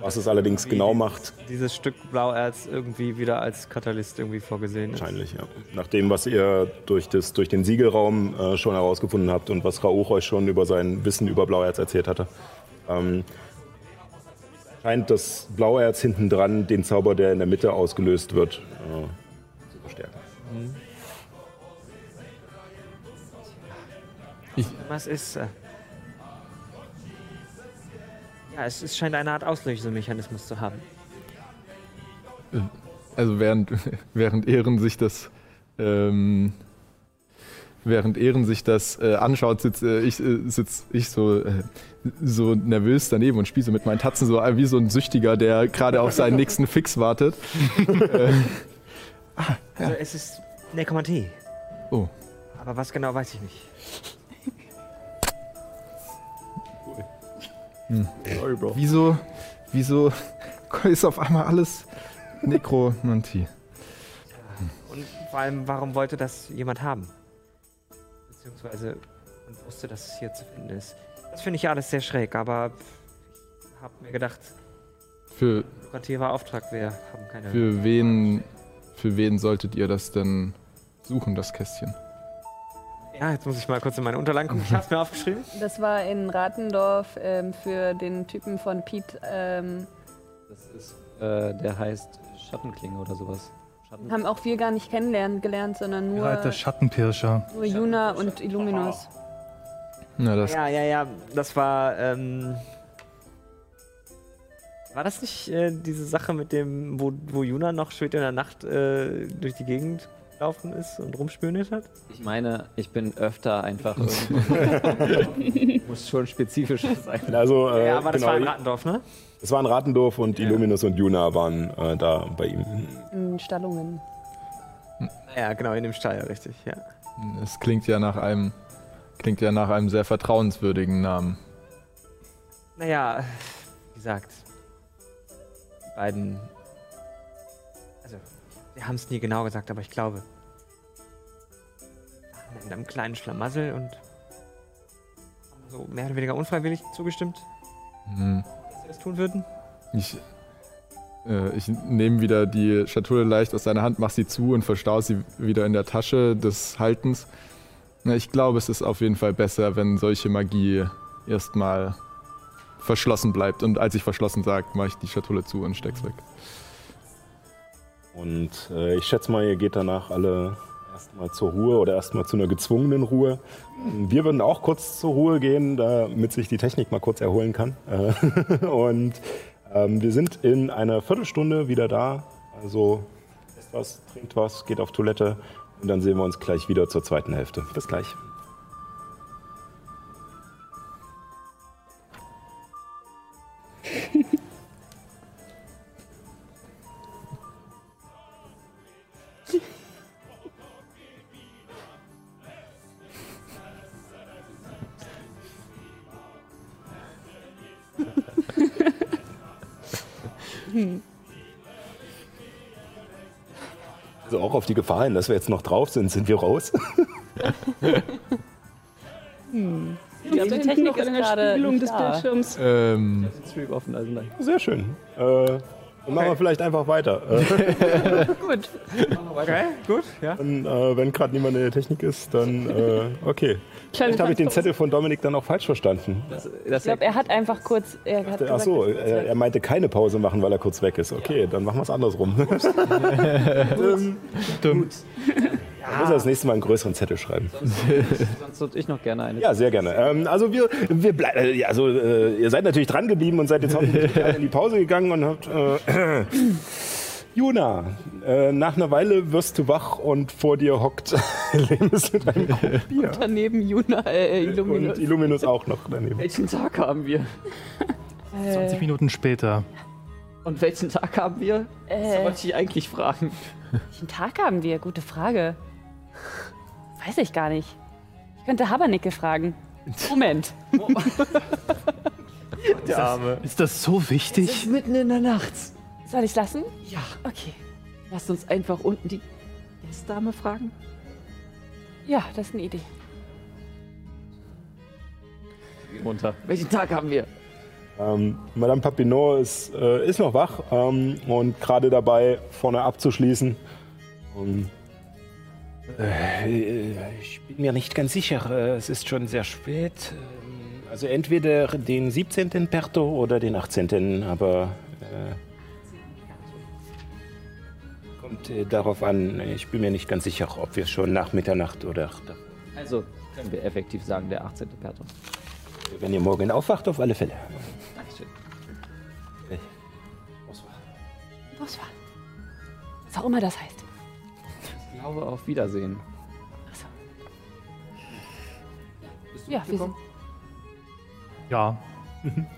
was es allerdings genau macht, Dieses Stück Blauerz irgendwie wieder als Katalyst irgendwie vorgesehen ist. wahrscheinlich, ja. Nach dem, was ihr durch, das, durch den Siegelraum äh, schon herausgefunden habt und was Rauch euch schon über sein Wissen über Blauerz erzählt hatte, ähm, scheint das Blauerz hinten dran den Zauber, der in der Mitte ausgelöst wird, äh, zu verstärken. Was ist. Äh ja, es, es scheint eine Art Auslösemechanismus zu haben. Also während, während Ehren sich das ähm, während Ehren sich das äh, anschaut, sitze ich, äh, sitz ich so, äh, so nervös daneben und spiele so mit meinen Tatzen so äh, wie so ein Süchtiger, der gerade auf seinen nächsten Fix wartet. äh, Also es ist Nekromantie. oh, Aber was genau weiß ich nicht. hm. Sorry, Bro. wieso, wieso ist auf einmal alles Nekromantie? Und vor allem, warum wollte das jemand haben? Beziehungsweise und wusste, dass es hier zu finden ist. Das finde ich ja alles sehr schräg, aber ich habe mir gedacht, Für, lukrativer Auftrag, wir haben keine. für wen, für wen solltet ihr das denn suchen, das Kästchen? Ja, jetzt muss ich mal kurz in meine Unterlagen gucken. Ich habe es mir aufgeschrieben. Das war in Ratendorf ähm, für den Typen von Pete. Ähm, Das ist, äh, der heißt Schattenklinge oder sowas. Schatten haben auch wir gar nicht kennenlernen gelernt, sondern nur, der Schattenpirscher. nur Juna und Illuminus. Na, das, Ja, ja, ja. Das war. Ähm, war das nicht äh, diese Sache mit dem, wo, wo Juna noch spät in der Nacht äh, durch die Gegend gelaufen ist und rumspioniert hat? Ich meine, ich bin öfter einfach irgendwo. Muss schon spezifischer sein. Also, äh, ja, aber das genau, war in Ratendorf, ne? Es war in Ratendorf und Illuminus und Juna waren äh, da bei ihm. In Stallungen. Ja, genau, in dem Stall, richtig, ja. es klingt ja nach einem, klingt ja nach einem sehr vertrauenswürdigen Namen. Naja, wie gesagt. beiden. Wir haben es nie genau gesagt, aber ich glaube. In einem kleinen Schlamassel und. haben so mehr oder weniger unfreiwillig zugestimmt, Hm. dass wir das tun würden. Ich, äh, ich nehme wieder die Schatulle leicht aus seiner Hand, mache sie zu und verstaue sie wieder in der Tasche des Haltens. Ich glaube, es ist auf jeden Fall besser, wenn solche Magie erstmal verschlossen bleibt. Und als ich verschlossen sage, mache ich die Schatulle zu und steck's weg. Und äh, ich schätze mal, ihr geht danach alle erstmal zur Ruhe oder erstmal zu einer gezwungenen Ruhe. Wir würden auch kurz zur Ruhe gehen, damit sich die Technik mal kurz erholen kann. Äh, und ähm, wir sind in einer Viertelstunde wieder da. Also esst was, trinkt was, geht auf Toilette und dann sehen wir uns gleich wieder zur zweiten Hälfte. Bis gleich. Also auch auf die Gefahr hin, dass wir jetzt noch drauf sind, sind wir raus. Hm. Ich Die glaube, die Technik ist eine gerade Spiegelung des. Bildschirms. Ähm, Stream offen, also nein. Sehr schön. Äh, dann machen wir vielleicht einfach weiter. Äh, Gut. Okay, gut, ja. dann, äh, wenn gerade niemand in der Technik ist, dann äh, okay. Vielleicht habe ich den. Zettel von Dominik dann auch falsch verstanden. Das, Ich das glaube, er hat einfach kurz. Er hat Ach gesagt, so, er er, meinte keine Pause machen, weil er kurz weg ist. Okay, dann machen wir es andersrum. Dann Dumm. muss er das nächste Mal einen größeren Zettel schreiben. sonst würde ich noch gerne eine. Ja, sehr gerne. Ähm, also wir, wir blei- äh, ja, also, äh, ihr seid natürlich dran geblieben und seid jetzt hoffentlich in die Pause gegangen und habt. Äh, Juna, äh, nach einer Weile wirst du wach und vor dir hockt Lemis mit einem Krug Bier. Daneben Juna, äh, Illuminus. Und Illuminus auch noch daneben. Welchen Tag haben wir? 20 Minuten später. Und welchen Tag haben wir? Das Äh, wollte ich eigentlich fragen. welchen Tag haben wir? Gute Frage. Weiß ich gar nicht. Ich könnte Habernickel fragen. Moment. Der Arme. Ist das so wichtig? mitten in der Nacht. Soll ich lassen? Ja. Okay. Lasst uns einfach unten die Gästdame fragen. Ja, das ist eine Idee. Runter. Welchen Tag haben wir? Ähm, Madame Papineau ist, äh, ist noch wach ähm, und gerade dabei, vorne abzuschließen. Und, äh, ich bin mir nicht ganz sicher. äh, Es ist schon sehr spät. Ähm, Also entweder den 17. Perto oder den 18. Aber äh, kommt äh, darauf an. Ich bin mir nicht ganz sicher, ob wir schon nach Mitternacht oder Also können wir effektiv sagen, der 18. Perto. wenn ihr morgen aufwacht, auf alle Fälle. Dankeschön. Was war? Was auch immer das heißt. Ich glaube, auf Wiedersehen. Achso. Bist Ja, wir sind. Ja.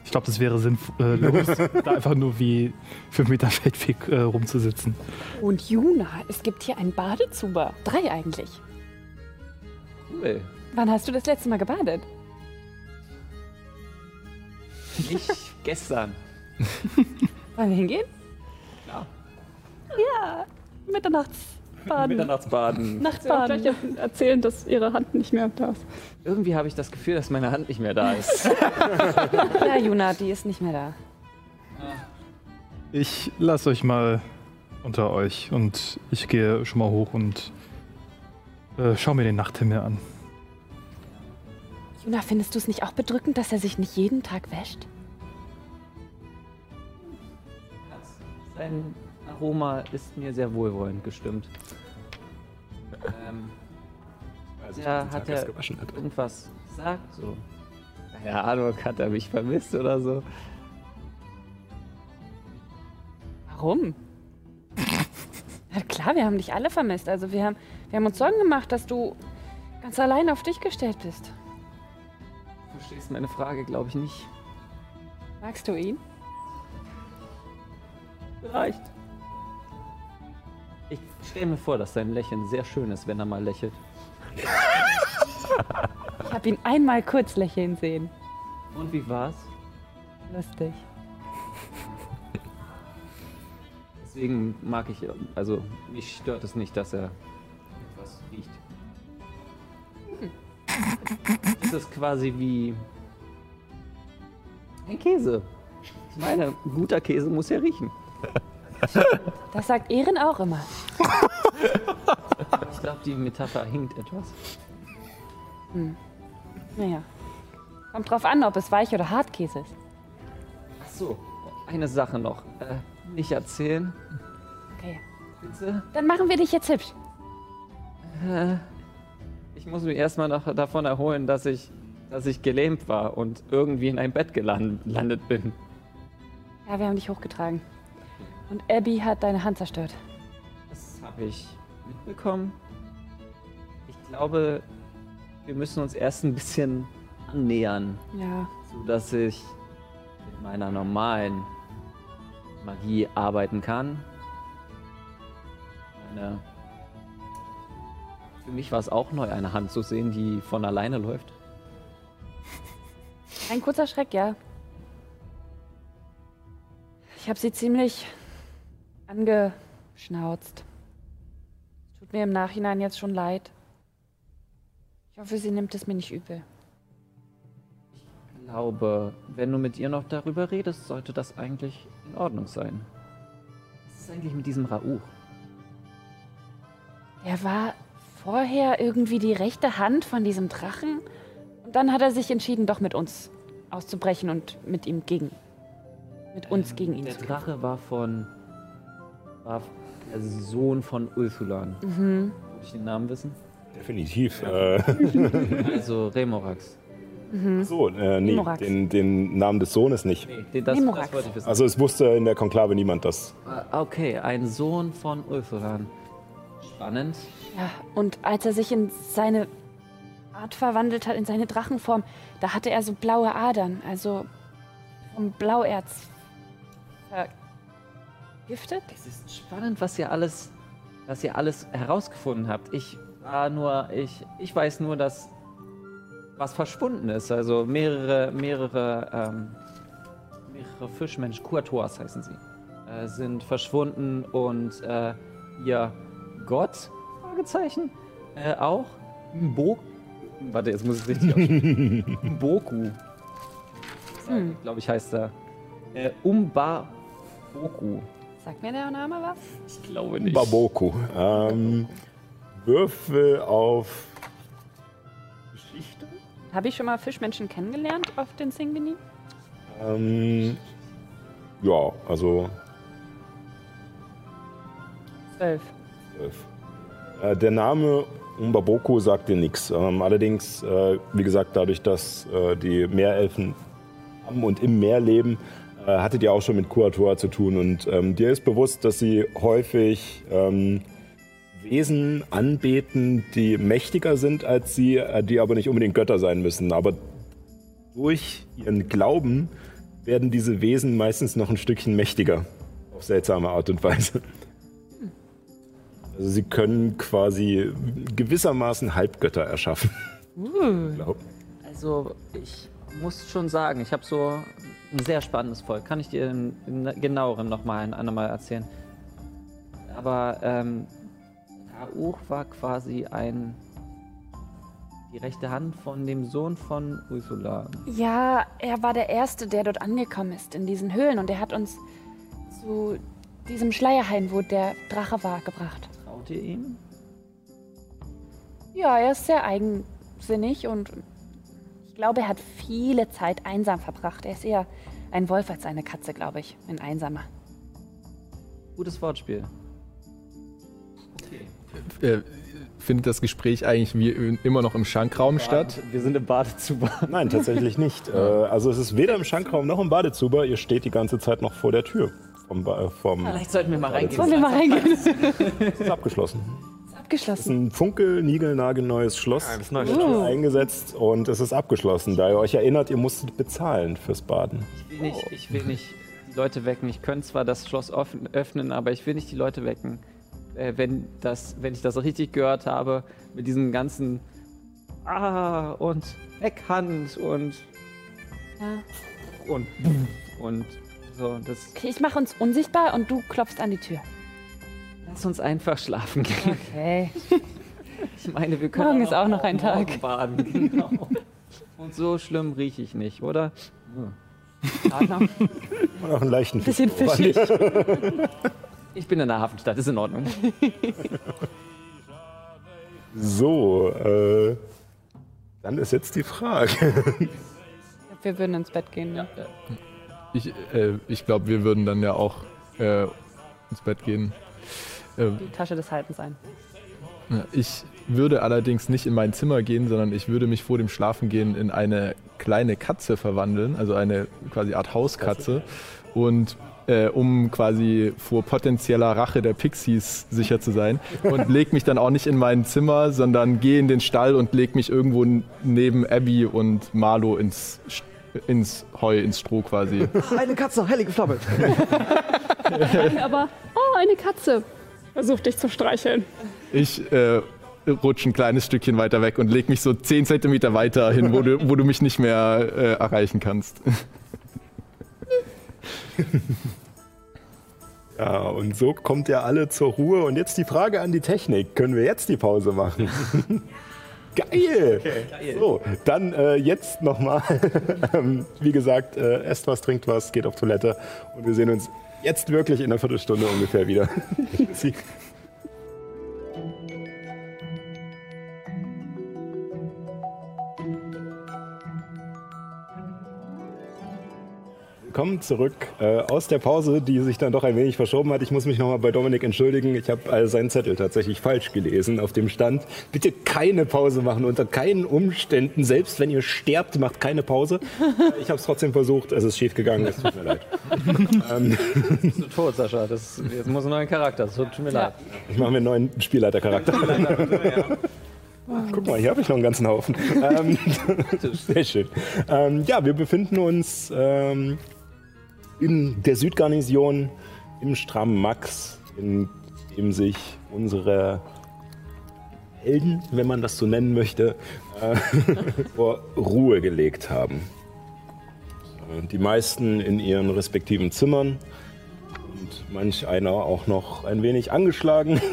Ich glaube, das wäre sinnlos, da einfach nur wie 5 Meter Feldweg äh, rumzusitzen. Und Juna, es gibt hier einen Badezuber. Drei eigentlich. Cool. Wann hast du das letzte Mal gebadet? Ich gestern. Wollen wir hingehen? Klar. Ja. Mitternachtsbaden. Mitternachtsbaden. Nachtbaden. Gleich erzählen, dass ihre Hand nicht mehr da ist. Irgendwie habe ich das Gefühl, dass meine Hand nicht mehr da ist. Ja, Juna, die ist nicht mehr da. Ich lasse euch mal unter euch und ich gehe schon mal hoch und äh, schau mir den Nachthimmel an. Juna, findest du es nicht auch bedrückend, dass er sich nicht jeden Tag wäscht? Sein Aroma ist mir sehr wohlwollend gestimmt. Ähm, Also ja, hat er gewaschen hat. irgendwas gesagt? So. Keine Ahnung, hat er mich vermisst oder so? Warum? Ja, klar, wir haben dich alle vermisst. Also wir haben, wir haben uns Sorgen gemacht, dass du ganz allein auf dich gestellt bist. Du verstehst meine Frage, glaube ich, nicht. Magst du ihn? Vielleicht. Ich stelle mir vor, dass sein Lächeln sehr schön ist, wenn er mal lächelt. Ich habe ihn einmal kurz lächeln sehen. Und wie war's? Lustig. Deswegen mag ich, also mich stört es nicht, dass er etwas riecht. Es ist quasi wie ein Käse. Ich meine, guter Käse muss ja riechen. Das sagt Ehren auch immer. Ich glaube, die Metapher hinkt etwas. Hm. Naja. Kommt drauf an, ob es Weich- oder Hartkäse ist. Ach so, eine Sache noch. Äh, nicht erzählen. Okay. Bitte? Dann machen wir dich jetzt hübsch. Äh, ich muss mich erstmal noch davon erholen, dass ich, dass ich gelähmt war und irgendwie in ein Bett gelan- gelandet bin. Ja, wir haben dich hochgetragen. Und Abby hat deine Hand zerstört. Das habe ich mitbekommen. Ich glaube, wir müssen uns erst ein bisschen annähern, Ja. sodass ich mit meiner normalen Magie arbeiten kann. Meine Für mich war es auch neu, eine Hand zu sehen, die von alleine läuft. Ein kurzer Schreck, ja. Ich habe sie ziemlich angeschnauzt. Es tut mir im Nachhinein jetzt schon leid. Ich hoffe, sie nimmt es mir nicht übel. Ich glaube, wenn du mit ihr noch darüber redest, sollte das eigentlich in Ordnung sein. Was ist eigentlich mit diesem Rauch? Er war vorher irgendwie die rechte Hand von diesem Drachen. Und dann hat er sich entschieden, doch mit uns auszubrechen und mit ihm gegen. Mit uns gegen ihn Der zu kämpfen. Drache war von. War der Sohn von Ulthulan. Mhm. Würde ich den Namen wissen? Definitiv. Äh, Also Remorax. Mhm. so, äh, nee, den, den Namen des Sohnes nicht. Den, das, das wollte ich wissen. Also es wusste in der Konklave niemand das. Ah, okay, ein Sohn von Ulthulan. Spannend. Ja, und als er sich in seine Art verwandelt hat, in seine Drachenform, da hatte er so blaue Adern, also vom Blauerz vergiftet. Es ist spannend, was ihr alles, was ihr alles herausgefunden habt. Ich war nur, ich, ich weiß nur, dass was verschwunden ist. Also mehrere, mehrere, ähm, mehrere Fischmenschen, Kuatoas heißen sie, äh, sind verschwunden und äh, ihr Gott, Fragezeichen, äh, auch. Mbo Warte, jetzt muss ich es richtig aussprechen. Mboku. Hm. Glaube ich, heißt er. Äh, Umbaboku. Sagt mir der Name was? Ich glaube nicht. Baboku. Ähm, Würfel auf Geschichte? Habe ich schon mal Fischmenschen kennengelernt auf den Singini? Ähm, ja, also Zwölf. zwölf. Äh, der Name Umbaboku sagt dir nichts. Ähm, allerdings, äh, wie gesagt, dadurch, dass äh, die Meerelfen am und im Meer leben, hattet ihr auch schon mit Kuatua zu tun. Und ähm, dir ist bewusst, dass sie häufig ähm, Wesen anbeten, die mächtiger sind als sie, äh, die aber nicht unbedingt Götter sein müssen. Aber durch ihren Glauben werden diese Wesen meistens noch ein Stückchen mächtiger. Auf seltsame Art und Weise. Also sie können quasi gewissermaßen Halbgötter erschaffen. Uh. Also, ich muss schon sagen, ich habe so ein sehr spannendes Volk. Kann ich dir in, in genauerem nochmal ein andermal erzählen. Aber ähm, Rauch war quasi ein die rechte Hand von dem Sohn von Ursula. Ja, er war der Erste, der dort angekommen ist, in diesen Höhlen. Und er hat uns zu diesem Schleierhain, wo der Drache war, gebracht. Traut ihr ihm? Ja, er ist sehr eigensinnig und glaube, er hat viele Zeit einsam verbracht. Er ist eher ein Wolf als eine Katze, glaube ich. Ein Einsamer. Gutes Wortspiel. Äh, findet das Gespräch eigentlich wie immer noch im Schankraum statt? Wir sind im Badezuber. Nein, tatsächlich nicht. Äh, also es ist weder im Schankraum noch im Badezuber. Ihr steht die ganze Zeit noch vor der Tür. Vom, äh, vom Vielleicht sollten wir mal reingehen. Wollen wir mal reingehen? Es ist abgeschlossen. Ist Es ist abgeschlossen. ein funkel niegelnagelneues Schloss. Ja, das ist neu. Wird schon eingesetzt und es ist abgeschlossen. Da ihr euch erinnert, ihr musstet bezahlen fürs Baden. Ich will nicht, ich will nicht die Leute wecken. Ich könnte zwar das Schloss öffnen, aber ich will nicht die Leute wecken. Äh, wenn, das, wenn ich das richtig gehört habe, mit diesem ganzen Ah und Weckhand und Ja. und und So, das, Okay, ich mache uns unsichtbar und du klopfst an die Tür. Lass uns einfach schlafen gehen. Okay. Ich meine, wir können Morgen ist auch noch ein Tag. baden. Genau. Und so schlimm rieche ich nicht, oder? Partner? Und auch einen leichten Bisschen Fisch. fischig. Ich bin in der Hafenstadt, ist in Ordnung. So, äh, dann ist jetzt die Frage. Wir würden ins Bett gehen. Ne? Ich, äh, ich glaube, wir würden dann ja auch äh, ins Bett gehen. Äh, Die Tasche des Haltens ein. Ich würde allerdings nicht in mein Zimmer gehen, sondern ich würde mich vor dem Schlafengehen in eine kleine Katze verwandeln, also eine quasi Art Hauskatze. Und äh, um quasi vor potenzieller Rache der Pixies sicher zu sein. Und leg mich dann auch nicht in mein Zimmer, sondern gehe in den Stall und leg mich irgendwo neben Abby und Marlo ins, ins Heu, ins Stroh quasi. Eine Katze, heilige Flamme. Aber, oh, eine Katze. Versuch dich zu streicheln. Ich äh, rutsche ein kleines Stückchen weiter weg und leg mich so 10 Zentimeter weiter hin, wo du, wo du mich nicht mehr äh, erreichen kannst. Ja, und so kommt ihr alle zur Ruhe. Und jetzt die Frage an die Technik. Können wir jetzt die Pause machen? Geil! So, dann äh, jetzt nochmal. ähm, wie gesagt, äh, esst was, trinkt was, geht auf Toilette. Und wir sehen uns jetzt wirklich in einer Viertelstunde ungefähr wieder. Willkommen zurück äh, aus der Pause, die sich dann doch ein wenig verschoben hat. Ich muss mich nochmal bei Dominik entschuldigen. Ich habe also seinen Zettel tatsächlich falsch gelesen. Auf dem stand, bitte keine Pause machen, unter keinen Umständen. Selbst wenn ihr sterbt, macht keine Pause. Ich habe es trotzdem versucht. Es ist schief gegangen. Es tut mir leid. ähm, Bist du tot, Sascha? Das, jetzt muss ein neuer Charakter. Das tut mir leid. ich mache mir einen neuen Spielleitercharakter. Guck mal, hier habe ich noch einen ganzen Haufen. Ähm, sehr schön. Ähm, ja, wir befinden uns ähm, in der Südgarnison im strammen Max, in dem sich unsere Helden, wenn man das so nennen möchte, äh, vor Ruhe gelegt haben. Äh, Die meisten in ihren respektiven Zimmern und manch einer auch noch ein wenig angeschlagen.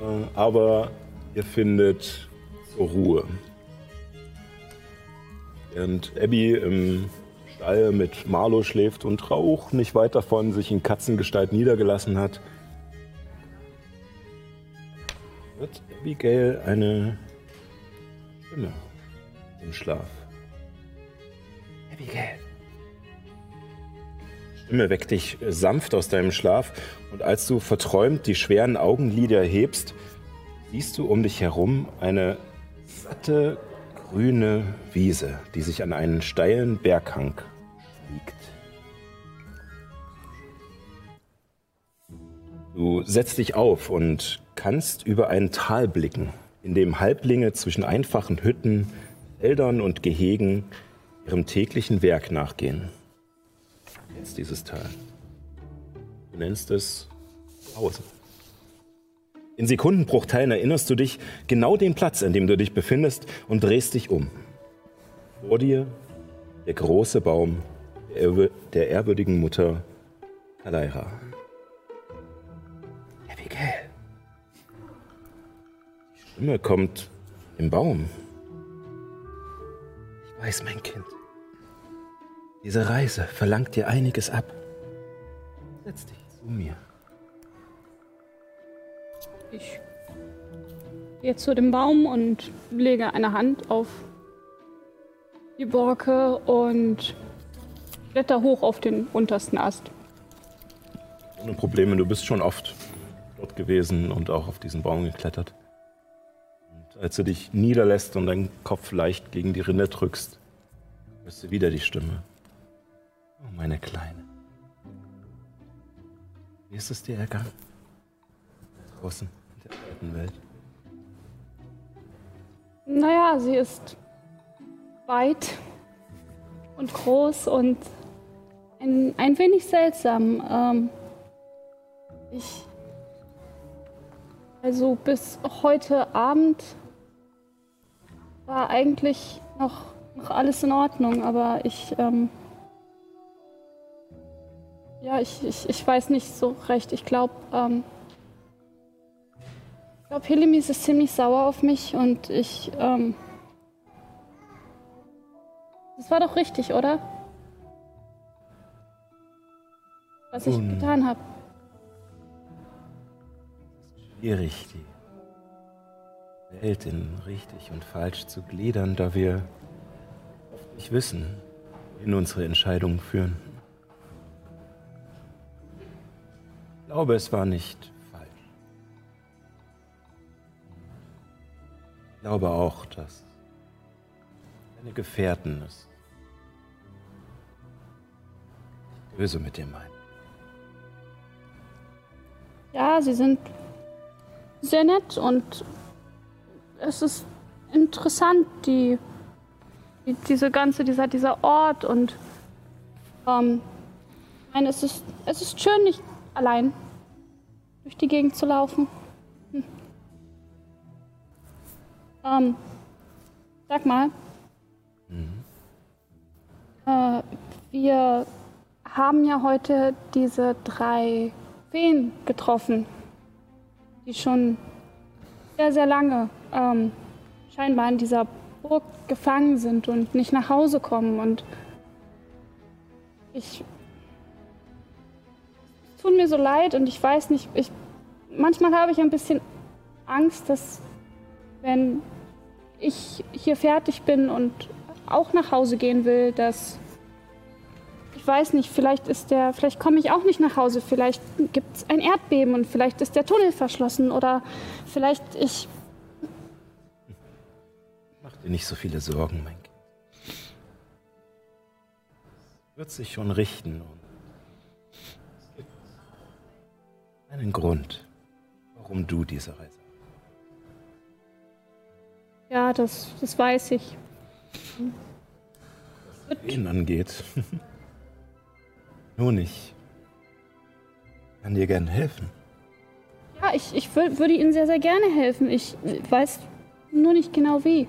Äh, aber ihr findet zur Ruhe. Während Abby im Stall mit Marlo schläft und Rauch nicht weit davon sich in Katzengestalt niedergelassen hat, hört Abigail eine Stimme im Schlaf. Abigail. Stimme weckt dich sanft aus deinem Schlaf und als du verträumt die schweren Augenlider hebst, siehst du um dich herum eine satte grüne Wiese, die sich an einen steilen Berghang schmiegt. Du setzt dich auf und kannst über ein Tal blicken, in dem Halblinge zwischen einfachen Hütten, Feldern und Gehegen ihrem täglichen Werk nachgehen. Jetzt dieses Tal. Du nennst es Pause. In Sekundenbruchteilen erinnerst du dich genau den Platz, an dem du dich befindest und drehst dich um. Vor dir der große Baum der, ehrwür- der ehrwürdigen Mutter Kaleira. Abigail. Die Stimme kommt im Baum. Ich weiß, mein Kind. Diese Reise verlangt dir einiges ab. Setz dich zu mir. Ich gehe zu dem Baum und lege eine Hand auf die Borke und kletter hoch auf den untersten Ast. Ohne Probleme, du bist schon oft dort gewesen und auch auf diesen Baum geklettert. Und als du dich niederlässt und deinen Kopf leicht gegen die Rinde drückst, hörst du wieder die Stimme. Oh, meine Kleine. Wie ist es dir ergangen? Draußen in der weiten Welt. Naja, sie ist weit und groß und ein, ein wenig seltsam. Ähm, ich. Also bis heute Abend war eigentlich noch, noch alles in Ordnung, aber ich. Ähm, Ja, ich, ich, ich weiß nicht so recht. Ich glaube, ähm, ich glaube, Hillemis ist ziemlich sauer auf mich und ich, ähm, das war doch richtig, oder? Was ich Nun. getan habe. Schwierig, die Welt in richtig und falsch zu gliedern, da wir oft nicht wissen, wohin unsere Entscheidungen führen. Ich glaube, es war nicht glaube auch, dass deine Gefährten es böse mit dir meinen. Ja, sie sind sehr nett und es ist interessant, die, die diese ganze, dieser, dieser Ort und ähm, meine, es ist, es ist schön, nicht allein durch die Gegend zu laufen. Ähm, sag mal, äh, wir haben ja heute diese drei Feen getroffen, die schon sehr, sehr lange ähm, scheinbar in dieser Burg gefangen sind und nicht nach Hause kommen. Und ich. Es tut mir so leid und ich weiß nicht, ich, manchmal habe ich ein bisschen Angst, dass wenn ich hier fertig bin und auch nach Hause gehen will, dass ich weiß nicht, vielleicht ist der, vielleicht komme ich auch nicht nach Hause, vielleicht gibt es ein Erdbeben und vielleicht ist der Tunnel verschlossen oder vielleicht ich. Mach dir nicht so viele Sorgen, mein Kind. Es wird sich schon richten und es gibt einen Grund, warum du diese Reise. Ja, das, das weiß ich. Was ihn angeht. Nur nicht. Kann dir gern helfen. Ja, ich, ich wür- würde Ihnen sehr, sehr gerne helfen. Ich weiß nur nicht genau wie.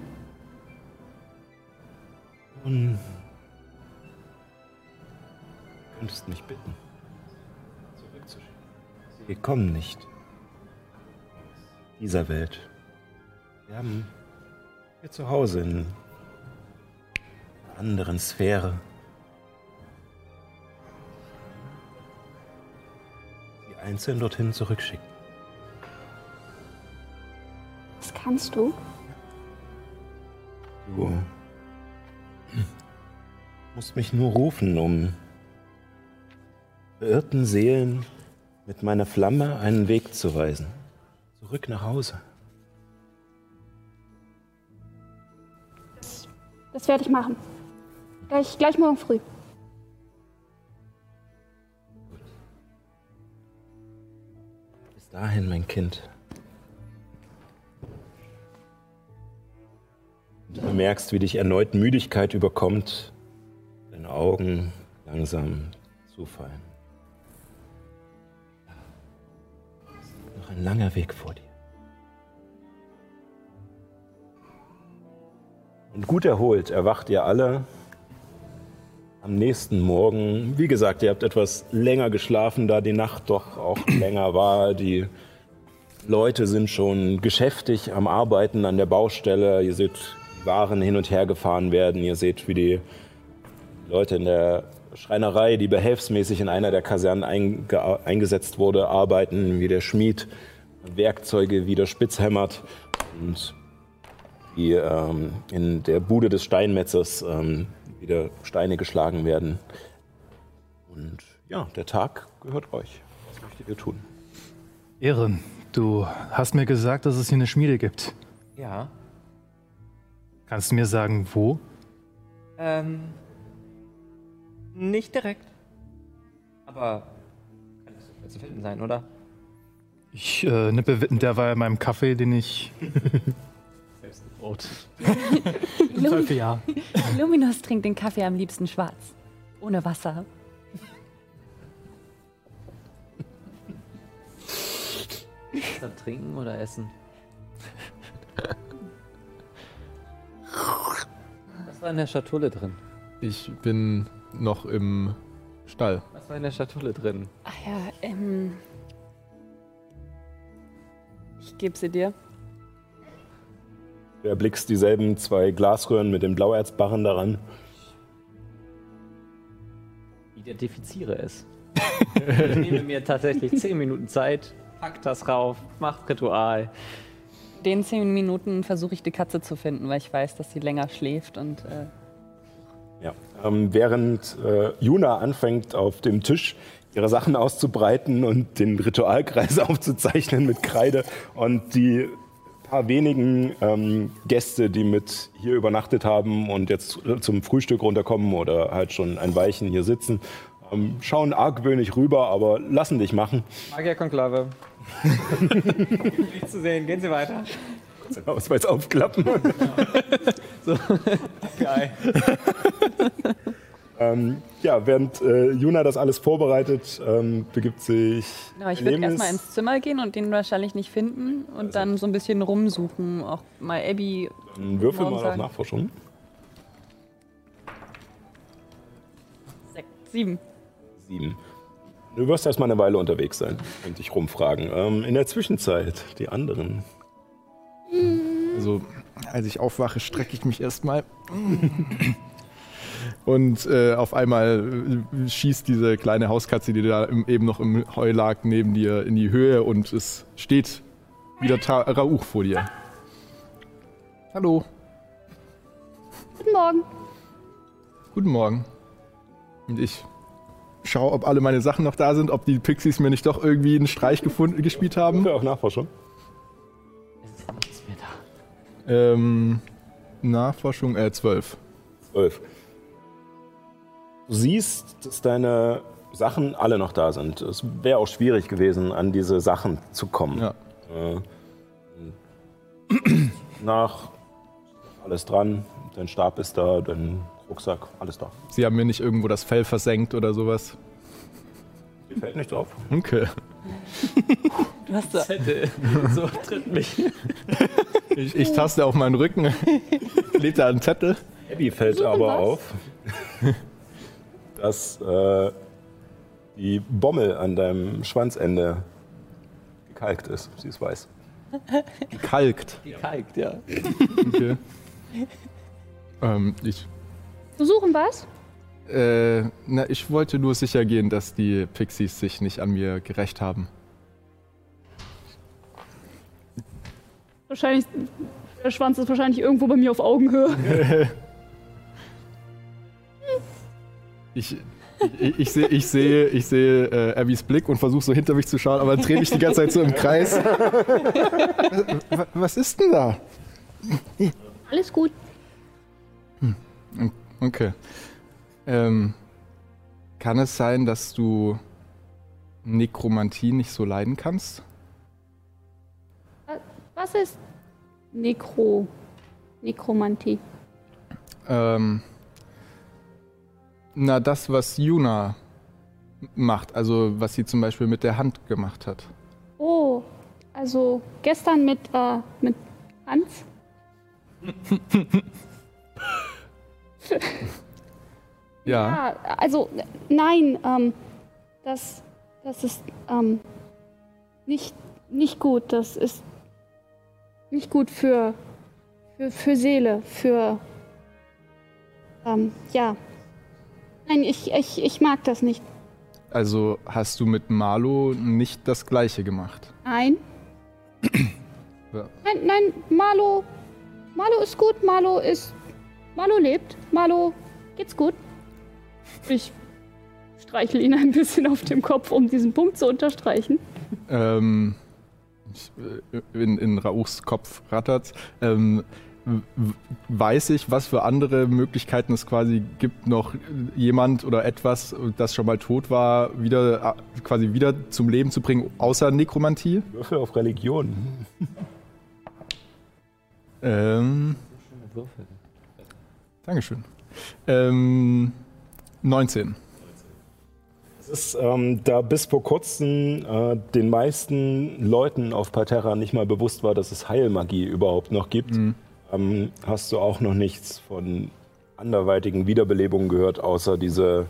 Und du könntest mich bitten, zurückzuschicken. Sie kommen nicht dieser Welt. Wir haben hier zu Hause in einer anderen Sphäre. Sie einzeln dorthin zurückschicken. Das kannst du? Du musst mich nur rufen, um verirrten Seelen mit meiner Flamme einen Weg zu weisen. Zurück nach Hause. Das werde ich machen. Gleich, gleich morgen früh. Bis dahin, mein Kind. Du merkst, wie dich erneut Müdigkeit überkommt, deine Augen langsam zufallen. Noch ein langer Weg vor dir. Und gut erholt erwacht ihr alle am nächsten Morgen. Wie gesagt, ihr habt etwas länger geschlafen, da die Nacht doch auch länger war. Die Leute sind schon geschäftig am Arbeiten an der Baustelle. Ihr seht Waren hin und her gefahren werden. Ihr seht, wie die Leute in der Schreinerei, die behelfsmäßig in einer der Kasernen einge eingesetzt wurde, arbeiten, wie der Schmied Werkzeuge wieder spitzhämmert und wie ähm, in der Bude des Steinmetzers ähm, wieder Steine geschlagen werden. Und ja, der Tag gehört euch. Was möchtet ihr tun? Ehren, du hast mir gesagt, dass es hier eine Schmiede gibt. Ja. Kannst du mir sagen, wo? Ähm. Nicht direkt. Aber kann das zu finden sein, oder? Ich äh, nippe derweil meinem Kaffee, den ich. Gebraut. Im ja. Luminous trinkt den Kaffee am liebsten schwarz. Ohne Wasser. Dann trinken oder essen? Was war in der Schatulle drin? Ich bin noch im Stall. Was war in der Schatulle drin? Ach ja, ähm. Ich gebe sie dir. Du erblickst dieselben zwei Glasröhren mit den Blauerzbarren daran. Identifiziere es. ich nehme mir tatsächlich 10 Minuten Zeit, pack das rauf, mach Ritual. In den zehn Minuten versuche ich die Katze zu finden, weil ich weiß, dass sie länger schläft und. Äh, Ja. Ähm, während äh, Juna anfängt, auf dem Tisch ihre Sachen auszubreiten und den Ritualkreis aufzuzeichnen mit Kreide und die paar wenigen ähm, Gäste, die mit hier übernachtet haben und jetzt äh, zum Frühstück runterkommen oder halt schon ein Weilchen hier sitzen, ähm, schauen argwöhnig rüber, aber lassen dich machen. Magierkonklave. Nichts zu sehen, gehen Sie weiter. Ausweis aufklappen. So. Geil. Ähm, ja, während äh, Juna das alles vorbereitet, ähm, begibt sich. ja, ich würde erstmal ins Zimmer gehen und den wahrscheinlich nicht finden und dann so ein bisschen rumsuchen. Auch mal Abby. Dann würfel mal auf. Nachforschung. Sechs, sieben. Sieben. Du wirst erstmal eine Weile unterwegs sein und dich rumfragen. Ähm, in der Zwischenzeit, die anderen. Also, als ich aufwache, strecke ich mich erstmal. Und äh, auf einmal äh, schießt diese kleine Hauskatze, die da im, eben noch im Heu lag, neben dir in die Höhe und es steht wieder Ta Rauch vor dir. Hallo, Guten Morgen. guten Morgen. Und ich schaue, ob alle meine Sachen noch da sind, ob die Pixies mir nicht doch irgendwie einen Streich gefunden, gespielt haben. Ja, auch Nachforschung. Es ist nichts mehr da. Ähm, Nachforschung, äh, 12. Zwölf. Du siehst, dass deine Sachen alle noch da sind. Es wäre auch schwierig gewesen, an diese Sachen zu kommen. Ja. Äh, nach alles dran, dein Stab ist da, dein Rucksack, alles da. Sie haben mir nicht irgendwo das Fell versenkt oder sowas. Dir fällt nicht drauf. Okay. Du hast so. Zettel. So tritt mich. Ich, ich taste auf meinen Rücken, leg da einen Zettel. Abby fällt aber was? auf, dass äh, die Bommel an deinem Schwanzende gekalkt ist. Sie ist weiß. Gekalkt. Gekalkt, ja. Okay. ähm, ich, Wir suchen was? äh, na, ich wollte nur sicher gehen, dass die Pixies sich nicht an mir gerecht haben. Wahrscheinlich. Der Schwanz ist wahrscheinlich irgendwo bei mir auf Augenhöhe. Ich, ich, ich sehe, ich sehe, ich sehe äh, Abbys Blick und versuche so hinter mich zu schauen, aber drehe mich die ganze Zeit so im Kreis. was, was ist denn da? Alles gut. Okay. Ähm, kann es sein, dass du Nekromantie nicht so leiden kannst? Was ist Nekro. Nekromantie? Ähm, na, das, was Juna macht, also was sie zum Beispiel mit der Hand gemacht hat. Oh, also gestern mit, äh, mit Hans? Ja. Ja, also nein, ähm, das, das ist ähm, nicht, nicht gut. Das ist nicht gut für, für, für Seele, für ähm, ja. Nein, ich, ich, ich mag das nicht. Also hast du mit Marlo nicht das Gleiche gemacht? Nein. Ja. Nein, nein, Marlo. Marlo ist gut, Marlo ist. Marlo lebt. Marlo geht's gut. Ich streichle ihn ein bisschen auf dem Kopf, um diesen Punkt zu unterstreichen. Ähm, ich, äh, in, in Rauchs Kopf rattert. Ähm, weiß ich, was für andere Möglichkeiten es quasi gibt, noch jemand oder etwas, das schon mal tot war, wieder quasi wieder zum Leben zu bringen, außer Nekromantie? Würfel auf Religion. Ähm, Würfel. Dankeschön. Ähm, 19. Es ist, ähm, da bis vor kurzem äh, den meisten Leuten auf Parterra nicht mal bewusst war, dass es Heilmagie überhaupt noch gibt, ähm, hast du auch noch nichts von anderweitigen Wiederbelebungen gehört, außer diese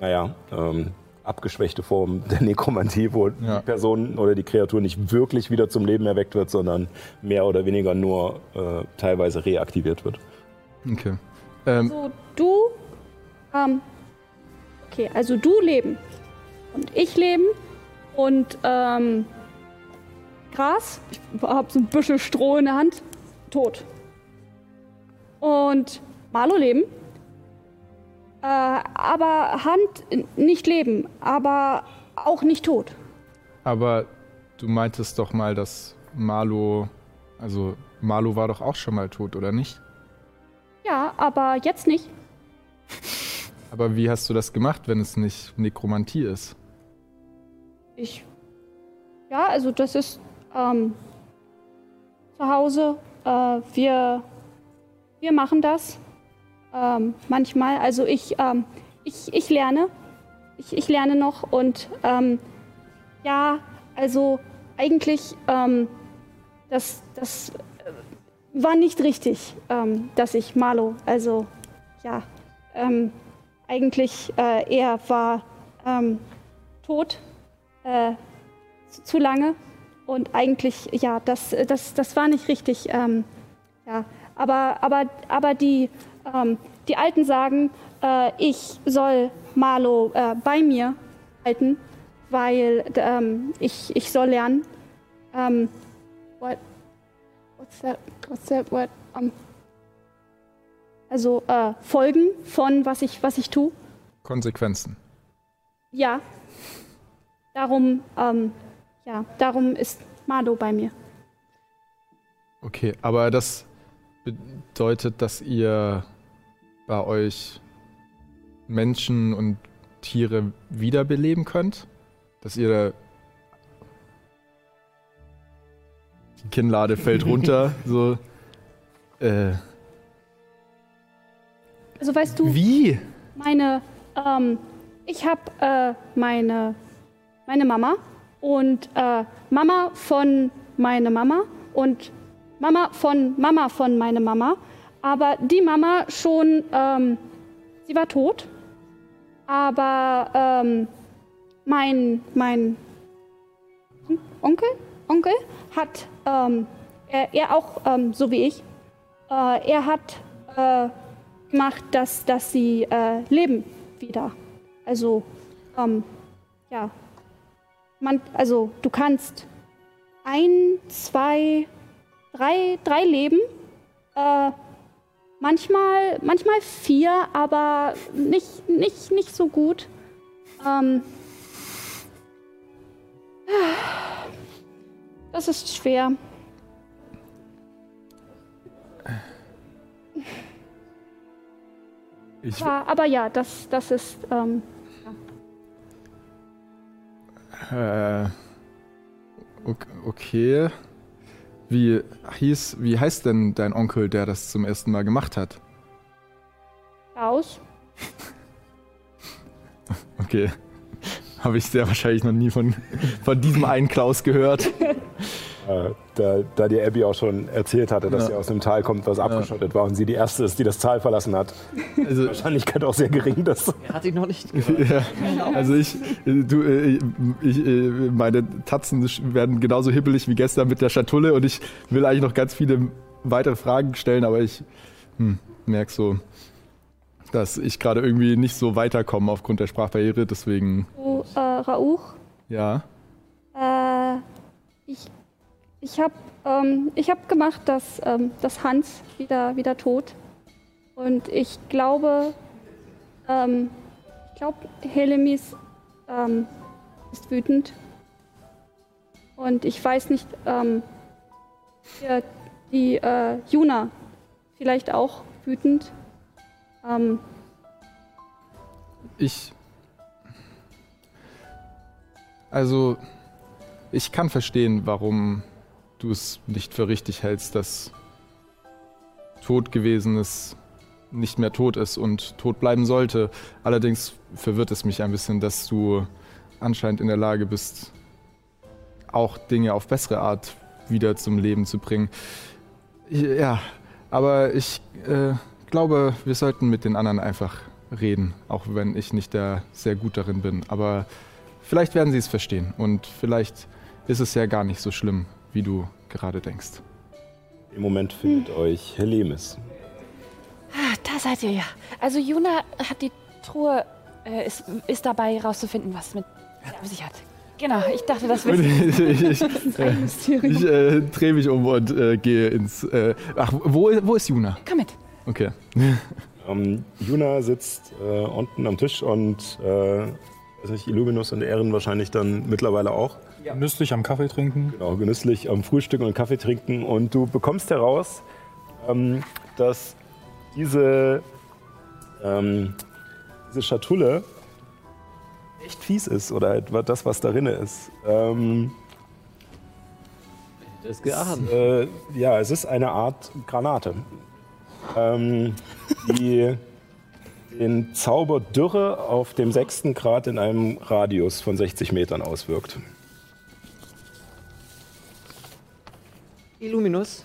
naja, ähm, abgeschwächte Form der Nekromantie, wo ja. die Person oder die Kreatur nicht wirklich wieder zum Leben erweckt wird, sondern mehr oder weniger nur äh, teilweise reaktiviert wird. Okay. Ähm. So, du. Ähm, okay, also du leben. Und ich leben. Und ähm, Gras. Ich habe so ein Büschel Stroh in der Hand. Tot. Und Marlo leben. Äh, aber Hand nicht leben, aber auch nicht tot. Aber du meintest doch mal, dass Marlo, also Marlo war doch auch schon mal tot, oder nicht? Ja, aber jetzt nicht. Aber wie hast du das gemacht, wenn es nicht Nekromantie ist? Ich. Ja, also das ist ähm, zu Hause. Äh, wir, wir machen das ähm, manchmal. Also ich, ähm, ich, ich lerne. Ich, ich lerne noch und ähm, ja, also eigentlich, ähm, das, das äh, war nicht richtig, ähm, dass ich Marlo, also ja, ähm, eigentlich äh, er war tot, äh, zu, zu, lange und eigentlich, ja, das, das, das war nicht richtig. ja, aber, aber, aber die, ähm, die Alten sagen, äh, ich soll Marlo äh, bei mir halten, weil ähm, ich, ich soll lernen. Ähm, what, what's that? What's that? What? Um, also äh, Folgen von was ich, was ich tue. Konsequenzen. Ja. Darum, ähm, ja, darum ist Marlo bei mir. Okay, aber das bedeutet, dass ihr bei euch Menschen und Tiere wiederbeleben könnt? Dass ihr die Kinnlade fällt runter, so. Äh. Also weißt du. Wie? Meine, ähm, ich habe äh, meine, meine Mama und äh, Mama von meiner Mama und Mama von Mama von meiner Mama aber die Mama schon, ähm, sie war tot. Aber ähm, mein, mein Onkel, Onkel hat, ähm, er, er, auch ähm, so wie ich, äh, er hat äh, gemacht, dass, dass sie äh, leben wieder. Also, ähm, ja, man, also du kannst ein, zwei, drei, drei Leben äh, Manchmal, manchmal vier, aber nicht, nicht, nicht so gut. Ähm, das ist schwer. Ich aber, aber ja, das, das ist. Ähm. Äh, okay. Wie hieß, wie heißt denn dein Onkel, der das zum ersten Mal gemacht hat? Klaus. okay. Habe ich sehr wahrscheinlich noch nie von, von diesem einen Klaus gehört. Äh, da, da die Abby auch schon erzählt hatte, dass ja. sie aus einem Tal kommt, was abgeschottet ja. war und sie die erste ist, die das Tal verlassen hat. Also, Wahrscheinlichkeit auch sehr gering, dass. Er hat ihn noch nicht ja. Also ich, du, äh, ich, äh, meine Tatzen werden genauso hibbelig wie gestern mit der Schatulle und ich will eigentlich noch ganz viele weitere Fragen stellen, aber ich hm, merke so, dass ich gerade irgendwie nicht so weiterkomme aufgrund der Sprachbarriere, deswegen. Oh, äh, Rauch? Ja. Äh, ich ich habe ähm, hab gemacht, dass, ähm, dass Hans wieder, wieder tot. Und ich glaube, ähm, ich glaube, Helemis ähm, ist wütend. Und ich weiß nicht, ähm, die, die äh, Juna vielleicht auch wütend. Ähm, ich. Also, ich kann verstehen, warum du es nicht für richtig hältst, dass tot gewesenes nicht mehr tot ist und tot bleiben sollte. Allerdings verwirrt es mich ein bisschen, dass du anscheinend in der Lage bist, auch Dinge auf bessere Art wieder zum Leben zu bringen. Ja, aber ich äh, glaube, wir sollten mit den anderen einfach reden, auch wenn ich nicht der sehr gut darin bin. Aber vielleicht werden sie es verstehen und vielleicht ist es ja gar nicht so schlimm, wie du gerade denkst. Im Moment findet euch Helemis. Ah, da seid ihr ja. Also Juna hat die Truhe, äh, ist, ist dabei rauszufinden, was mit sich hat. Genau, ich dachte, das wäre ich ich, ein äh, Mysterium. ich äh, drehe mich um und äh, gehe ins. Äh, ach, wo, wo ist Juna? Komm mit. Okay. Ähm, Juna sitzt äh, unten am Tisch und äh, weiß nicht, Illuminus und Ehren wahrscheinlich dann mittlerweile auch. Genüsslich am Kaffee trinken. Genau, genüsslich am Frühstück und Kaffee trinken. Und du bekommst heraus, ähm, dass diese, ähm, diese Schatulle echt fies ist oder etwa das, was darin ist. Ähm, Das geahnt. äh, ja, es ist eine Art Granate, ähm, die den Zauber Dürre auf dem sechsten Grad in einem Radius von 60 Metern auswirkt. Illuminus.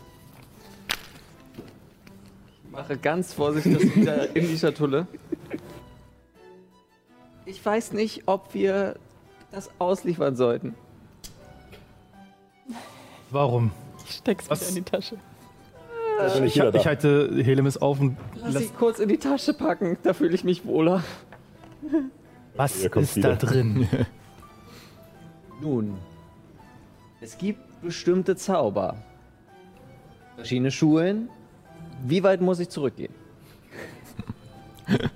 Ich mache ganz vorsichtig das wieder in die Schatulle. Ich weiß nicht, ob wir das ausliefern sollten. Warum? Ich steck's wieder in die Tasche. bin ich Ich, da. halte Helemis auf und Lass lass, sie kurz in die Tasche packen, da fühle ich mich wohler. was ist da wieder. drin? Nun, es gibt bestimmte Zauber. Verschiedene Schulen. Wie weit muss ich zurückgehen?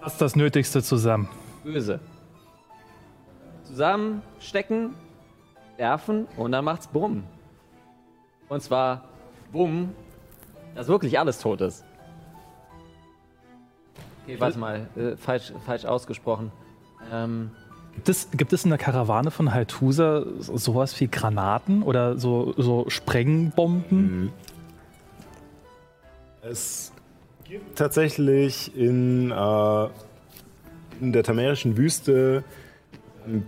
Fass das Nötigste zusammen. Böse. Zusammenstecken, werfen und dann macht's Bumm. Und zwar Bumm, dass wirklich alles tot ist. Okay, warte mal, äh, falsch, falsch ausgesprochen. Ähm, Gibt es, gibt es in der Karawane von Haltusa so- sowas wie Granaten oder so, so Sprengbomben? Es gibt tatsächlich in, äh, in der tamerischen Wüste ähm,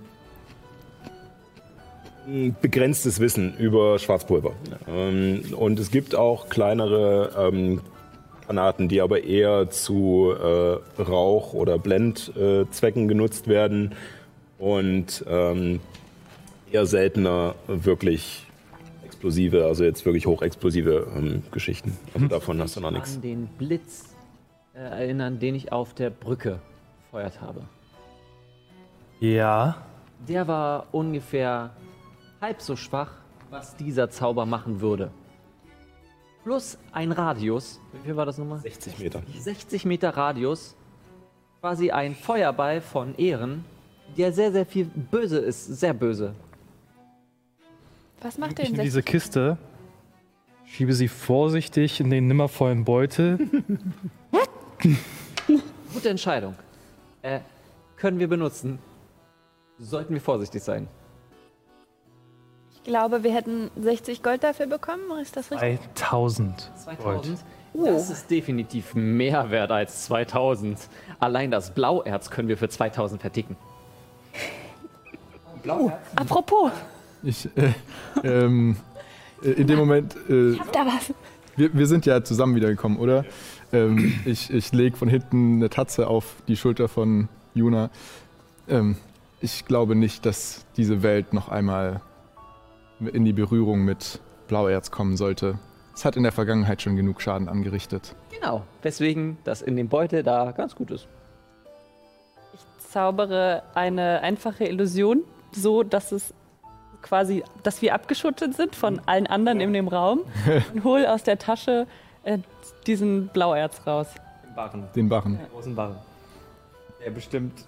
ein begrenztes Wissen über Schwarzpulver. Ähm, und es gibt auch kleinere ähm, Granaten, die aber eher zu äh, Rauch- oder Blendzwecken äh, genutzt werden und ähm, eher seltener wirklich explosive, also jetzt wirklich hochexplosive ähm, Geschichten. Also davon hast du noch nichts. an den Blitz äh, erinnern, den ich auf der Brücke gefeuert habe. Ja. Der war ungefähr halb so schwach, was dieser Zauber machen würde. Plus ein Radius. Wie viel war das nochmal? 60 Meter. 60 Meter Radius. Quasi ein Feuerball von Ehren, der sehr, sehr viel böse ist. Sehr böse. Was macht Ich denn nehme diese Kiste, schiebe sie vorsichtig in den nimmervollen Beutel. Gute Entscheidung. Äh, können wir benutzen. Sollten wir vorsichtig sein. Ich glaube, wir hätten 60 Gold dafür bekommen. Ist das richtig? 3000. 2000? Das ist definitiv mehr wert als 2000. Allein das Blauerz können wir für 2000 verticken. Apropos, Ich, äh, ähm, äh, in dem Moment, äh, habt da was? wir, wir sind ja zusammen wiedergekommen, oder? Ähm, ich ich lege von hinten eine Tatze auf die Schulter von Juna. Ähm, ich glaube nicht, dass diese Welt noch einmal in die Berührung mit Blauerz kommen sollte. Es hat in der Vergangenheit schon genug Schaden angerichtet. Genau. Weswegen das in dem Beutel da ganz gut ist. zaubere eine einfache Illusion, so dass es quasi, dass wir abgeschottet sind von allen anderen in dem Raum und hol aus der Tasche äh, diesen Blauerz raus. Im Barren. Den Barren. Großen Barren. Der bestimmt.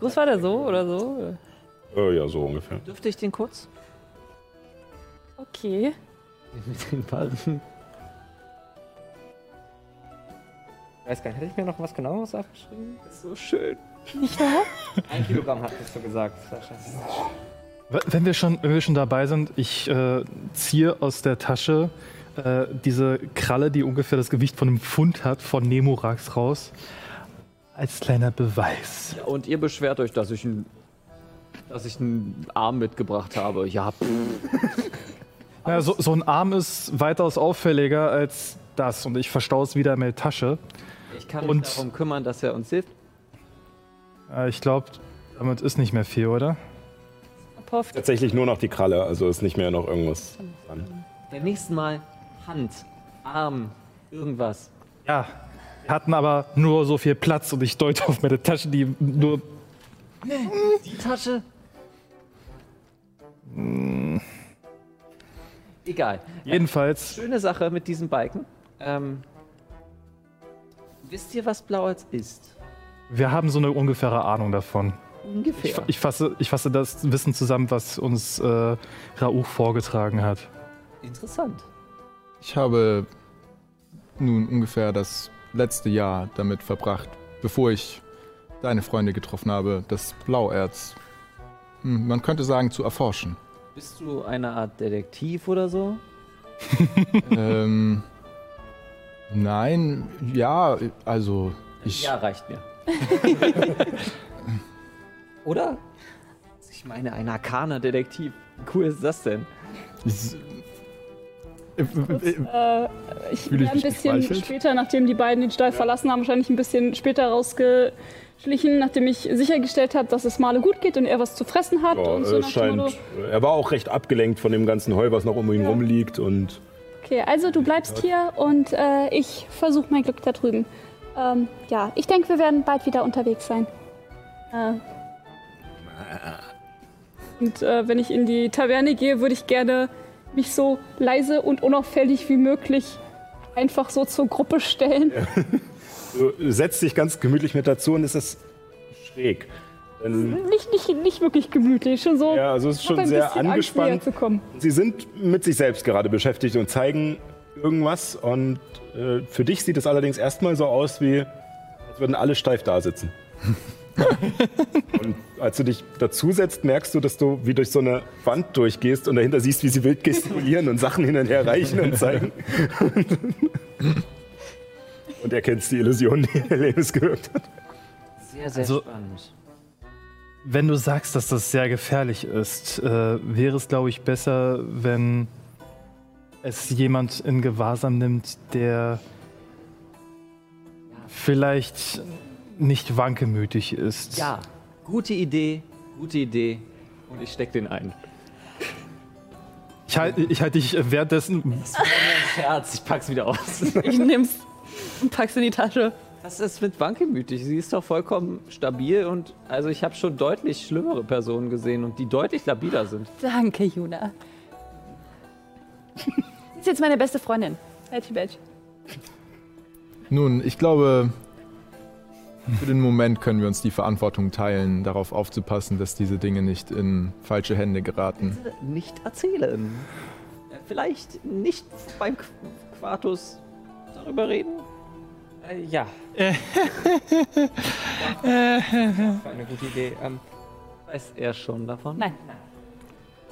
Groß war der so oder so? Äh, ja, so ungefähr. Dürfte ich den kurz? Okay. Mit den Barren. Ich weiß gar nicht, hätte ich mir noch was genaueres aufgeschrieben? Das ist so schön. Nicht wahr? Ein Kilogramm hattest du gesagt, Sascha. Wenn wir schon, wenn wir schon dabei sind, ich äh, ziehe aus der Tasche äh, diese Kralle, die ungefähr das Gewicht von einem Pfund hat, von Nemorax raus. Als kleiner Beweis. Ja, und ihr beschwert euch, dass ich einen dass ich einen Arm mitgebracht habe. Ja. Ja, so, so ein Arm ist weitaus auffälliger als das und ich verstaue es wieder in meine Tasche. Ich kann mich Und- darum kümmern, dass er uns hilft. Äh, ich glaube, damit ist nicht mehr viel, oder? Tatsächlich nur noch die Kralle, also ist nicht mehr noch irgendwas dran. Beim nächsten Mal Hand, Arm, irgendwas. Ja. Wir hatten aber nur so viel Platz und ich deute auf meine Tasche, die nur. Die Tasche? Egal. Jedenfalls. Schöne Sache mit diesem Balken. Ähm, wisst ihr, was Blauerz ist? Wir haben so eine ungefähre Ahnung davon. Ungefähr. Ich, ich, fasse, ich fasse das Wissen zusammen, was uns äh, Rauch vorgetragen hat. Interessant. Ich habe nun ungefähr das letzte Jahr damit verbracht, bevor ich deine Freunde getroffen habe, das Blauerz, hm, man könnte sagen, zu erforschen. Bist du eine Art Detektiv oder so? ähm, nein, ja, also ich. Ja, reicht mir. oder? Ich meine, ein Arkaner-Detektiv. Wie cool ist das denn? ich Äh, ich Fühl bin ich ein bisschen später, nachdem die beiden den Stall verlassen haben, wahrscheinlich ein bisschen später rausgeschlichen, nachdem ich sichergestellt habe, dass es Male gut geht und er was zu fressen hat. Ja, und so äh, scheint, er war auch recht abgelenkt von dem ganzen Heu, was noch um ihn rumliegt und Okay, also du bleibst hier und äh, ich versuche mein Glück da drüben. Ähm, ja, ich denke, wir werden bald wieder unterwegs sein. Äh, und äh, wenn ich in die Taverne gehe, würde ich gerne mich so leise und unauffällig wie möglich einfach so zur Gruppe stellen. du setzt dich ganz gemütlich mit dazu und es ist schräg. Denn, Nicht, nicht, nicht wirklich gemütlich, schon so. ja, also es ist schon sehr angespannt. zu kommen. Sie sind mit sich selbst gerade beschäftigt und zeigen irgendwas und äh, für dich sieht es allerdings erstmal so aus, wie als würden alle steif da sitzen. und als du dich dazusetzt, merkst du, dass du wie durch so eine Wand durchgehst und dahinter siehst, wie sie wild gestikulieren und Sachen hin und her reichen und zeigen. und erkennst die Illusion, die Helenes gewirkt hat. Sehr, sehr Also- spannend. Wenn du sagst, dass das sehr gefährlich ist, äh, wäre es, glaube ich, besser, wenn es jemand in Gewahrsam nimmt, der vielleicht nicht wankemütig ist. Ja, gute Idee, gute Idee. Und ich steck den ein. Ich halte ich halt dich währenddessen. Das war nur ein Scherz, ich pack's wieder aus. Ich nimm's und pack's in die Tasche. Was ist mit wankemütig? Sie ist doch vollkommen stabil und also ich habe schon deutlich schlimmere Personen gesehen und die deutlich labiler sind. Danke, Juna. Ist jetzt meine beste Freundin. Betty Badge. Nun, ich glaube, für den Moment können wir uns die Verantwortung teilen, darauf aufzupassen, dass diese Dinge nicht in falsche Hände geraten. Nicht erzählen. Äh, Vielleicht nicht beim Qu- Quartus darüber reden? Äh, ja. War eine gute Idee. Ähm, Weiß er schon davon? Nein.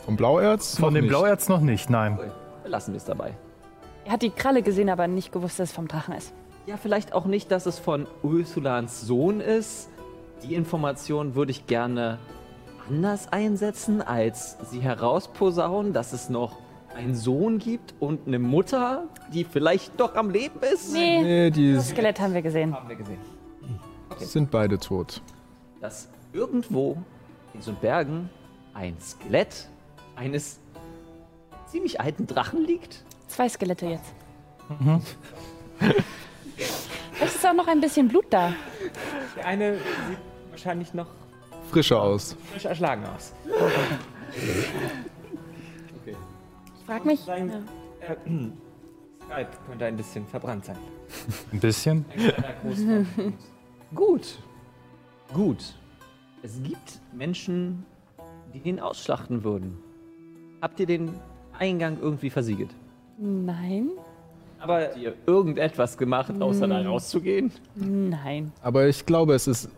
Vom Blauerz? Von dem nicht. Blauerz noch nicht, nein. Lassen wir es dabei. Er hat die Kralle gesehen, aber nicht gewusst, dass es vom Drachen ist. Ja, vielleicht auch nicht, dass es von Ursulans Sohn ist. Die Information würde ich gerne anders einsetzen, als sie herausposaunen, dass es noch einen Sohn gibt und eine Mutter, die vielleicht doch am Leben ist. Nee, Nee, die das Skelett haben wir gesehen. Haben wir gesehen. sind beide tot. Dass irgendwo in so Bergen ein Skelett eines ziemlich alten Drachen liegt. Zwei Skelette jetzt. Es ist auch noch ein bisschen Blut da. der eine sieht wahrscheinlich noch Frischer aus. frisch erschlagen aus. Ich frag mich. Sein äh, Skype könnte ein bisschen verbrannt sein. Ein bisschen. Ein. Gut. Gut. Es gibt Menschen, die den ausschlachten würden. Habt ihr den Eingang irgendwie versiegelt? Nein. Aber habt ihr irgendetwas gemacht, außer da rauszugehen? Nein. Aber ich glaube, es ist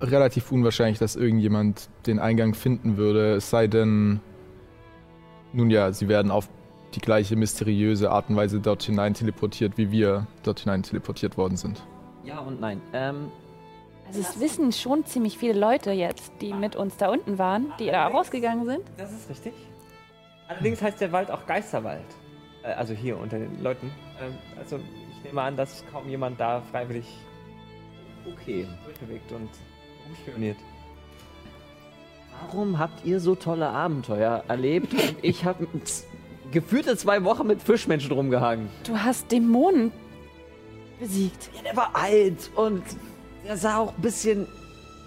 relativ unwahrscheinlich, dass irgendjemand den Eingang finden würde, es sei denn, nun ja, sie werden auf die gleiche mysteriöse Art und Weise dort hinein teleportiert, wie wir dort hinein teleportiert worden sind. Ja und nein. Ähm, Also es wissen schon ziemlich viele Leute jetzt, die mit uns da unten waren, die da rausgegangen sind. Das ist richtig. Allerdings heißt der Wald auch Geisterwald. Äh, also hier unter den Leuten. Ähm, also ich nehme an, dass kaum jemand da freiwillig okay bewegt und umspioniert. Warum habt ihr so tolle Abenteuer erlebt und ich habe gefühlte zwei Wochen mit Fischmenschen rumgehangen? Du hast Dämonen besiegt. Ja, der war alt und der sah auch ein bisschen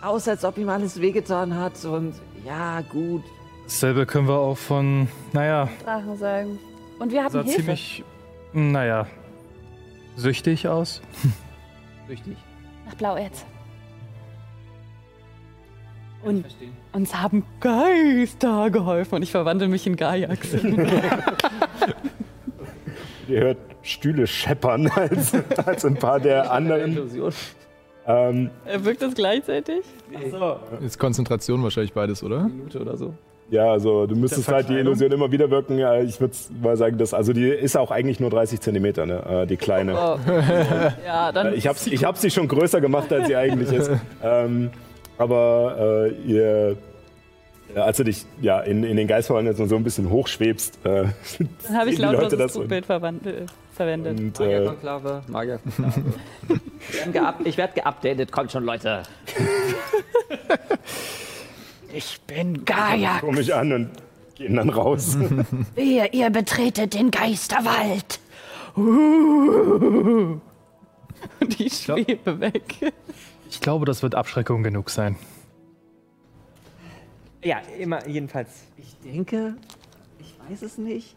aus, als ob ihm alles wehgetan hat und ja, gut. Dasselbe können wir auch von, naja, Drachen sagen. Und wir haben sah Hilfe. ziemlich, naja, süchtig aus. Süchtig. Nach Blauerz. Und uns haben Geister geholfen und ich verwandle mich in Gaiax. Ihr hört Stühle scheppern als, als ein paar der anderen. Ähm, Wirkt das gleichzeitig? Achso. Ist Konzentration wahrscheinlich beides, oder? Minute oder so. Ja, also du müsstest halt die? Illusion immer wieder wirken. Ja, ich würde mal sagen, dass, also die ist auch eigentlich nur 30 Zentimeter, ne? äh, die kleine. Oh. Ja, dann. Äh, Ich habe ich hab sie schon größer gemacht, als sie eigentlich ist. Ähm, aber äh, ihr, äh, als du dich ja, in, in den Geist verwandelst und so ein bisschen hochschwebst, äh, Dann habe ich sehen die Leute lautlos das Trugbild verwandelt- verwendet. und äh, Magierkonklave, Magierkonklave. Ich werd geup- ich werde geupdatet, kommt schon, Leute. Ich bin Gaia. gucken mich an und gehen dann raus. Wehe, ihr betretet den Geisterwald. Und ich schwebe weg. Ich glaube, das wird Abschreckung genug sein. Ja, immer, jedenfalls. Ich denke, ich weiß es nicht.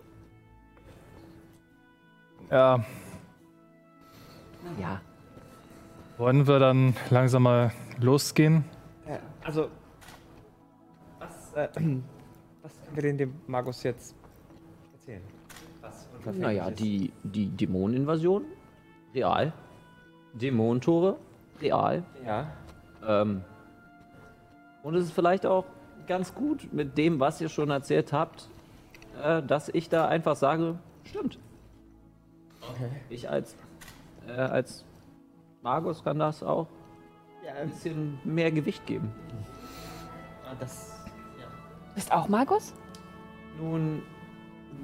Ja, Ja. wollen wir dann langsam mal losgehen? Äh, also, was, äh, was können wir denn dem Magus jetzt erzählen? Was Naja, ist? die, die Dämoneninvasion, real. Dämonentore, real. Ja. Ähm, und es ist vielleicht auch ganz gut mit dem, was ihr schon erzählt habt, äh, dass ich da einfach sage, stimmt. Ich als, äh, als Magus kann das auch ein bisschen mehr Gewicht geben. Ah, Das, Bist auch Magus? Nun,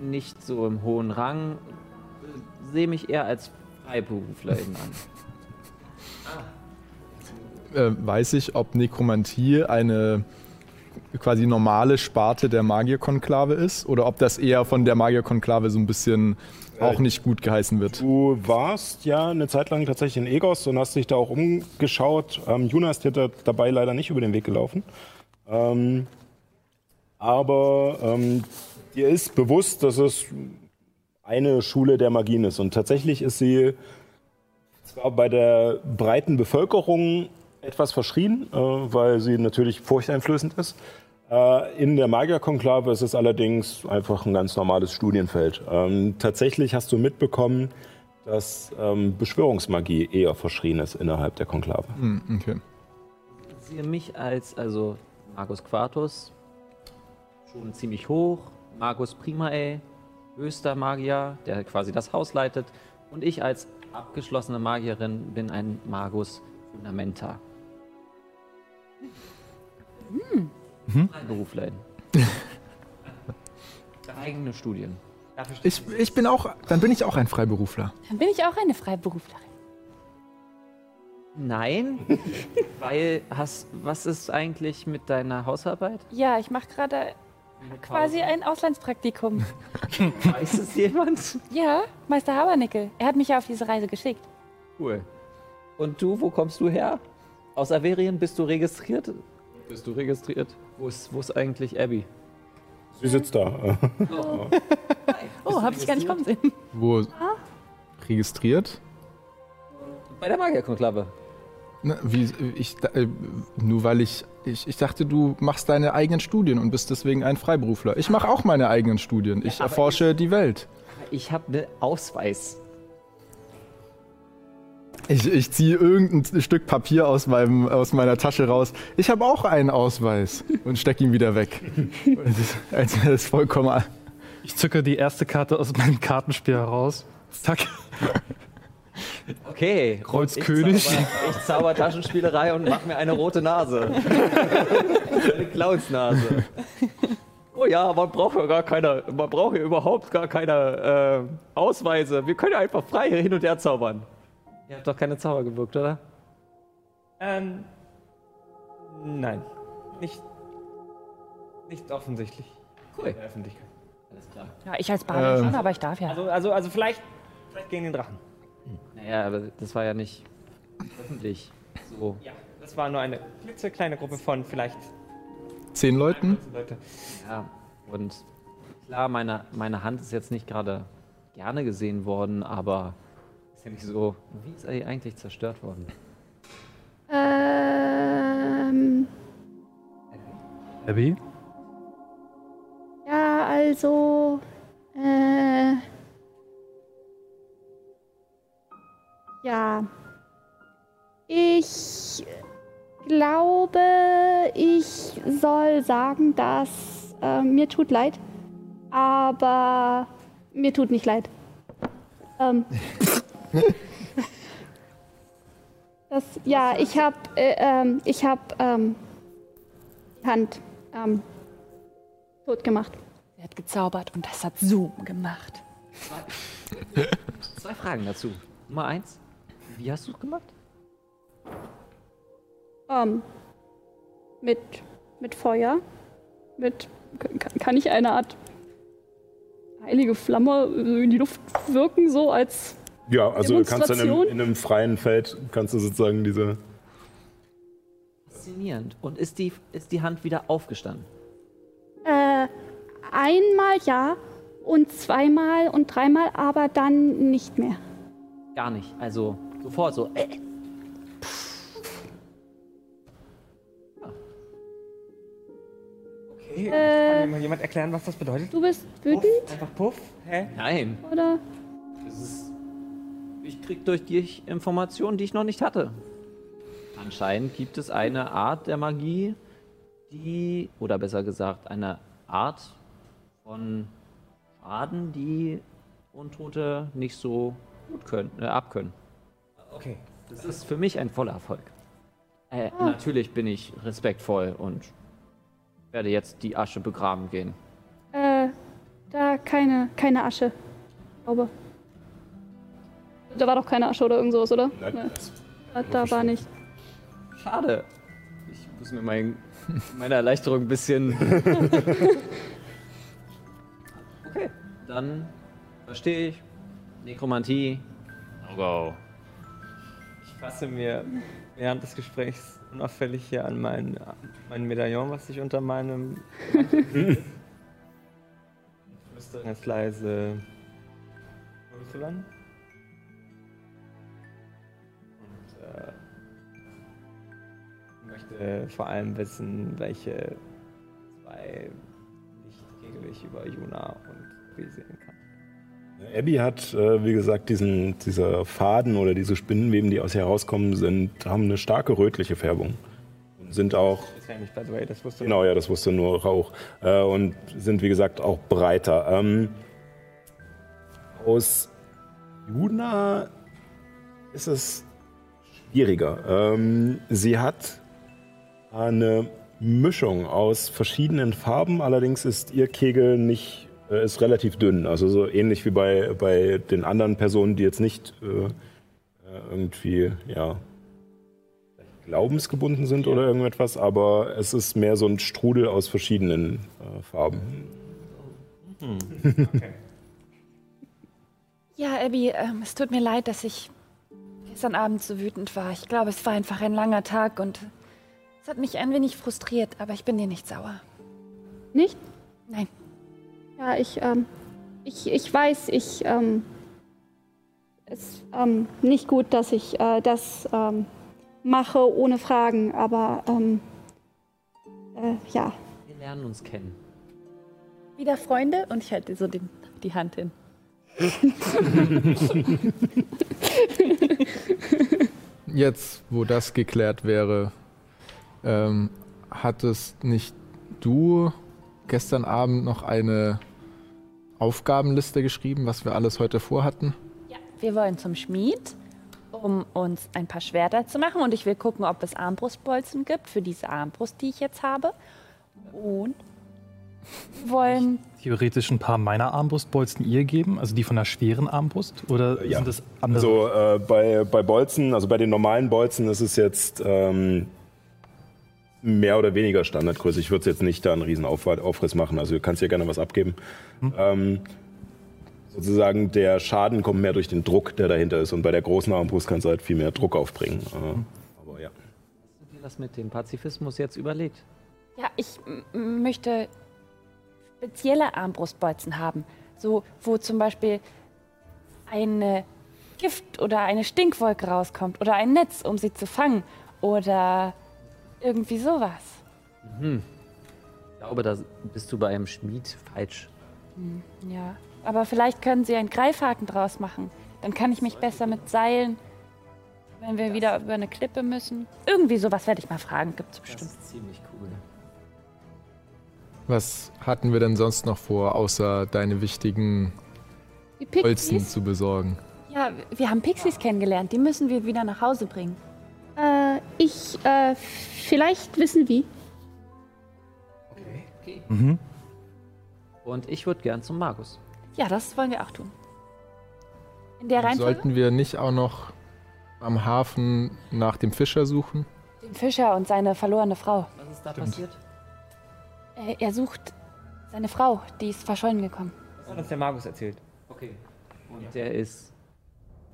nicht so im hohen Rang, äh, sehe mich eher als Freiberuflerin an. Äh, weiß ich, ob Nekromantie eine quasi normale Sparte der Magierkonklave ist oder ob das eher von der Magierkonklave so ein bisschen auch nicht gut geheißen wird. Du warst ja eine Zeit lang tatsächlich in Egos und hast dich da auch umgeschaut. Ähm, Juna ist dir da, dabei leider nicht über den Weg gelaufen. Ähm, aber ähm, dir ist bewusst, dass es eine Schule der Magien ist. Und tatsächlich ist sie zwar bei der breiten Bevölkerung etwas verschrien, äh, weil sie natürlich furchteinflößend ist. Äh, in der Magierkonklave ist es allerdings einfach ein ganz normales Studienfeld. Ähm, tatsächlich hast du mitbekommen, dass ähm, Beschwörungsmagie eher verschrien ist innerhalb der Konklave. Hm, okay. Ich sehe mich als, also Magus Quartus, schon ziemlich hoch, Magus Primae, höchster Magier, der quasi das Haus leitet, und ich als abgeschlossene Magierin bin ein Magus Fundamenta. Mhm. Freiberuflerin. Eigene Studien. Ich, ich bin auch, dann bin ich auch ein Freiberufler. Dann bin ich auch eine Freiberuflerin. Nein, weil hast, was ist eigentlich mit deiner Hausarbeit? Ja, ich mache gerade quasi ein Auslandspraktikum. Weiß es jemand? Ja, Meister Habernickel. Er hat mich ja auf diese Reise geschickt. Cool. Und du, wo kommst du her? Aus Averien bist du registriert? Bist du registriert? Wo ist, wo ist eigentlich Abby? Sie sitzt da. Oh, hab ich gar nicht kommen sehen. Wo registriert? Bei der Magierkonklave. Na, wie, ich, äh, nur weil ich, ich, ich dachte, du machst deine eigenen Studien und bist deswegen ein Freiberufler. Ich mache auch meine eigenen Studien. Ich aber erforsche die Welt. Ich habe einen Ausweis. Ich, ich ziehe irgendein Stück Papier aus, meinem, aus meiner Tasche raus. Ich habe auch einen Ausweis und stecke ihn wieder weg. Als wäre das vollkommen. Ich zücke die erste Karte aus meinem Kartenspiel heraus. Zack. Okay. Kreuz ich König. Zauber, ich zauber Taschenspielerei und mach mir eine rote Nase. eine Clownsnase. Oh ja, man braucht ja gar keine, man braucht ja überhaupt gar keine äh, Ausweise. Wir können ja einfach frei hin und her zaubern. Ihr habt doch keine Zauber gewirkt, oder? Ähm. Nein. Nicht. Nicht offensichtlich. Cool. In der Öffentlichkeit. Alles klar. Ja, ich als Baden Ähm, schon, aber ich darf ja. Also, also, also vielleicht, vielleicht gegen den Drachen. Naja, aber das war ja nicht öffentlich. So. Ja, das war nur eine klitzekleine Gruppe von vielleicht Zehn Leuten? Leute. Ja, und klar, meine, meine Hand ist jetzt nicht gerade gerne gesehen worden, aber ist ja nicht so. Wie ist er eigentlich zerstört worden? Ähm, Abby? ja, also. Äh, ja. Ich glaube, ich soll sagen, dass äh, mir tut leid, aber mir tut nicht leid. Ähm, das, ja, ich habe äh, ähm, ich hab, ähm, die Hand ähm, tot gemacht. Er hat gezaubert und das hat Zoom gemacht. Zwei Fragen dazu. Nummer eins, wie hast du es gemacht? Ähm, mit, mit Feuer. Mit. Kann, ich eine Art heilige Flamme in die Luft wirken, so als. Ja, also du kannst dann Demonstration? in einem freien Feld, kannst du sozusagen diese... Faszinierend. Und ist die, ist die Hand wieder aufgestanden? Äh, einmal ja und zweimal und dreimal, aber dann nicht mehr. Gar nicht. Also sofort so. Äh, Okay, Äh. kann mir mal jemand erklären, was das bedeutet? Du bist wütend, Einfach Puff? Hä? Nein. oder? Das ist, ich krieg durch dich Informationen, die ich noch nicht hatte. Anscheinend gibt es eine Art der Magie, die, oder besser gesagt, eine Art von Schaden, die Untote nicht so gut können, äh, abkönnen. Okay. Das ist für mich ein voller Erfolg. Äh, Ah. Natürlich bin ich respektvoll und werde jetzt die Asche begraben gehen. Äh, da keine, keine Asche. Glaube. Da war doch keine Asche oder irgend sowas, oder? Nein, Nee. das- Da, da war nicht. Schade. Ich muss mir mein, meine Erleichterung ein bisschen. okay, dann verstehe ich. Nekromantie. No go. Ich fasse mir während des Gesprächs unauffällig hier an mein, mein Medaillon, was sich unter meinem. Und flüstere ganz leise. Und äh, möchte vor allem wissen, welche zwei Lichtkegel ich über Juna und Abby sehen kann. Abby hat, äh, wie gesagt, diesen, dieser Faden oder diese Spinnenweben, die aus ihr herauskommen, sind, haben eine starke rötliche Färbung. Und sind auch, Das ja nicht, way, das wusste genau, ja, das wusste nur Rauch. Äh, und sind, wie gesagt, auch breiter. Ähm, aus Juna ist es schwieriger. Ähm, sie hat eine Mischung aus verschiedenen Farben, allerdings ist ihr Kegel nicht, ist relativ dünn. Also so ähnlich wie bei, bei den anderen Personen, die jetzt nicht äh, äh, irgendwie, ja, glaubensgebunden sind oder irgendetwas, aber es ist mehr so ein Strudel aus verschiedenen äh, Farben. Ja, Abby, ähm, es tut mir leid, dass ich gestern Abend so wütend war. Ich glaube, es war einfach ein langer Tag und es hat mich ein wenig frustriert, aber ich bin dir nicht sauer. Nicht? Nein. Ja, ich, ähm, ich, ich weiß, ich, ähm, es ist ähm, nicht gut, dass ich äh, das ähm, mache ohne Fragen, aber ähm, äh, ja. Wir lernen uns kennen. Wieder Freunde und ich halte so den, die Hand hin. Jetzt, wo das geklärt wäre, ähm, hattest nicht du gestern Abend noch eine Aufgabenliste geschrieben, was wir alles heute vorhatten? Wir wollen zum Schmied, um uns ein paar Schwerter zu machen und ich will gucken, ob es Armbrustbolzen gibt für diese Armbrust, die ich jetzt habe. Und wollen. Theoretisch ein paar meiner Armbrustbolzen ihr geben, also die von der schweren Armbrust? Oder Ja. sind das andere? Also äh, bei, bei Bolzen, also bei den normalen Bolzen ist es jetzt ähm, mehr oder weniger Standardgröße. Ich würde jetzt nicht da einen riesen Auf Aufriss machen. Also du kannst dir gerne was abgeben. Ähm, sozusagen der Schaden kommt mehr durch den Druck, der dahinter ist. Und bei der großen Armbrust kannst du halt viel mehr Druck aufbringen. Äh, aber ja. Hast du dir das mit dem Pazifismus jetzt überlegt? Ja, ich möchte spezielle Armbrustbolzen haben. So, wo zum Beispiel eine Gift oder eine Stinkwolke rauskommt oder ein Netz, um sie zu fangen. Oder irgendwie sowas. Hm. Ich glaube, da bist du bei einem Schmied falsch. Hm, ja. Aber vielleicht können sie einen Greifhaken draus machen. Dann kann ich mich besser mit Seilen, wenn wir wieder über eine Klippe müssen. Irgendwie sowas werde ich mal fragen. Gibt's bestimmt. Das ist ziemlich cool. Was hatten wir denn sonst noch vor, außer deine wichtigen? Bolzen zu besorgen? Ja, wir haben Pixies kennengelernt. Die müssen wir wieder nach Hause bringen. Äh, ich, äh, vielleicht wissen wie. Okay. Mhm. Und ich würde gern zum Magus. Ja, das wollen wir auch tun. In der Reihenfolge? Sollten wir nicht auch noch am Hafen nach dem Fischer suchen? Den Fischer und seine verlorene Frau. Was ist da Stimmt. passiert? Er, er sucht seine Frau. Die ist verschollen gekommen. Das hat uns der Magus erzählt. Okay. Und der ist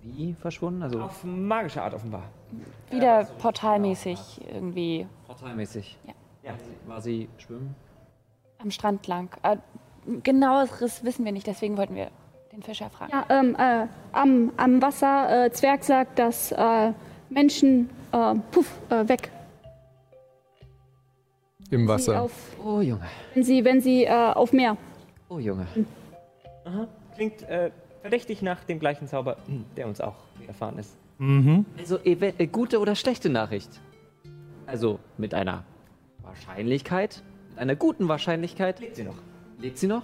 wie verschwunden? Also Auf magische Art offenbar. Wieder portalmäßig irgendwie portalmäßig. Ja. ja. War sie schwimmen? am Strand lang. Äh, genaueres wissen wir nicht, deswegen wollten wir den Fischer fragen. Ja, ähm, äh, am, am Wasser, äh, Zwerg sagt, dass äh, Menschen, äh, puff, äh, weg. Im Wasser. auf, Oh Junge. wenn sie, wenn sie äh, auf Meer. Oh Junge. Aha. Klingt äh, verdächtig nach dem gleichen Zauber, der uns auch widerfahren ist. Mhm. Also ev- äh, gute oder schlechte Nachricht? Also mit einer Wahrscheinlichkeit, mit einer guten Wahrscheinlichkeit. Lebt sie noch? Lebt sie noch?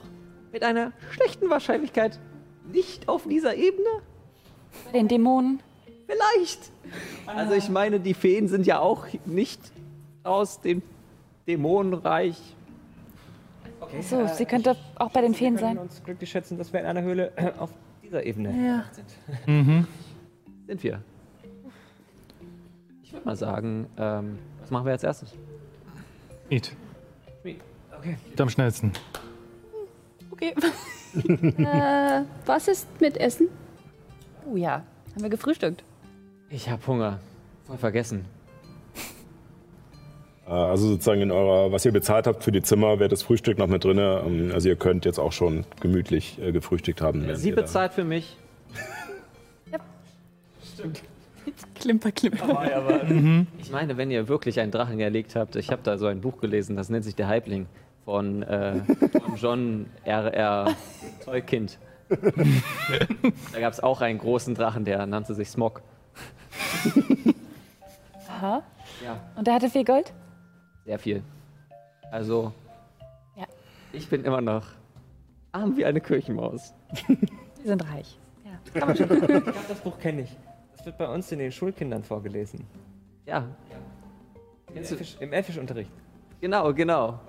Mit einer schlechten Wahrscheinlichkeit. Nicht auf dieser Ebene? Bei den Dämonen. Vielleicht. Also ich meine, die Feen sind ja auch nicht aus dem Dämonenreich. Okay. So, sie könnte auch bei den Feen wir können sein. uns glücklich schätzen, dass wir in einer Höhle auf dieser Ebene Ja. sind. Mhm. Sind wir. Ich würde mal sagen, ähm, was machen wir als erstes? Eat. Okay. Eat am schnellsten. Okay. äh, was ist mit Essen? Oh ja, haben wir gefrühstückt. Ich habe Hunger. Voll vergessen. Äh, Also sozusagen in eurer, was ihr bezahlt habt für die Zimmer, wäre das Frühstück noch mit drin. Ähm, Also ihr könnt jetzt auch schon gemütlich äh, gefrühstückt haben. Sie bezahlt für mich. Klimper, klimper. Ich meine, wenn ihr wirklich einen Drachen erlegt habt, ich habe da so ein Buch gelesen, das nennt sich Der Halbling von, äh, von John R.R. Tolkien. da gab es auch einen großen Drachen, der nannte sich Smog. Aha. Ja. Und der hatte viel Gold? Sehr viel. Also, Ja. ich bin immer noch arm wie eine Kirchenmaus. Wir sind reich. Ja. Kann man schon. Ich glaube, das Buch kenne ich. Das wird bei uns in den Schulkindern vorgelesen. Ja, Im, Elfischunterricht. genau, genau.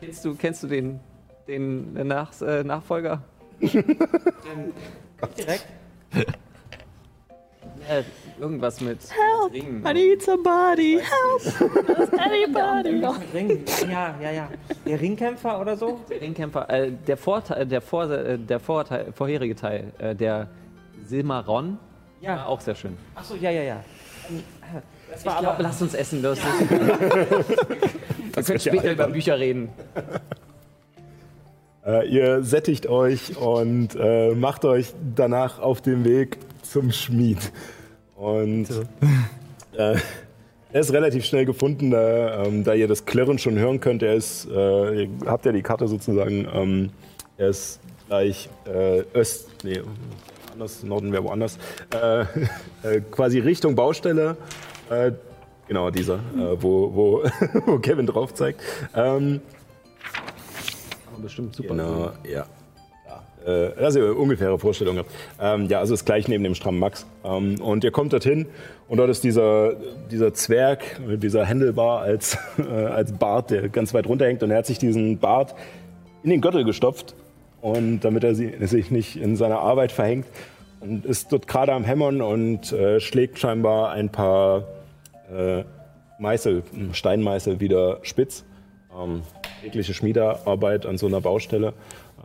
Kennst du, kennst du den, den Nach äh, Nachfolger? Direkt. Ja, irgendwas mit, mit Ringen. need somebody. Help. Anybody. Ringen. Ja, ja, ja. Der Ringkämpfer oder so? Der Ringkämpfer, äh, der, Vorteil, der, Vor, äh, der Vorteil, vorherige Teil, äh, der Silmaron, Ja. war auch sehr schön. Achso, ja, ja, ja. Das Ich war glaube, aber. lasst uns essen, los. Wir können später über Bücher reden. Äh, ihr sättigt euch und äh, macht euch danach auf den Weg zum Schmied. Und äh, er ist relativ schnell gefunden, da, ähm, da ihr das Klirren schon hören könnt. Er ist, äh, ihr habt ja die Karte sozusagen, ähm, er ist gleich äh, Öst, nee, anders, Norden wäre woanders, äh, äh, quasi Richtung Baustelle. Äh, genau dieser, wo, wo, wo Kevin drauf zeigt. Ähm, Aber bestimmt super. Genau, ja. Äh, eine ungefähre Vorstellung. Ähm, ja, also ist gleich neben dem strammen Max. Ähm, und ihr kommt dorthin und dort ist dieser, dieser Zwerg, mit dieser Händelbar als, äh, als Bart, der ganz weit runterhängt. Und er hat sich diesen Bart in den Gürtel gestopft und damit er sie, sich nicht in seiner Arbeit verhängt und ist dort gerade am Hämmern und äh, schlägt scheinbar ein paar äh, Meißel, Steinmeißel wieder spitz. Ähm, tägliche Schmiedearbeit an so einer Baustelle.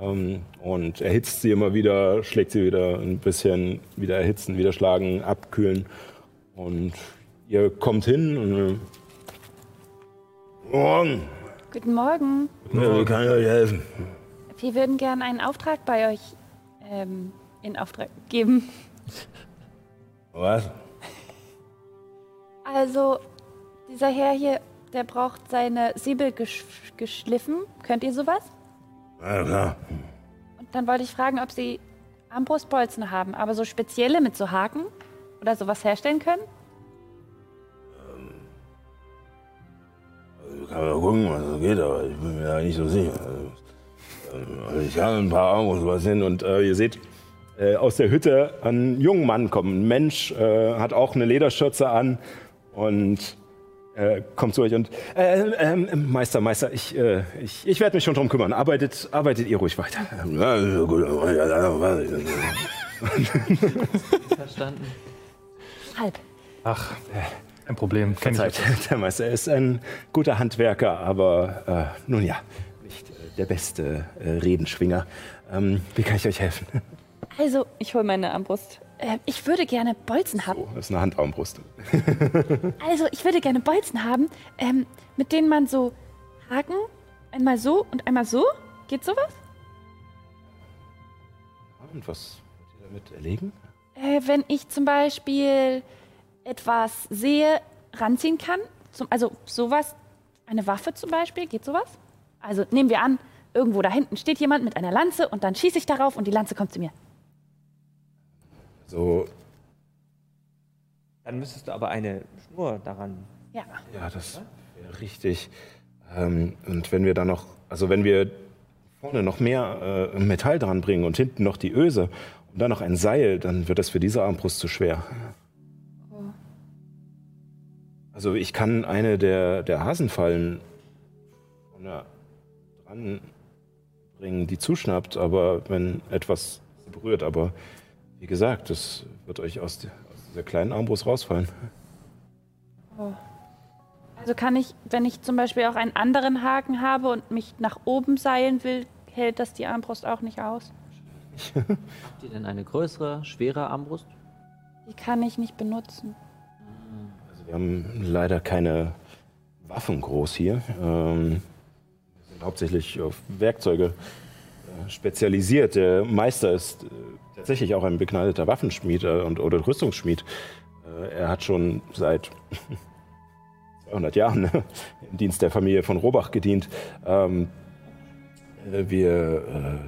Ähm, und erhitzt sie immer wieder, schlägt sie wieder ein bisschen, wieder erhitzen, wieder schlagen, abkühlen. Und ihr kommt hin und äh, Morgen. Guten Morgen. Ja, wie kann ich euch helfen? Wir würden gerne einen Auftrag bei euch ähm, in Auftrag geben. Was? Also, dieser Herr hier, der braucht seine Säbel gesch geschliffen. Könnt ihr sowas? Ja, klar. Und dann wollte ich fragen, ob Sie Armbrustbolzen haben, aber so spezielle mit so Haken oder sowas herstellen können? Also, kann man gucken, was so geht, aber ich bin mir da nicht so sicher. Also, also ich habe ein paar Armbrust was hin und äh, ihr seht äh, aus der Hütte ein junger Mann kommen. Ein Mensch äh, hat auch eine Lederschürze an und äh, kommt zu euch und äh, äh, Meister, Meister, ich, äh, ich, ich werde mich schon drum kümmern. Arbeitet, arbeitet ihr ruhig weiter. Verstanden. Halb. Ach, kein Problem. Kenn Verzeiht, der Meister ist ein guter Handwerker, aber äh, nun ja, nicht äh, der beste äh, Redenschwinger. Ähm, wie kann ich euch helfen? Also, Ich hole meine Armbrust. Äh, ich würde gerne Bolzen haben. Das ist eine Handarmbrust. Also, ich würde gerne Bolzen haben, ähm, mit denen man so Haken, einmal so und einmal so. Geht sowas? Und was wollt ihr damit erlegen? Äh, wenn ich zum Beispiel etwas sehe, ranziehen kann, zum, also sowas, eine Waffe zum Beispiel, geht sowas? Also nehmen wir an, irgendwo da hinten steht jemand mit einer Lanze und dann schieße ich darauf und die Lanze kommt zu mir. So, Dann müsstest du aber eine Schnur daran. Ja. ja, das wäre richtig. Ähm, und wenn wir dann noch, also wenn wir vorne noch mehr äh, Metall dran bringen und hinten noch die Öse und dann noch ein Seil, dann wird das für diese Armbrust zu schwer. Also ich kann eine der, der Hasenfallen vorne dran bringen, die zuschnappt, aber wenn etwas sie berührt, aber wie gesagt, das wird euch aus, die- aus dieser kleinen Armbrust rausfallen. Oh. Also kann ich, wenn ich zum Beispiel auch einen anderen Haken habe und mich nach oben seilen will, hält das die Armbrust auch nicht aus? Habt ihr denn eine größere, schwere Armbrust? Die kann ich nicht benutzen. Also wir haben leider keine Waffen groß hier. Ähm, wir sind hauptsächlich auf Werkzeuge äh, spezialisiert. Der Meister ist äh, tatsächlich auch ein begnadeter Waffenschmied äh, und, oder Rüstungsschmied. Äh, er hat schon seit 200 Jahren ne, im Dienst der Familie von Robach gedient. Ähm, äh, wir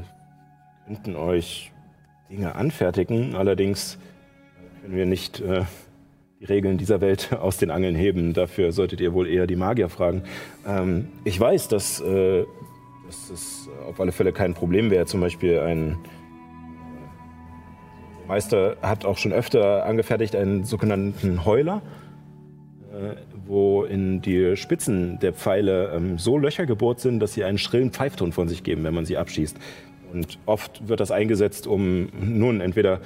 äh, könnten euch Dinge anfertigen, allerdings können wir nicht äh, die Regeln dieser Welt aus den Angeln heben. Dafür solltet ihr wohl eher die Magier fragen. Ähm, ich weiß, dass, äh, dass es auf alle Fälle kein Problem wäre. Zum Beispiel ein Meister hat auch schon öfter angefertigt einen sogenannten Heuler, äh, wo in die Spitzen der Pfeile ähm, so Löcher gebohrt sind, dass sie einen schrillen Pfeifton von sich geben, wenn man sie abschießt. Und oft wird das eingesetzt, um nun entweder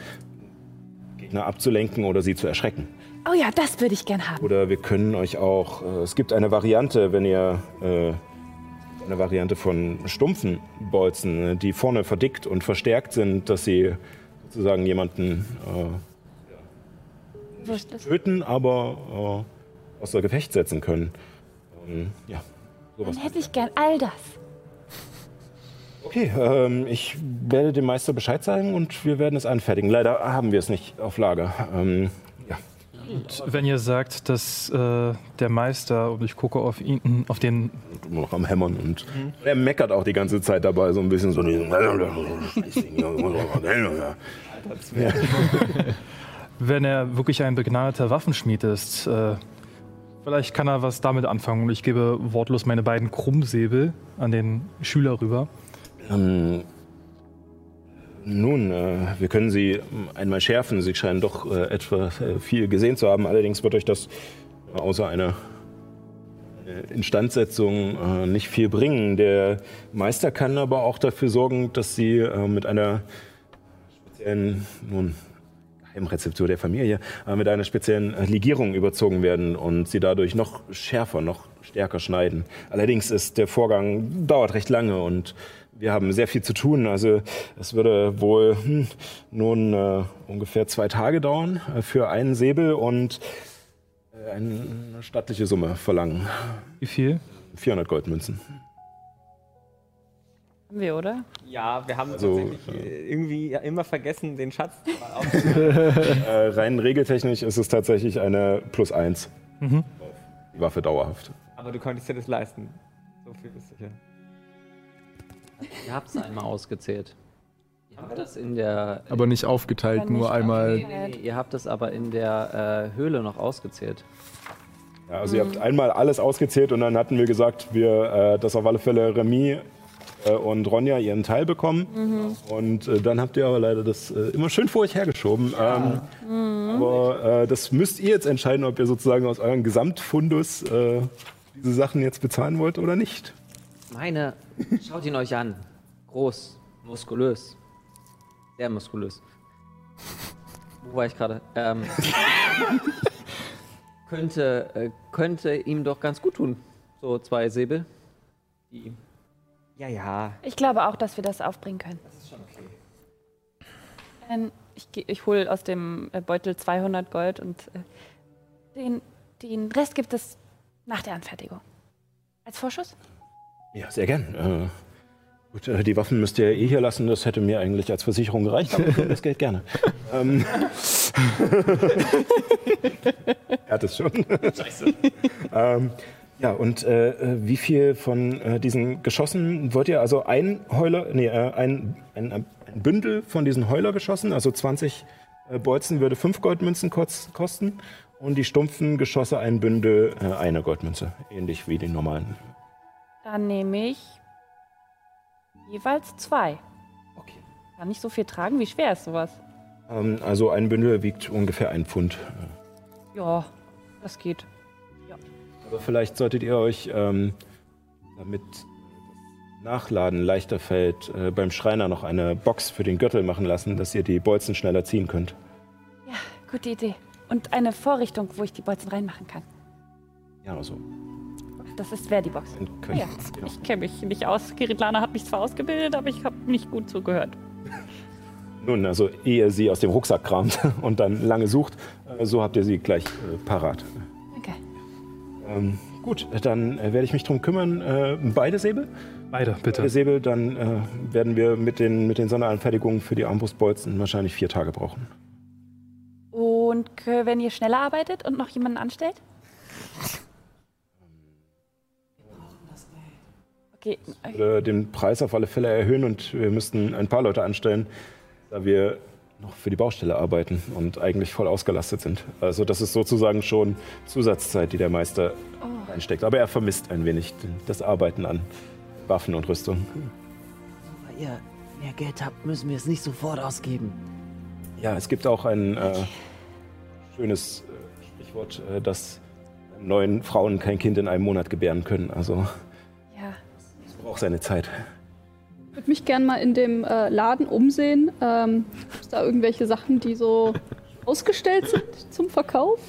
Gegner abzulenken oder sie zu erschrecken. Oh ja, das würde ich gern haben. Oder wir können euch auch, äh, es gibt eine Variante, wenn ihr äh, eine Variante von stumpfen Bolzen, äh, die vorne verdickt und verstärkt sind, dass sie sozusagen jemanden äh, das? töten, aber äh, außer Gefecht setzen können. Ähm, ja, sowas. Dann hätte ich gern all das. Okay, ähm, ich werde dem Meister Bescheid sagen und wir werden es anfertigen. Leider haben wir es nicht auf Lager. Ähm. Und wenn ihr sagt, dass äh, der Meister, und ich gucke auf ihn, auf den. Immer noch am Hämmern und er meckert auch die ganze Zeit dabei, so ein bisschen so. Wenn er wirklich ein begnadeter Waffenschmied ist, äh, vielleicht kann er was damit anfangen. Und ich gebe wortlos meine beiden Krummsäbel an den Schüler rüber. Ähm, nun, äh, wir können Sie einmal schärfen. Sie scheinen doch äh, etwa äh, viel gesehen zu haben. Allerdings wird euch das außer einer Instandsetzung nicht viel bringen. Der Meister kann aber auch dafür sorgen, dass sie mit einer speziellen, nun, Geheimrezeptur der Familie, mit einer speziellen Legierung überzogen werden und sie dadurch noch schärfer, noch stärker schneiden. Allerdings ist der Vorgang dauert recht lange und wir haben sehr viel zu tun. Also es würde wohl hm, nun äh, ungefähr zwei Tage dauern äh, für einen Säbel und äh, eine stattliche Summe verlangen. Wie viel? 400 Goldmünzen. Haben wir, oder? Ja, wir haben Also, tatsächlich äh, irgendwie ja immer vergessen, den Schatz mal äh, rein regeltechnisch ist es tatsächlich eine plus eins. Mhm. Die Waffe dauerhaft. Aber du konntest dir das leisten. So viel ist sicher. Ihr habt es einmal ausgezählt. Ihr habt das in der. Aber nicht aufgeteilt, nur einmal. Nee, nee, nee, ihr habt es aber in der äh, Höhle noch ausgezählt. Ja, also ihr habt einmal alles ausgezählt und dann hatten wir gesagt, wir, äh, dass auf alle Fälle Remy äh, und Ronja ihren Teil bekommen. Mhm. Und äh, dann habt ihr aber leider das äh, immer schön vor euch hergeschoben. Ähm, Aber äh, das müsst ihr jetzt entscheiden, ob ihr sozusagen aus eurem Gesamtfundus äh, diese Sachen jetzt bezahlen wollt oder nicht. Meine, schaut ihn euch an. Groß, muskulös. Sehr muskulös. Wo war ich gerade? Ähm, könnte, äh, könnte ihm doch ganz gut tun. So zwei Säbel. Die. Ja, ja. Ich glaube auch, dass wir das aufbringen können. Das ist schon okay. Ähm, ich ich hole aus dem äh, Beutel 200 Gold und äh, den, den Rest gibt es nach der Anfertigung. Als Vorschuss? Ja, sehr gern. Äh, gut, äh, die Waffen müsst ihr eh hier lassen. Das hätte mir eigentlich als Versicherung gereicht, aber ich nehme das Geld gerne. ähm, er hat es schon. Scheiße. ähm, ja, und äh, wie viel von äh, diesen Geschossen wollt ihr? Also ein Heuler, nee, äh, ein, ein, ein Bündel von diesen Heulergeschossen, also 20 äh, Bolzen würde 5 Goldmünzen kos- kosten und die stumpfen Geschosse ein Bündel äh, eine Goldmünze, ähnlich wie die normalen. Dann nehme ich jeweils zwei. Okay. Kann nicht so viel tragen. Wie schwer ist sowas? Ähm, also ein Bündel wiegt ungefähr ein Pfund. Ja, das geht. Aber vielleicht solltet ihr euch, ähm, damit das Nachladen leichter fällt, äh, beim Schreiner noch eine Box für den Gürtel machen lassen, dass ihr die Bolzen schneller ziehen könnt. Ja, gute Idee. Und eine Vorrichtung, wo ich die Bolzen reinmachen kann. Ja, also. Das ist Verdi-Box. Können, Ja, ich kenne mich nicht aus. Kiritlana hat mich zwar ausgebildet, aber ich habe nicht gut zugehört. Nun, also ehe ihr sie aus dem Rucksack kramt und dann lange sucht, äh, so habt ihr sie gleich äh, parat. Danke. Ähm, gut, dann äh, werde ich mich drum kümmern. Äh, beide Säbel? Beide, bitte. Beide Säbel, dann äh, werden wir mit den, mit den Sonderanfertigungen für die Armbrustbolzen wahrscheinlich vier Tage brauchen. Und k- wenn ihr schneller arbeitet und noch jemanden anstellt? Würde den Preis auf alle Fälle erhöhen und wir müssten ein paar Leute anstellen, da wir noch für die Baustelle arbeiten und eigentlich voll ausgelastet sind. Also das ist sozusagen schon Zusatzzeit, die der Meister Oh. einsteckt. Aber er vermisst ein wenig das Arbeiten an Waffen und Rüstung. Weil ihr mehr Geld habt, müssen wir es nicht sofort ausgeben. Ja, es gibt auch ein äh, schönes äh, Sprichwort, äh, dass neun Frauen kein Kind in einem Monat gebären können. Also braucht seine Zeit. Ich würde mich gerne mal in dem äh, Laden umsehen. Ähm, Gibt es da irgendwelche Sachen, die so ausgestellt sind zum Verkauf?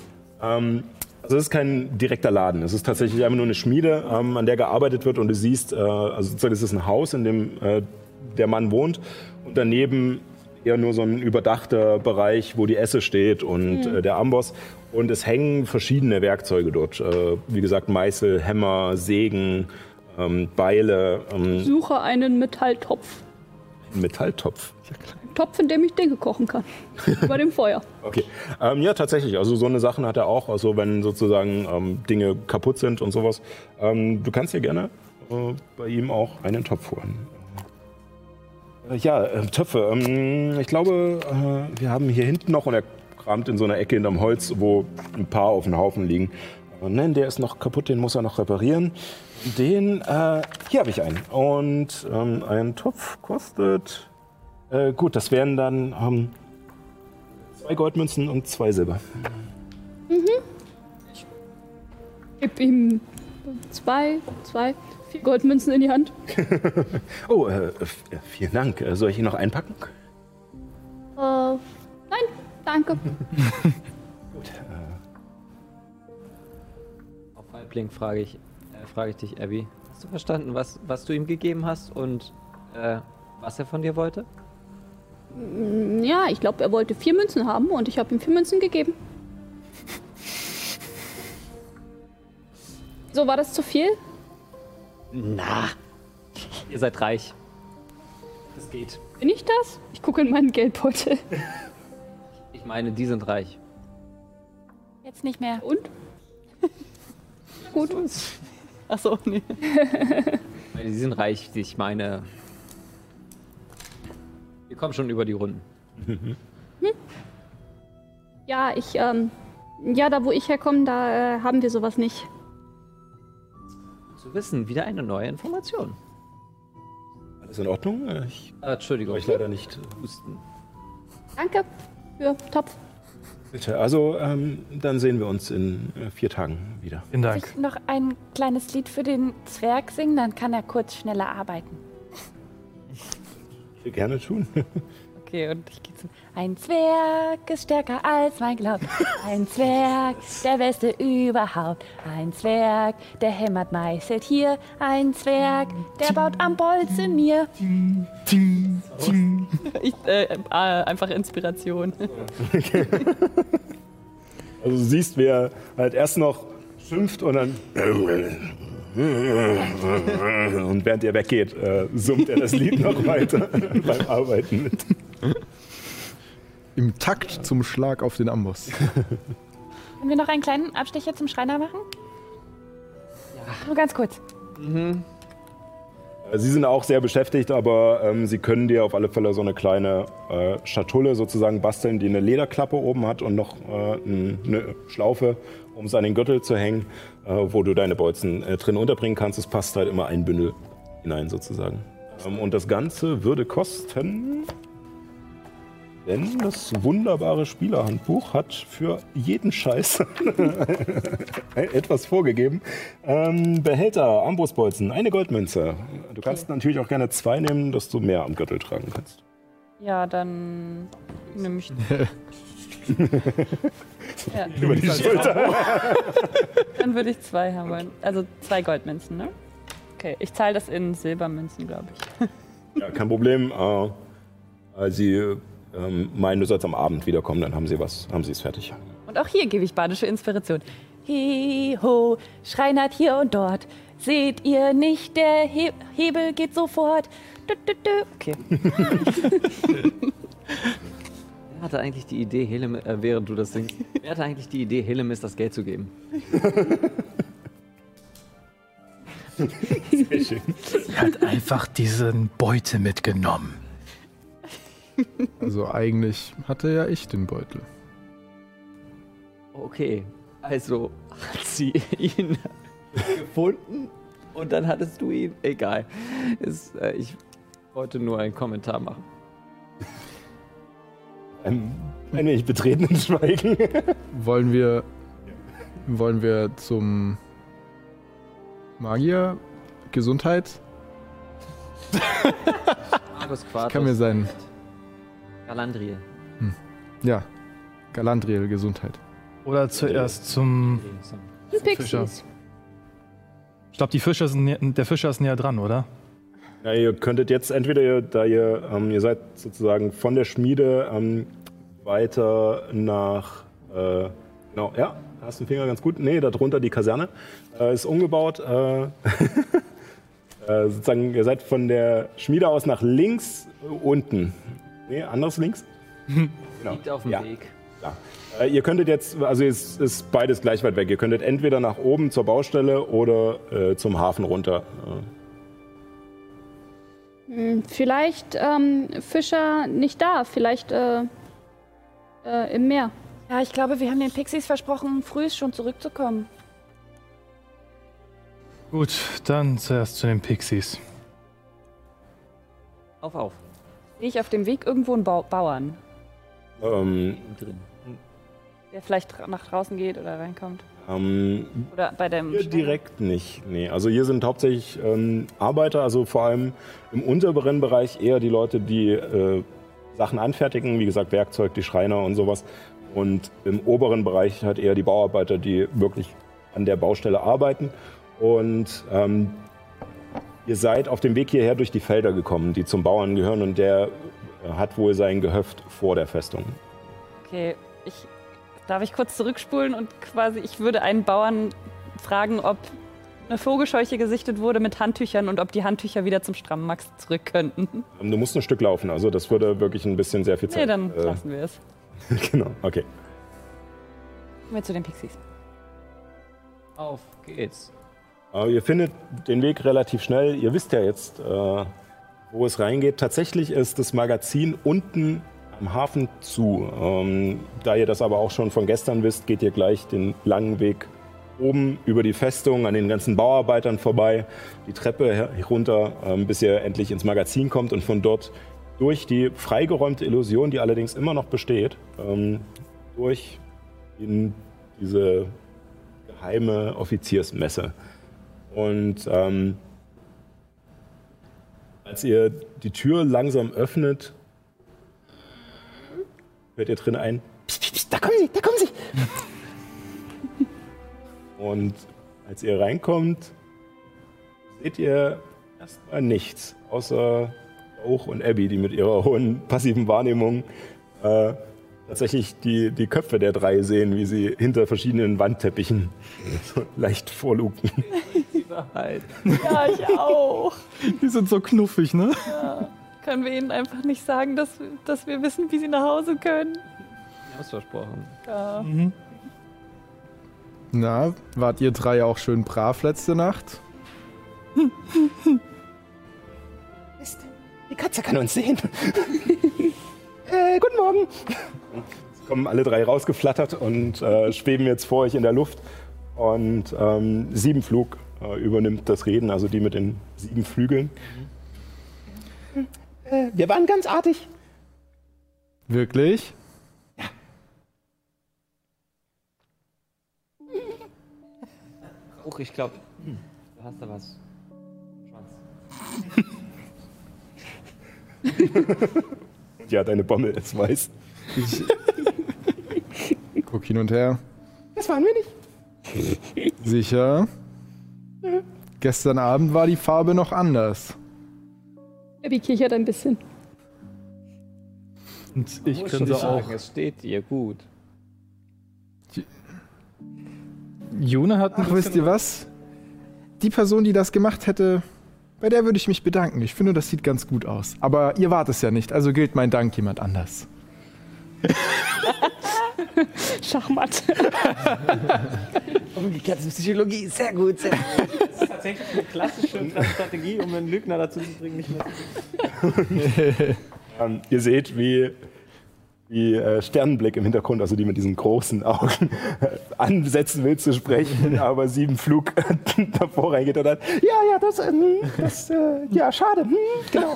Ähm, also es ist kein direkter Laden. Es ist tatsächlich einfach nur eine Schmiede, ähm, an der gearbeitet wird und du siehst, äh, also sozusagen es ist ein Haus, in dem äh, der Mann wohnt und daneben eher nur so ein überdachter Bereich, wo die Esse steht und Mhm. äh, der Amboss. Und es hängen verschiedene Werkzeuge dort. Äh, wie gesagt, Meißel, Hämmer, Sägen, ähm, Beile, ähm, Suche einen Metalltopf. Metalltopf. Ein Topf, in dem ich Dinge kochen kann. Über dem Feuer. Okay. Ähm, ja, tatsächlich. Also so eine Sachen hat er auch. Also wenn sozusagen ähm, Dinge kaputt sind und sowas. Ähm, du kannst dir gerne äh, bei ihm auch einen Topf holen. Äh, ja, äh, Töpfe. Ähm, ich glaube, äh, wir haben hier hinten noch und er kramt in so einer Ecke hinterm Holz, wo ein paar auf dem Haufen liegen. Äh, nein, der ist noch kaputt, den muss er noch reparieren. Den, äh, hier habe ich einen. Und ähm, ein Topf kostet, äh, gut, das wären dann ähm, zwei Goldmünzen und zwei Silber. Mhm. Ich gebe ihm Zwei, zwei, vier Goldmünzen in die Hand. Oh, äh, äh, vielen Dank. Äh, Soll ich ihn noch einpacken? Äh, nein, danke. Auf Halbling frage ich, äh, frage ich dich, Abby. Hast du verstanden, was, was du ihm gegeben hast und äh, was er von dir wollte? Mm, Ja, ich glaube, er wollte vier Münzen haben und ich habe ihm vier Münzen gegeben. So, war das zu viel? Na. Ihr seid reich. Das geht. Bin ich das? Ich gucke in meinen Geldbeutel. Ich meine, die sind reich. Jetzt nicht mehr. Und? Gut. Achso, nee. Ich die sind reich. Ich meine, wir kommen schon über die Runden. Ja, ich, ähm, ja, da wo ich herkomme, da äh, haben wir sowas nicht. Zu wissen, wieder eine neue Information. Alles in Ordnung? Äh, Ich Äh, Entschuldigung. euch leider nicht. Husten. Danke für Topf. Bitte, also ähm, dann sehen wir uns in äh, vier Tagen wieder. Vielen Darf ich noch ein kleines Lied für den Zwerg singen? Dann kann er kurz schneller arbeiten. Ich will gerne tun. Okay, und ich gehe zu. Ein Zwerg ist stärker als mein Glaub. Ein Zwerg, der Beste überhaupt. Ein Zwerg, der hämmert, meißelt hier. Ein Zwerg, der baut am Bolz in mir. Ich, äh, äh, einfach Inspiration. Also du siehst, wer halt erst noch schimpft und dann und während ihr weggeht, äh, summt er das Lied noch weiter beim Arbeiten mit. Im Takt zum Schlag auf den Amboss. Können wir noch einen kleinen Abstecher zum Schreiner machen? Ja. Nur ganz kurz. Sie sind auch sehr beschäftigt, aber ähm, Sie können dir auf alle Fälle so eine kleine äh, Schatulle sozusagen basteln, die eine Lederklappe oben hat und noch äh, eine Schlaufe, um es an den Gürtel zu hängen, äh, wo du deine Bolzen äh, drin unterbringen kannst. Es passt halt immer ein Bündel hinein sozusagen. Ähm, und das Ganze würde kosten, denn das wunderbare Spielerhandbuch hat für jeden Scheiß etwas vorgegeben. Ähm, Behälter, Armbrustbolzen, eine Goldmünze. Du kannst natürlich auch gerne zwei nehmen, dass du mehr am Gürtel tragen kannst. Ja, dann nehme ich. ja. Über die Schulter. Dann würde ich zwei haben wollen. Also zwei Goldmünzen, ne? Okay, ich zahle das in Silbermünzen, glaube ich. Ja, kein Problem. Äh, äh, sie ähm, meinen, du sollst am Abend wiederkommen, dann haben sie was, haben sie es fertig. Und auch hier gebe ich badische Inspiration. Hi ho, schreinert hier und dort. Seht ihr nicht, der He Hebel geht sofort. Okay. Wer hatte eigentlich die Idee, Helem, äh, während du das singst, wer hatte eigentlich die Idee, Helemis das Geld zu geben? Sehr schön. Er hat einfach diesen Beute mitgenommen. Also eigentlich hatte ja ich den Beutel. Okay, also hat sie ihn gefunden und dann hattest du ihn. Egal. Es, äh, ich wollte nur einen Kommentar machen. Ein, ein wenig betretenen Schweigen. Wollen wir, wollen wir zum Magier? Gesundheit? Markus Quartus. Kann mir sein. Galandriel. Ja, Galandriel, Gesundheit. Oder zuerst zum Fischer. Pixies. Ich glaube, die Fischer sind der Fischer ist näher dran, oder? Ja, ihr könntet jetzt entweder, da ihr, ähm, ihr seid sozusagen von der Schmiede ähm, weiter nach, äh, genau, ja, hast den Finger ganz gut. Nee, darunter die Kaserne äh, ist umgebaut. Äh, äh, sozusagen, ihr seid von der Schmiede aus nach links äh, unten. Nee, anderes links? Genau. Liegt auf dem Ja. Weg. Ja. Äh, ihr könntet jetzt, also es ist beides gleich weit weg. Ihr könntet entweder nach oben zur Baustelle oder zum Hafen runter. Hm, Vielleicht ähm, Fischer nicht da, vielleicht äh, äh, im Meer. Ja, ich glaube, wir haben den Pixies versprochen, früh schon zurückzukommen. Gut, dann zuerst zu den Pixies. Auf, auf. Sehe ich auf dem Weg irgendwo einen Bau Bauern, ähm, Drin. der vielleicht nach draußen geht oder reinkommt. Ähm, Oder bei dem hier direkt nicht. Nee, also hier sind hauptsächlich ähm, Arbeiter, also vor allem im unteren Bereich eher die Leute, die äh, Sachen anfertigen, wie gesagt Werkzeug, die Schreiner und sowas. Und im oberen Bereich halt eher die Bauarbeiter, die wirklich an der Baustelle arbeiten. Und ähm, ihr seid auf dem Weg hierher durch die Felder gekommen, die zum Bauern gehören und der hat wohl sein Gehöft vor der Festung. Okay, ich, darf ich kurz zurückspulen und quasi, ich würde einen Bauern fragen, ob eine Vogelscheuche gesichtet wurde mit Handtüchern und ob die Handtücher wieder zum strammen Max zurück könnten. Ähm, Du musst ein Stück laufen, also das würde wirklich ein bisschen sehr viel Zeit. Nee, dann äh, lassen wir es. genau, okay. Kommen wir zu den Pixies. Auf geht's. Aber ihr findet den Weg relativ schnell. Ihr wisst ja jetzt, äh, wo es reingeht. Tatsächlich ist das Magazin unten am Hafen zu. Ähm, da ihr das aber auch schon von gestern wisst, geht ihr gleich den langen Weg oben über die Festung an den ganzen Bauarbeitern vorbei, die Treppe her- runter, ähm, bis ihr endlich ins Magazin kommt und von dort durch die freigeräumte Illusion, die allerdings immer noch besteht, ähm, durch in diese geheime Offiziersmesse. Und ähm, als ihr die Tür langsam öffnet, hört ihr drin ein. Psst, psst, psst, da kommen sie, da kommen sie. Und als ihr reinkommt, seht ihr erstmal nichts, außer Rauch und Abby, die mit ihrer hohen passiven Wahrnehmung äh, tatsächlich die, die Köpfe der drei sehen, wie sie hinter verschiedenen Wandteppichen so leicht Wahrheit. Ja, ich auch. Die sind so knuffig, ne? Ja. Können wir ihnen einfach nicht sagen, dass, dass wir wissen, wie sie nach Hause können? Wir haben es versprochen. Ja. Na, wart ihr drei auch schön brav letzte Nacht? Die Katze kann uns sehen. äh, guten Morgen. Es kommen alle drei rausgeflattert und äh, schweben jetzt vor euch in der Luft. Und ähm, Siebenflug äh, übernimmt das Reden, also die mit den sieben Flügeln. Äh, wir waren ganz artig. Wirklich? Huch, ich glaube, du hast da was. Ja, deine Bommel ist weiß. Ich guck hin und her. Das waren wir nicht. Sicher. Gestern Abend war die Farbe noch anders. Abby kichert ein bisschen. Und ich Muss könnte schon auch. sagen, Es steht dir gut. June hat. Ach, wisst ihr was? Die Person, die das gemacht hätte, bei der würde ich mich bedanken. Ich finde, das sieht ganz gut aus. Aber ihr wart es ja nicht, also gilt mein Dank jemand anders. Schachmatt. Umgekehrte Psychologie, sehr gut, sehr gut. Das ist tatsächlich eine klassische Strategie, um einen Lügner dazu zu bringen, nicht mehr zu Ähm, ihr seht, wie, wie äh, Sternenblick im Hintergrund, also die mit diesen großen Augen, ansetzen will zu sprechen, aber Siebenflug davor reingeht und dann, Ja, ja, das, ähm, das, äh, ja, schade. Hm, genau.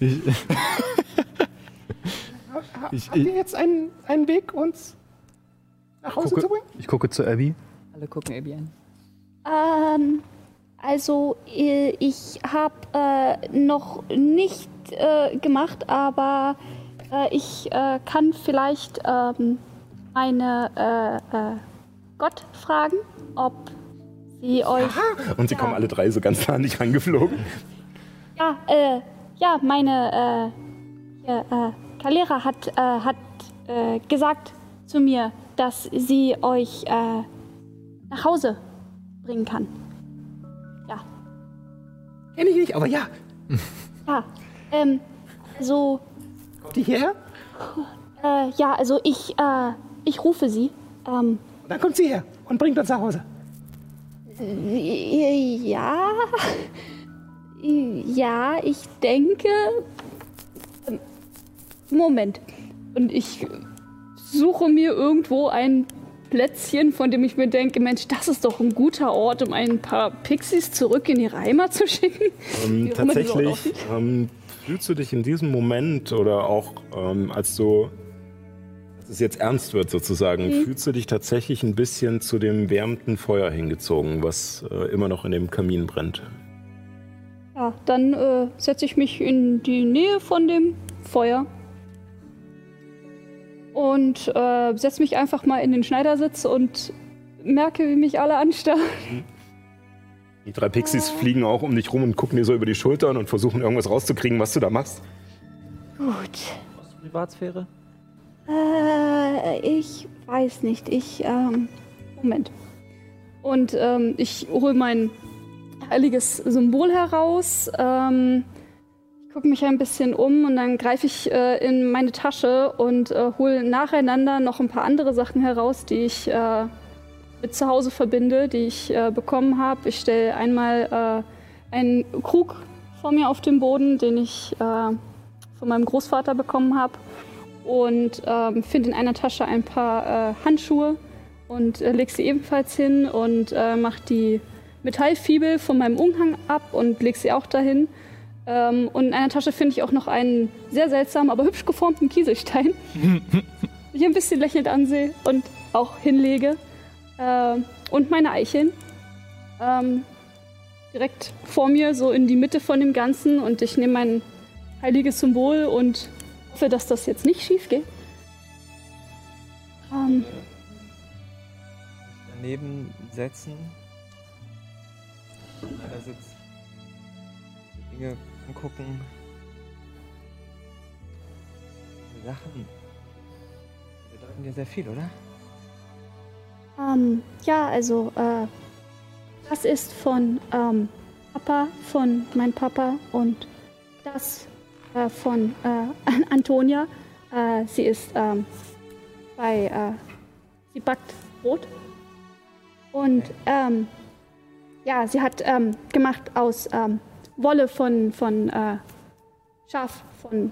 Ich, Ich- Habt ihr jetzt einen, einen Weg, uns nach Hause gucke, zu bringen? ich gucke zu Abby. Alle gucken Abby an. Ähm, also äh, ich habe äh, noch nicht äh, gemacht, aber äh, ich äh, kann vielleicht ähm, meine äh, äh, Gott fragen, ob sie euch... und sie kommen alle drei so ganz nah an dich angeflogen. Ja, äh, ja, meine äh, hier, äh, Kalera hat, äh, hat äh, gesagt zu mir, dass sie euch äh, nach Hause bringen kann. Ja, Kenn ich nicht, aber ja. ja. Ähm, also, Kommt die hierher? äh, ja, also ich, äh, ich rufe sie. Ähm, Und dann kommt sie her und bringt uns nach Hause. äh, ja, ja, ich denke. Moment. Und ich suche mir irgendwo ein Plätzchen, von dem ich mir denke, Mensch, das ist doch ein guter Ort, um ein paar Pixies zurück in ihre Heimat zu schicken. Ähm, tatsächlich ähm, fühlst du dich in diesem Moment oder auch ähm, als du es jetzt ernst wird sozusagen, Mhm. fühlst du dich tatsächlich ein bisschen zu dem wärmenden Feuer hingezogen, was äh, immer noch in dem Kamin brennt. Ja, dann äh, setze ich mich in die Nähe von dem Feuer und äh, setze mich einfach mal in den Schneidersitz und merke, wie mich alle anstarren. Die drei Pixies fliegen auch um dich rum und gucken dir so über die Schultern und versuchen irgendwas rauszukriegen, was du da machst. Gut. Privatsphäre? Äh, ich weiß nicht. Ich, ähm. Moment. Und ähm, ich hole mein heiliges Symbol heraus, ähm, gucke mich ein bisschen um und dann greife ich äh, in meine Tasche und äh, hole nacheinander noch ein paar andere Sachen heraus, die ich äh, mit zu Hause verbinde, die ich äh, bekommen habe. Ich stelle einmal äh, einen Krug vor mir auf den Boden, den ich äh, von meinem Großvater bekommen habe und ähm, finde in einer Tasche ein paar Handschuhe und äh, leg sie ebenfalls hin und mache die Metallfibel von meinem Umhang ab und leg sie auch dahin. Ähm, und in einer Tasche finde ich auch noch einen sehr seltsamen, aber hübsch geformten Kieselstein, den ich ein bisschen lächelnd ansehe und auch hinlege. Ähm, und meine Eicheln. Ähm, direkt vor mir, so in die Mitte von dem Ganzen. Und ich nehme mein heiliges Symbol und hoffe, dass das jetzt nicht schief geht. Ähm, daneben setzen. Einer sitzt. Dinge angucken. Die Sachen die bedeuten dir sehr viel, oder? Ähm, ja, also, äh, das ist von, ähm, Papa, von meinem Papa und das äh, von äh, Antonia. Äh, sie ist ähm, bei, äh, sie backt Brot. Und ähm, ja, sie hat ähm, gemacht aus ähm, Wolle von, von äh, Schaf von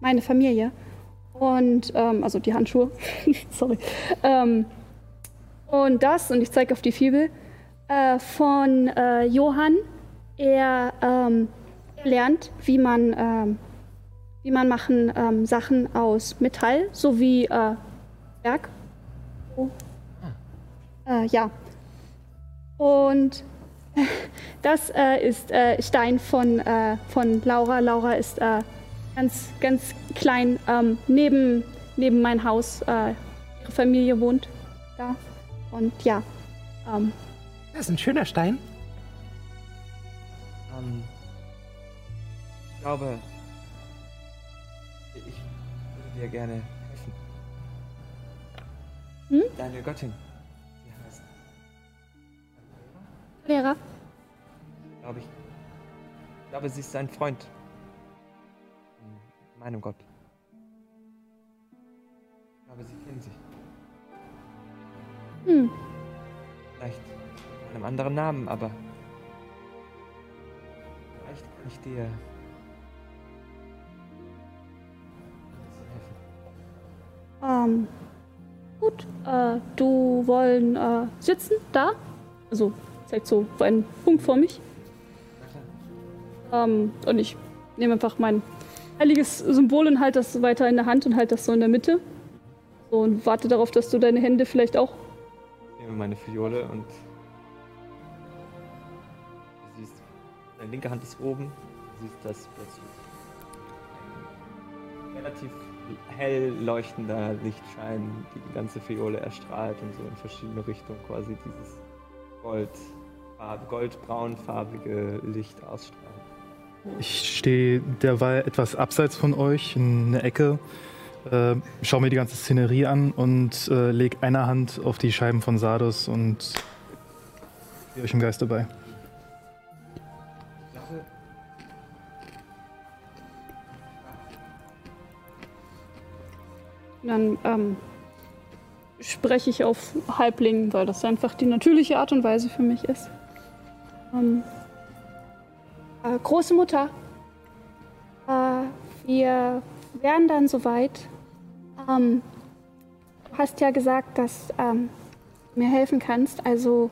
meiner Familie. Und, ähm, also die Handschuhe. Sorry. Ähm, und das, und ich zeige auf die Fibel, äh, von äh, Johann. Er, ähm, er lernt, wie man, ähm, wie man machen ähm, Sachen aus Metall sowie äh, Berg. Oh. Äh, ja. Und das äh, ist äh, Stein von, äh, von Laura. Laura ist äh, ganz, ganz klein ähm, neben, neben mein Haus. Äh, ihre Familie wohnt da. Und ja. Ähm, Das ist ein schöner Stein. Ähm, ich glaube, ich würde dir gerne helfen. Hm? Deine Göttin. Lehrer? Glaube ich. Ich glaube, sie ist ein Freund. Von meinem Gott. Ich glaube, sie kennen sich. Hm. Vielleicht mit einem anderen Namen, aber vielleicht kann ich dir Ähm, gut, äh, du wollen äh, sitzen da? Also zeigt so einen Punkt vor mich. Ähm, und ich nehme einfach mein heiliges Symbol und halte das weiter in der Hand und halte das so in der Mitte. So, und warte darauf, dass du deine Hände vielleicht auch. Ich nehme meine Fiole und du siehst, deine linke Hand ist oben. Du siehst, dass plötzlich ein relativ hell leuchtender Lichtschein die ganze Fiole erstrahlt und so in verschiedene Richtungen quasi dieses Gold, goldbraunfarbige Licht ausstrahlt. Ich stehe derweil etwas abseits von euch in der Ecke, äh, schaue mir die ganze Szenerie an und äh, lege eine Hand auf die Scheiben von Sardos und stehe euch im Geist dabei. Dann ähm, spreche ich auf Halbling, weil das einfach die natürliche Art und Weise für mich ist. Ähm, Äh, große Mutter, äh, wir wären dann soweit. Ähm, du hast ja gesagt, dass ähm, du mir helfen kannst, also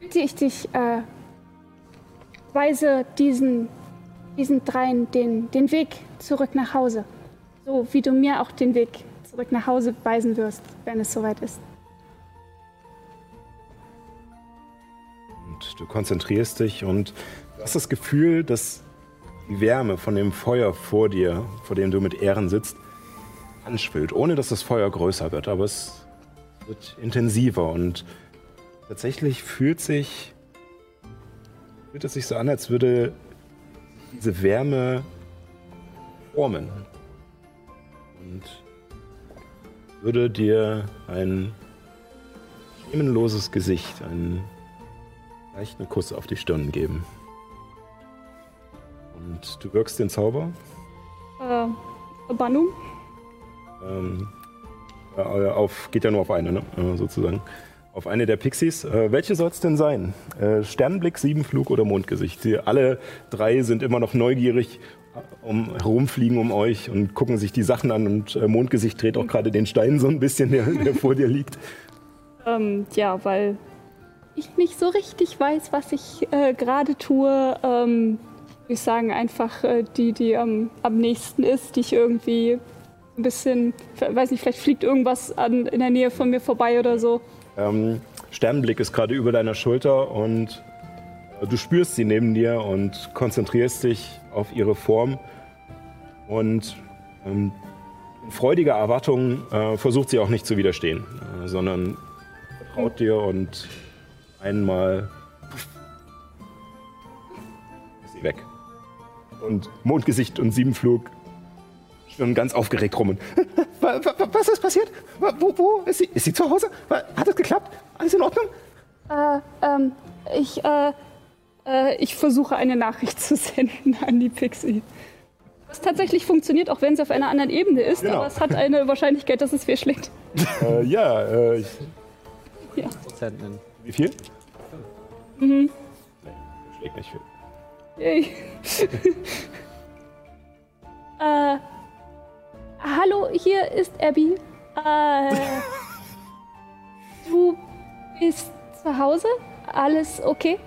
bitte ich dich, äh, weise diesen, diesen dreien den, den Weg zurück nach Hause. So wie du mir auch den Weg zurück nach Hause weisen wirst, wenn es soweit ist. Und du konzentrierst dich und hast das Gefühl, dass die Wärme von dem Feuer vor dir, vor dem du mit Ehren sitzt, anschwillt, ohne dass das Feuer größer wird. Aber es wird intensiver und tatsächlich fühlt sich fühlt es sich so an, als würde diese Wärme formen und würde dir ein schemenloses Gesicht, einen leichten Kuss auf die Stirn geben. Und du wirkst den Zauber. Äh, Verbannung? Ähm, äh, auf, geht ja nur auf eine, ne? Äh, sozusagen. Auf eine der Pixies. Äh, welche soll es denn sein? Äh, Sternblick, Siebenflug oder Mondgesicht? Sie alle drei sind immer noch neugierig, äh, um, herumfliegen um euch und gucken sich die Sachen an. Und äh, Mondgesicht dreht auch gerade den Stein so ein bisschen, der, der vor dir liegt. Ähm, ja, weil ich nicht so richtig weiß, was ich äh, gerade tue. Ähm, ich sagen, einfach äh, die, die am am nächsten ist, die ich irgendwie ein bisschen, weiß nicht, vielleicht fliegt irgendwas an, in der Nähe von mir vorbei oder so. Ähm, Sternblick ist gerade über deiner Schulter und äh, du spürst sie neben dir und konzentrierst dich auf ihre Form. Und ähm, in freudiger Erwartung äh, versucht sie auch nicht zu widerstehen, äh, sondern vertraut dir und einmal ist sie weg. Und Mondgesicht und Siebenflug schwimmen ganz aufgeregt rum. Und, Wa- wa- wa- Was ist passiert? Wo, wo? Ist sie, ist sie zu Hause? Hat es geklappt? Alles in Ordnung? Äh, ähm, ich, äh, äh, ich versuche eine Nachricht zu senden an die Pixie. Was tatsächlich funktioniert, auch wenn sie auf einer anderen Ebene ist, Genau. aber es hat eine Wahrscheinlichkeit, dass es fehlschlägt. äh, ja, äh, ich, Ja. Prozenten. wie viel? Mhm. Schlägt nicht viel. Yay. äh, hallo, hier ist Abby. Äh, du bist zu Hause? Alles okay?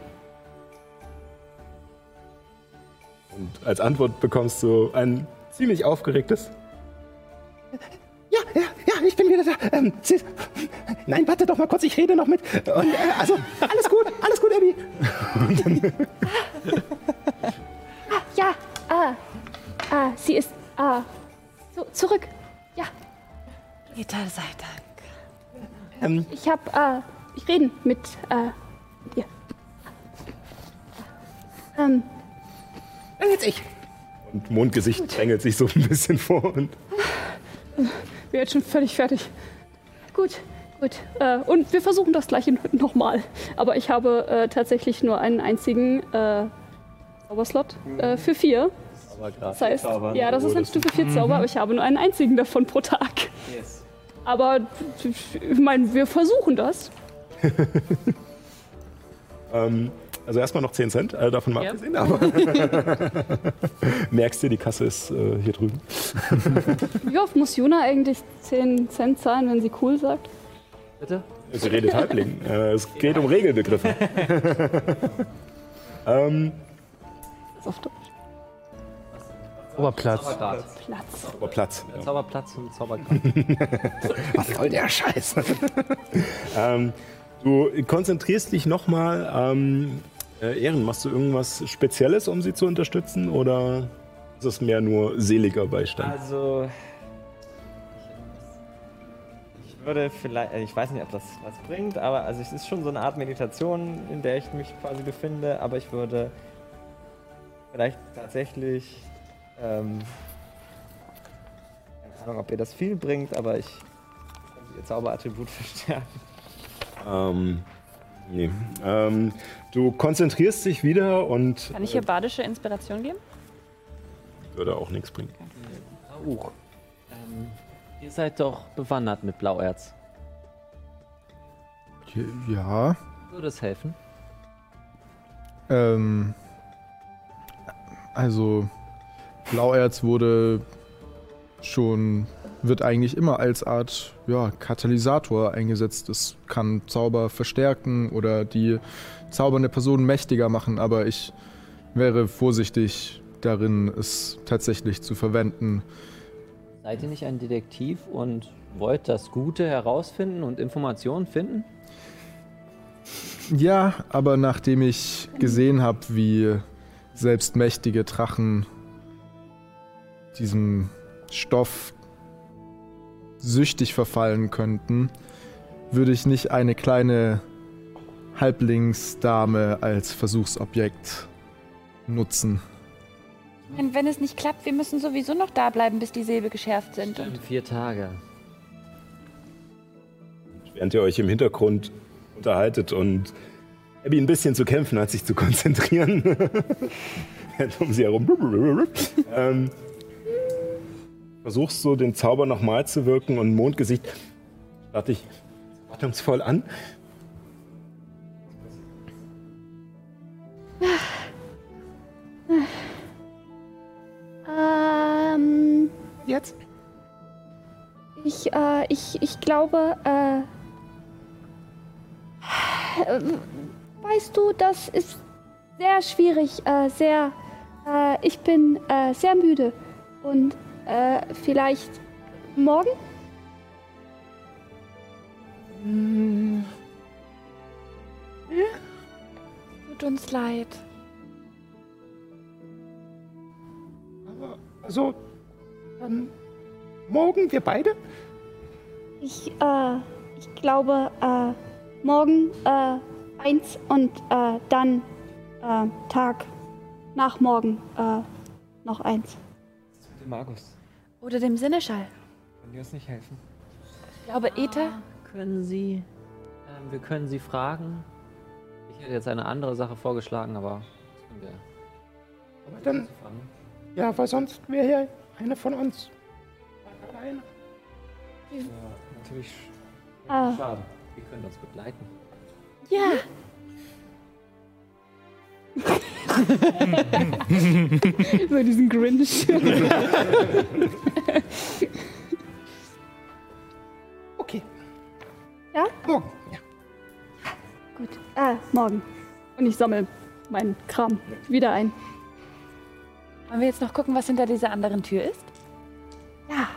Und als Antwort bekommst du ein ziemlich aufgeregtes. Ja, ja, ja, ich bin wieder da. Ähm, sie, nein, warte doch mal kurz, ich rede noch mit. Und, äh, also, alles gut, alles gut, Abby. Ah, ja, ah, ah, sie ist, ah, so, zurück. Ja, Gitter sei Dank. Ähm, ich hab, ah, ich reden mit, äh, mit ihr. Ähm, dann jetzt ich. Und Mondgesicht drängelt sich so ein bisschen vor und Wir jetzt schon völlig fertig. Gut, gut. Äh, und wir versuchen das gleiche nochmal. Aber ich habe äh, tatsächlich nur einen einzigen äh, Zauberslot äh, für vier. Das heißt, ja, das ist ein Stufe 4 Zauber, aber ich habe nur einen einzigen davon pro Tag. Yes. Aber ich meine, wir versuchen das. ähm, also erstmal noch 10 Cent, äh, davon mal Ja. abgesehen, aber merkst du, die Kasse ist äh, hier drüben. Wie oft muss Juna eigentlich 10 Cent zahlen, wenn sie cool sagt? Bitte? Sie redet Halbling. Äh, es geht um Regelbegriffe. ähm, Das ist auf Deutsch. Oberplatz. Zaubergrad. Platz. aber Platz. Ja. Zauberplatz und Zaubergrad. Was soll der Scheiß? ähm, du konzentrierst dich nochmal. Ähm, äh, Ehren, machst du irgendwas Spezielles, um sie zu unterstützen? Oder ist es mehr nur seliger Beistand? Also. Ich, ich würde vielleicht. äh, Ich weiß nicht, ob das was bringt, aber also es ist schon so eine Art Meditation, in der ich mich quasi befinde, aber ich würde vielleicht tatsächlich. Ähm, keine Ahnung, ob ihr das viel bringt, aber ich könnte ihr Zauberattribut verstärken. Ähm, nee. Ähm, du konzentrierst dich wieder und Kann ich hier badische Inspiration geben? würde auch nichts bringen. Rauch. Ähm, ihr seid doch bewandert mit Blauerz. Ja. Würde es helfen? Ähm, also Blauerz wurde schon, wird eigentlich immer als Art ja, Katalysator eingesetzt. Es kann Zauber verstärken oder die zaubernde Person mächtiger machen, aber ich wäre vorsichtig darin, es tatsächlich zu verwenden. Seid ihr nicht ein Detektiv und wollt das Gute herausfinden und Informationen finden? Ja, aber nachdem ich gesehen habe, wie selbst mächtige Drachen diesem Stoff süchtig verfallen könnten, würde ich nicht eine kleine Halblingsdame als Versuchsobjekt nutzen. Wenn, wenn es nicht klappt, wir müssen sowieso noch da bleiben, bis die Säbel geschärft sind. Und Vier Tage. Während ihr euch im Hintergrund unterhaltet und Abby ein bisschen zu kämpfen hat, sich zu konzentrieren. um sie herum. ähm, versuchst du den Zauber nochmal zu wirken und Mondgesicht starrt dich wartungsvoll an. Ähm, Jetzt? ich, äh, ich, ich glaube, äh, äh, weißt du, das ist sehr schwierig, äh, sehr, äh, ich bin äh, sehr müde und äh, vielleicht morgen? Hm. Tut uns leid. Also, dann morgen wir beide? Ich, äh, ich glaube, äh, morgen äh, eins und äh, dann äh, Tag nach morgen äh, noch eins. Magus, Oder dem Sinneschall. können die uns nicht helfen? Ich glaube, Ether. Ah, Können Sie. Ähm, wir können Sie fragen. Ich hätte jetzt eine andere Sache vorgeschlagen, aber das können wir. Aber dann, ja, weil sonst wäre hier eine von uns alleine. Ja, natürlich. Ah. Schade. Wir können uns begleiten. Ja. So diesen Grinch. Okay, Ja? morgen. Ja. Gut. Äh, morgen. Und ich sammle meinen Kram wieder ein. Wollen wir jetzt noch gucken, was hinter dieser anderen Tür ist? Ja.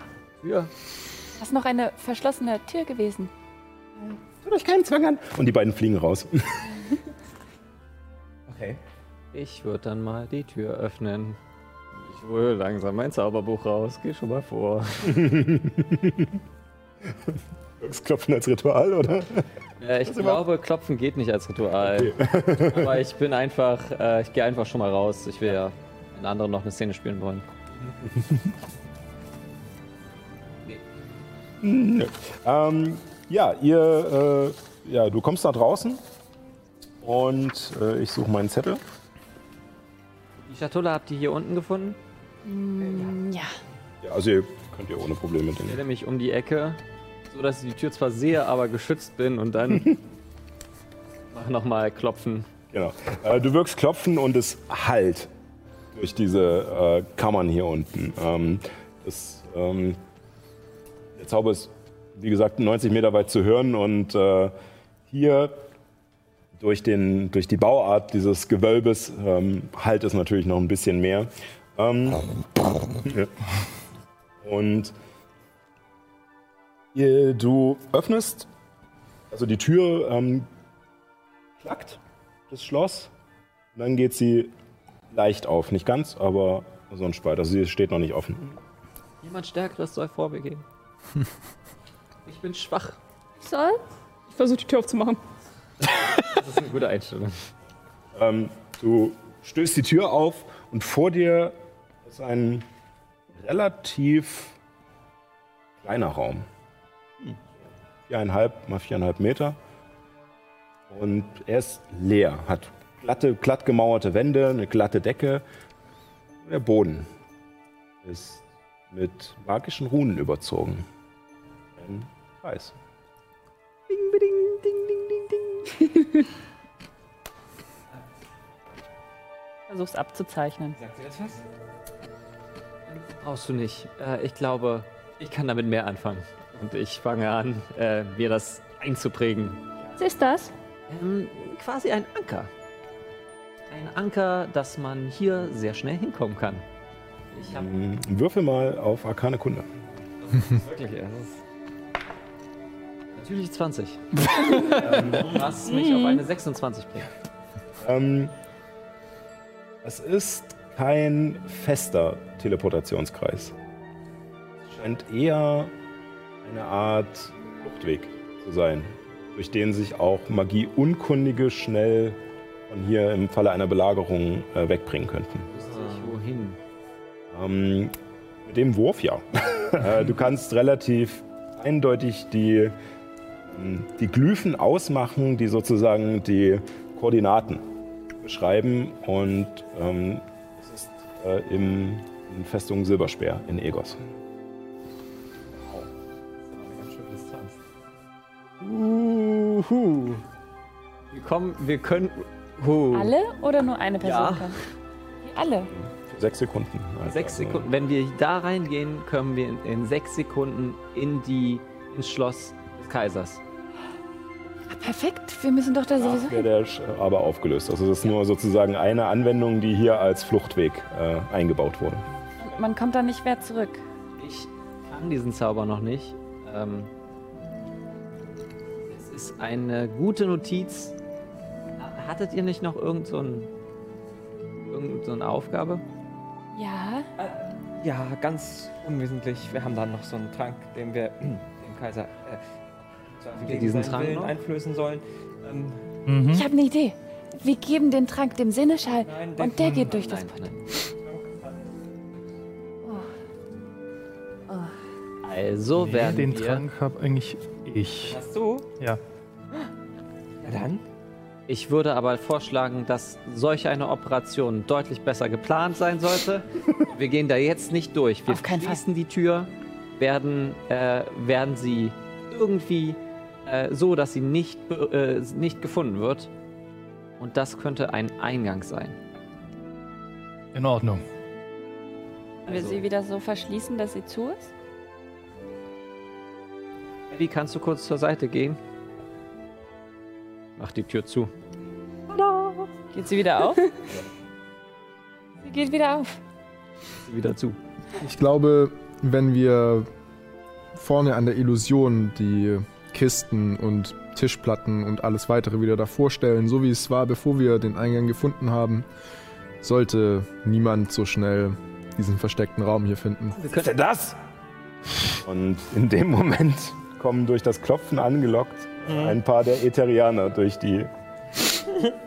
Tür. Das ist noch eine verschlossene Tür gewesen. Tut euch keinen Zwang an. Und die beiden fliegen raus. Okay. Ich würde dann mal die Tür öffnen. Ich hole langsam mein Zauberbuch raus. Geh schon mal vor. Klopfen als Ritual, oder? Äh, ich glaube, Klopfen geht nicht als Ritual. Aber ich bin einfach, äh, ich gehe einfach schon mal raus. Ich will ja in anderen noch eine Szene spielen wollen. Nö. ähm, ja, ihr, äh, ja, du kommst nach draußen und äh, ich suche meinen Zettel. Die Schatulle habt ihr hier unten gefunden? Mm, ja. Ja, also ihr könnt ihr ohne Probleme Ich den. stelle mich um die Ecke, so dass ich die Tür zwar sehe, aber geschützt bin und dann mach nochmal klopfen. Genau. Äh, du wirkst klopfen und es hallt durch diese äh, Kammern hier unten. Ähm, das, ähm, der Zauber ist, wie gesagt, 90 Meter weit zu hören und äh, hier durch, den, durch die Bauart dieses Gewölbes ähm, halt es natürlich noch ein bisschen mehr. Ähm, ja. Und ihr, du öffnest, also die Tür ähm, klackt, das Schloss. Und dann geht sie leicht auf. Nicht ganz, aber so ein Spalt. Also sie steht noch nicht offen. Jemand Stärkeres soll vor mir gehen. Ich bin schwach. Soll? Ich versuche die Tür aufzumachen. Das ist eine gute Einstellung. Ähm, du stößt die Tür auf und vor dir ist ein relativ kleiner Raum. Viereinhalb mal viereinhalb Meter. Und er ist leer, hat glatte, glatt gemauerte Wände, eine glatte Decke. Der Boden ist mit magischen Runen überzogen. Ein Kreis. Versuch's abzuzeichnen. Sagt ihr das was? Brauchst du nicht. Äh, ich glaube, ich kann damit mehr anfangen. Und ich fange an, äh, mir das einzuprägen. Was ist das? Ähm, quasi ein Anker. Ein Anker, dass man hier sehr schnell hinkommen kann. Ich Ähm, Würfel mal auf Arkane Kunde. wirklich. Das ist Natürlich 20. Was mich auf eine 26 bringt. Ähm, es ist kein fester Teleportationskreis. Es scheint eher eine Art Fluchtweg zu sein, durch den sich auch Magieunkundige schnell von hier im Falle einer Belagerung äh, wegbringen könnten. Wohin? Ähm, mit dem Wurf ja. Äh, du kannst relativ eindeutig die, die Glyphen ausmachen, die sozusagen die Koordinaten beschreiben. Und ähm, es ist äh, im, in Festung Silberspeer in Egos. Uhu. Wir kommen, wir können. Huh. Alle oder nur eine Person Ja. kann? Alle. Sechs Sekunden. Also, Sechs Sekunden. Wenn wir da reingehen, können wir in, in sechs Sekunden in die, ins Schloss Kaisers. Ah, perfekt, wir müssen doch da sowieso wäre der Sch- aber aufgelöst. Also das ist nur sozusagen eine Anwendung, die hier als Fluchtweg äh, eingebaut wurde. Man kommt da nicht mehr zurück. Ich kann diesen Zauber noch nicht. Ähm, es ist eine gute Notiz. Hattet ihr nicht noch irgend so, irgend so eine Aufgabe? Ja. Ja, ganz unwesentlich. Wir haben da noch so einen Trank, den wir dem Kaiser äh, wir gegen diesen Trank Willen noch? einflößen sollen. Ähm, Mhm. Ich habe eine Idee. Wir geben den Trank dem Sinneschall Nein, und der geht durch das Nein, Portal. Also Nee, werden den wir. Trank habe eigentlich ich. hast du? Ja. Ja dann. Ich würde aber vorschlagen, dass solch eine Operation deutlich besser geplant sein sollte. Wir gehen da jetzt nicht durch. Wir Auf keinen Fall. schließen die Tür, werden, äh, werden sie irgendwie äh, so, dass sie nicht, äh, nicht gefunden wird. Und das könnte ein Eingang sein. In Ordnung. Können wir sie wieder so verschließen, dass sie zu ist? Eddie, kannst du kurz zur Seite gehen? Mach die Tür zu. Geht sie wieder auf? Sie geht wieder auf. Sie wieder zu. Ich glaube, wenn wir vorne an der Illusion die Kisten und Tischplatten und alles weitere wieder davor stellen, so wie es war, bevor wir den Eingang gefunden haben, sollte niemand so schnell diesen versteckten Raum hier finden. Was ist denn das? Und in dem Moment kommen durch das Klopfen angelockt ein paar der Ätherianer durch die,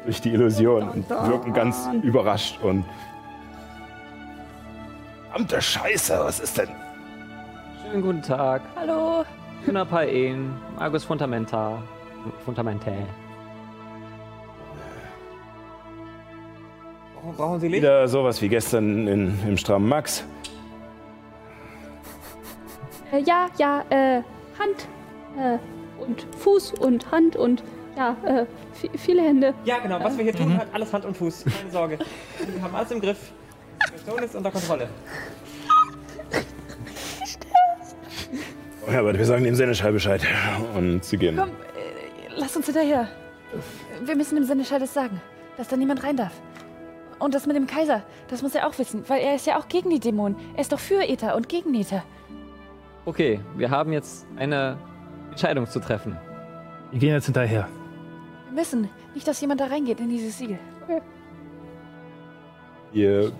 durch die Illusion und wirken ganz überrascht und. Verdammte Scheiße, was ist denn? Schönen guten Tag. Hallo. Juna Paen, Argus Fundamenta. Fundamental. Warum brauchen Sie Licht? Wieder sowas wie gestern in, im strammen Max. Äh, ja, ja, äh, Hand äh, und Fuß und Hand und ja, äh, vi- viele Hände. Ja, genau. Was wir hier tun, hat alles Hand und Fuß. Keine Sorge. Wir haben alles im Griff. Die Situation ist unter Kontrolle. Ja, aber wir sagen dem Seneschall Bescheid. Und sie gehen. Komm, äh, lass uns hinterher. Wir müssen dem Sinneschall das sagen, dass da niemand rein darf. Und das mit dem Kaiser, das muss er auch wissen, weil er ist ja auch gegen die Dämonen. Er ist doch für Äther und gegen Äther. Okay, wir haben jetzt eine Entscheidung zu treffen. Wir gehen jetzt hinterher. Wir müssen. Nicht, dass jemand da reingeht in dieses Siegel. Ihr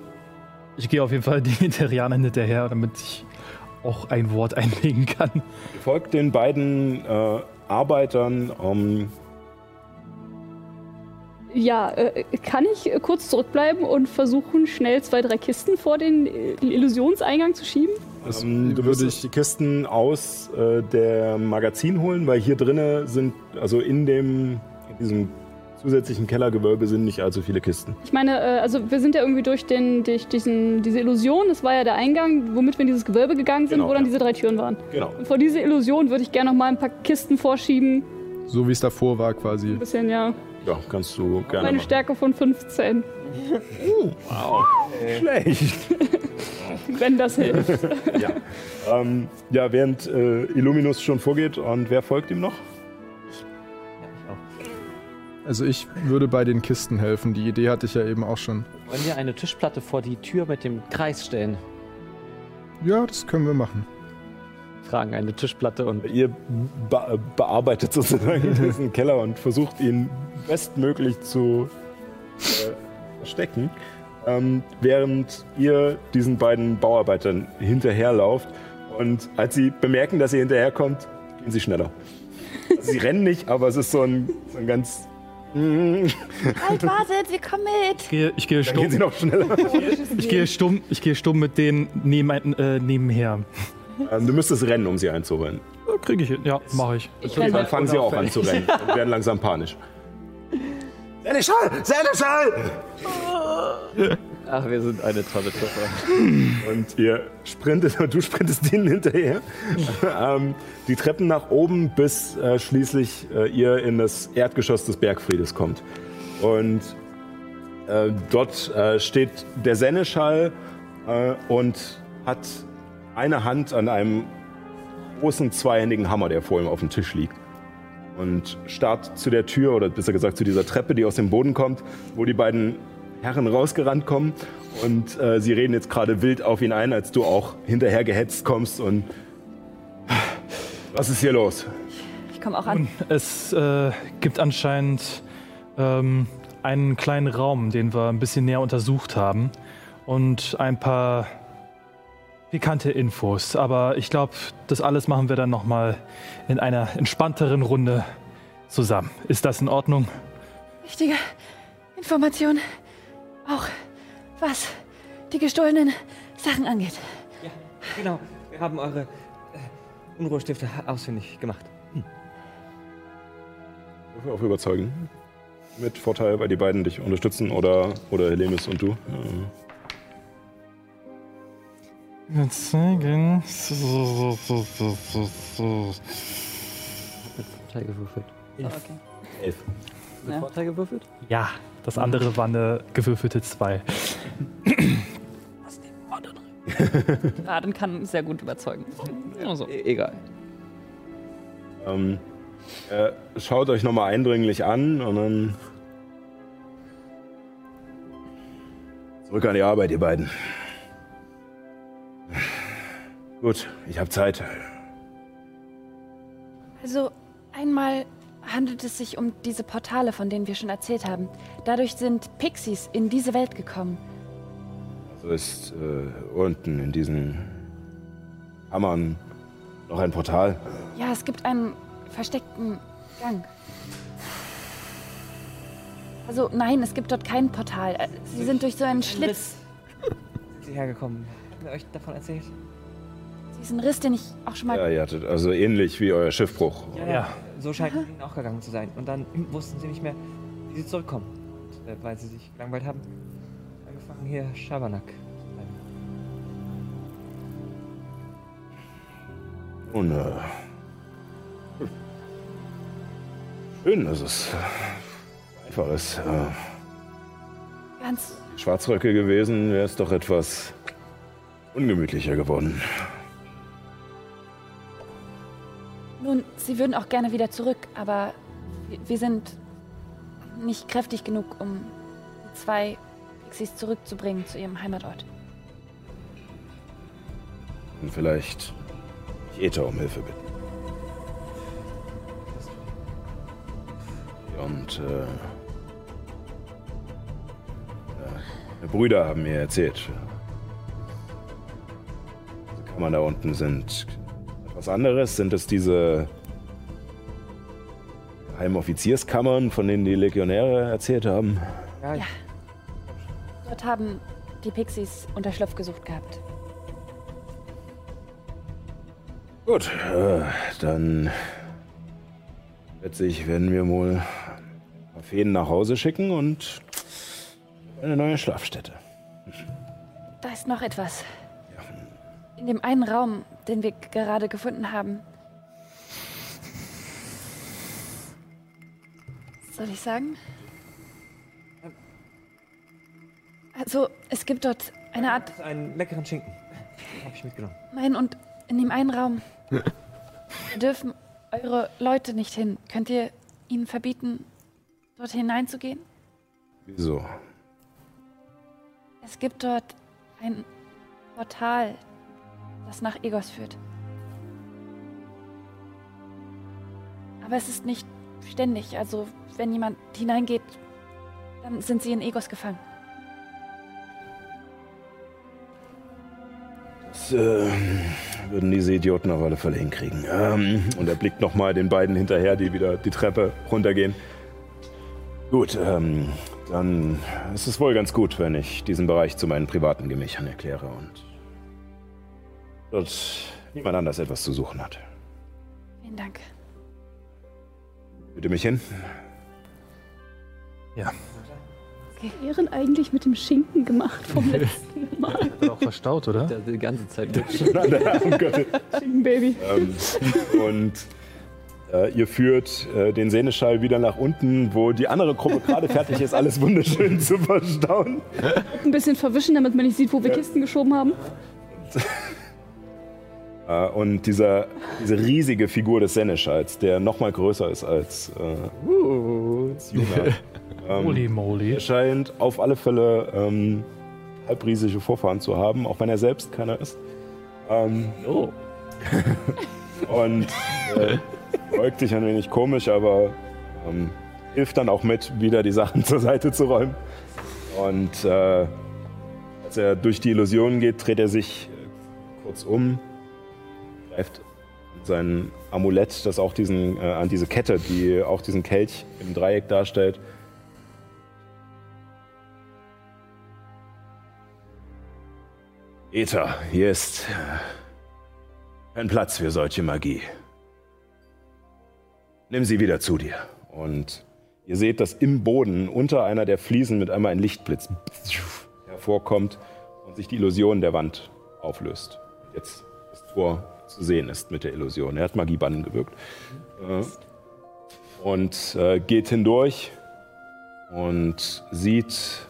Ich gehe auf jeden Fall den Interianern hinterher, damit ich auch ein Wort einlegen kann. folgt den beiden äh, Arbeitern um Ja, äh, kann ich äh, kurz zurückbleiben und versuchen, schnell zwei, drei Kisten vor den äh, Illusionseingang zu schieben? Ähm, du würdest die Kisten aus äh, der Magazin holen, weil hier drinnen sind, also in dem in diesem zusätzlichen Kellergewölbe sind nicht allzu viele Kisten. Ich meine, äh, also wir sind ja irgendwie durch, den, durch diesen, diese Illusion, das war ja der Eingang, womit wir in dieses Gewölbe gegangen sind, Genau, wo dann ja. diese drei Türen waren. Genau. Und vor diese Illusion würde ich gerne noch mal ein paar Kisten vorschieben. So wie es davor war quasi. Ein bisschen, ja. Ja, kannst du gerne Meine machen. Stärke von 15. Wow. Schlecht. Wenn das hilft. ja. Ähm, ja, während äh, Illuminus schon vorgeht und wer folgt ihm noch? Also ich würde bei den Kisten helfen. Die Idee hatte ich ja eben auch schon. Wollen wir eine Tischplatte vor die Tür mit dem Kreis stellen? Ja, das können wir machen. tragen eine Tischplatte und. Ihr be bearbeitet sozusagen diesen Keller und versucht ihn bestmöglich zu äh, verstecken, ähm, während ihr diesen beiden Bauarbeitern hinterherlauft. Und als sie bemerken, dass ihr hinterherkommt, gehen sie schneller. Also sie rennen nicht, aber es ist so ein, so ein ganz. Halt, wartet, wir kommen mit. Ich gehe, ich gehe Dann stumm. gehen sie noch schneller. Ich gehe stumm, ich gehe stumm mit denen neben, äh, nebenher. Ähm, du müsstest rennen, um sie einzurennen. Ja, Kriege ich hin. Ja, mache ich. Ich Dann fangen sie auch an zu rennen und werden langsam panisch. Seneschal! Seneschal! Ach, wir sind eine tolle Truppe. Und ihr sprintet, und du sprintest ihnen hinterher. ähm, die Treppen nach oben, bis äh, schließlich äh, ihr in das Erdgeschoss des Bergfriedes kommt. Und äh, dort äh, steht der Seneschall äh, und hat eine Hand an einem großen zweihändigen Hammer, der vor ihm auf dem Tisch liegt. Und starrt zu der Tür, oder besser gesagt zu dieser Treppe, die aus dem Boden kommt, wo die beiden Herren rausgerannt kommen. Und äh, sie reden jetzt gerade wild auf ihn ein, als du auch hinterher gehetzt kommst. Und was ist hier los? Ich komme auch an. Es äh, gibt anscheinend ähm, einen kleinen Raum, den wir ein bisschen näher untersucht haben. Und ein paar pikante Infos. Aber ich glaube, das alles machen wir dann nochmal in einer entspannteren Runde zusammen. Ist das in Ordnung? Wichtige Information. Auch was die gestohlenen Sachen angeht. Ja, genau. Wir haben eure äh, Unruhestifter ausfindig gemacht. Würfel Auf Überzeugen. Mit Vorteil, weil die beiden dich unterstützen oder, oder Helemis und du. Ja. Zeigen. Mit Vorteil gewürfelt. Okay. Elf. Mit Ja. Vorteil gewürfelt? Ja, das andere war eine gewürfelte 2. Raden kann sehr gut überzeugen. Also. E egal. Ähm, äh, schaut euch nochmal eindringlich an und dann. Zurück an die Arbeit, ihr beiden. Gut, ich habe Zeit. Also einmal handelt es sich um diese Portale, von denen wir schon erzählt haben. Dadurch sind Pixies in diese Welt gekommen. So ist äh, unten in diesen Hammern noch ein Portal. Ja, es gibt einen versteckten Gang. Also nein, es gibt dort kein Portal. Äh, Sie sind durch so einen Schlitz. Sind Sie hergekommen? Haben wir euch davon erzählt? Diesen Riss, den ich auch schon mal... Ja, ihr hattet also ähnlich wie euer Schiffbruch. Ja, ja. So scheint es ihnen auch gegangen zu sein. Und dann wussten sie nicht mehr, wie sie zurückkommen. Und, äh, weil sie sich gelangweilt haben, angefangen hier Schabernack. zu treiben. Nun, äh, schön, dass es einfach ist. Äh, Ganz... Schwarzröcke gewesen, wäre es doch etwas ungemütlicher geworden. Nun, Sie würden auch gerne wieder zurück, aber wir- sind nicht kräftig genug, um die zwei Pixies zurückzubringen zu ihrem Heimatort. Und vielleicht ich Ether um Hilfe bitten. Und äh, äh, Brüder haben mir erzählt, diese Kammern da unten sind etwas anderes. Sind es diese geheimen Offizierskammern, von denen die Legionäre erzählt haben? Ja, Ja. Dort haben die Pixies Unterschlupf gesucht gehabt. Gut, äh, dann schätze ich, werden wir wohl ein paar Feen nach Hause schicken und eine neue Schlafstätte. Da ist noch etwas. In dem einen Raum, den wir gerade gefunden haben. Soll ich sagen? Also, es gibt dort eine Art. Einen leckeren Schinken. Habe ich mitgenommen. Nein, und in dem einen Raum dürfen eure Leute nicht hin. Könnt ihr ihnen verbieten, dort hineinzugehen? Wieso? Es gibt dort ein Portal, das nach Egos führt. Aber es ist nicht ständig. Also, wenn jemand hineingeht, dann sind sie in Egos gefangen. Das äh, würden diese Idioten auf alle Fälle hinkriegen. Ähm, und er blickt nochmal den beiden hinterher, die wieder die Treppe runtergehen. Gut, ähm, dann ist es wohl ganz gut, wenn ich diesen Bereich zu meinen privaten Gemächern erkläre und dort niemand anders etwas zu suchen hat. Vielen Dank. Bitte mich hin. Ja. Ehren eigentlich mit dem Schinken gemacht vom letzten Mal. Hat auch verstaut, oder? Der die ganze Zeit mit. oh. Schinkenbaby. Ähm, und äh, ihr führt äh, den Seneschall wieder nach unten, wo die andere Gruppe gerade fertig ist, alles wunderschön zu verstauen. Ein bisschen verwischen, damit man nicht sieht, wo wir Kisten geschoben haben. Äh, und dieser, diese riesige Figur des Seneschalls, der noch mal größer ist als, äh, als Juna, ähm, Holy moly. scheint auf alle Fälle ähm, halbriesige Vorfahren zu haben, auch wenn er selbst keiner ist. Ähm, Oh. und äh, beugt sich ein wenig komisch, aber ähm, hilft dann auch mit, wieder die Sachen zur Seite zu räumen. Und äh, als er durch die Illusion geht, dreht er sich äh, kurz um, greift sein Amulett, das auch diesen, äh, an diese Kette, die auch diesen Kelch im Dreieck darstellt. Ether, hier ist äh, kein Platz für solche Magie. Nimm sie wieder zu dir. Und ihr seht, dass im Boden unter einer der Fliesen mit einmal ein Lichtblitz hervorkommt und sich die Illusion der Wand auflöst. Jetzt das Tor zu sehen ist mit der Illusion. Er hat Magiebannen gewirkt. Äh, Und äh, geht hindurch und sieht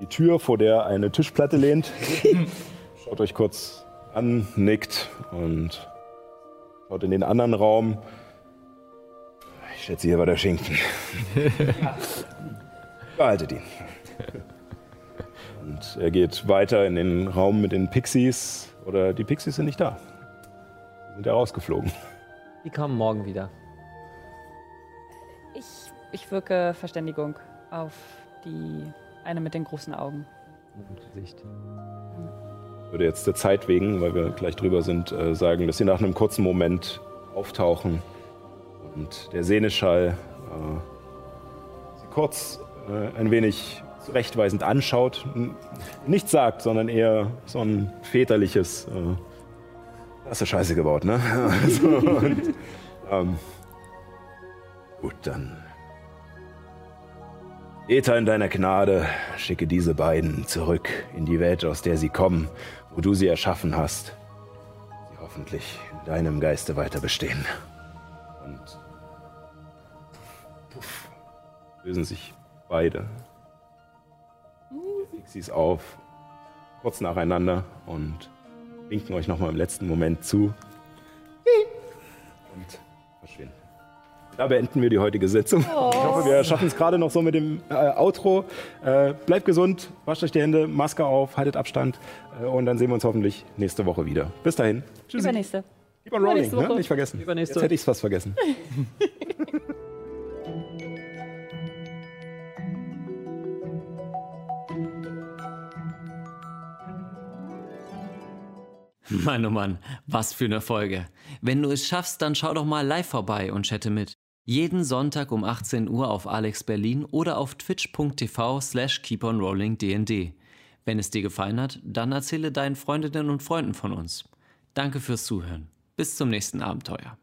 die Tür, vor der eine Tischplatte lehnt. Schaut euch kurz an, nickt und schaut in den anderen Raum. Ich schätze, hier war der Schinken. Behaltet ihn. Und er geht weiter in den Raum mit den Pixies. Oder die Pixies sind nicht da. Sie sind ja rausgeflogen. Die kommen morgen wieder. Ich, ich wirke Verständigung auf die eine mit den großen Augen. Gesicht. Ich würde jetzt der Zeit wegen, weil wir gleich drüber sind, äh, sagen, dass sie nach einem kurzen Moment auftauchen und der Seneschall äh, sie kurz äh, ein wenig zurechtweisend anschaut, nichts sagt, sondern eher so ein väterliches, äh, hast du Scheiße gebaut, ne? so, und, ähm, gut, dann Ether in deiner Gnade, schicke diese beiden zurück in die Welt, aus der sie kommen, wo du sie erschaffen hast. Sie hoffentlich in deinem Geiste weiter bestehen. Und puff, lösen sich beide. Pixies auf, kurz nacheinander und winken euch nochmal im letzten Moment zu. Und verschwinden. Da beenden wir die heutige Sitzung. Ich hoffe, wir schaffen es gerade noch so mit dem äh, Outro. Äh, bleibt gesund, wascht euch die Hände, Maske auf, haltet Abstand äh, und dann sehen wir uns hoffentlich nächste Woche wieder. Bis dahin. Tschüss. Übernächste. Keep on rolling, Übernächste ne? Woche. nicht vergessen. Übernächste. Jetzt hätte ich es fast vergessen. Mann, oh Mann, was für eine Folge. Wenn du es schaffst, dann schau doch mal live vorbei und chatte mit. Jeden Sonntag um 18 Uhr auf Alex Berlin oder auf twitch.tv slash keeponrollingdnd. Wenn es dir gefallen hat, dann erzähle deinen Freundinnen und Freunden von uns. Danke fürs Zuhören. Bis zum nächsten Abenteuer.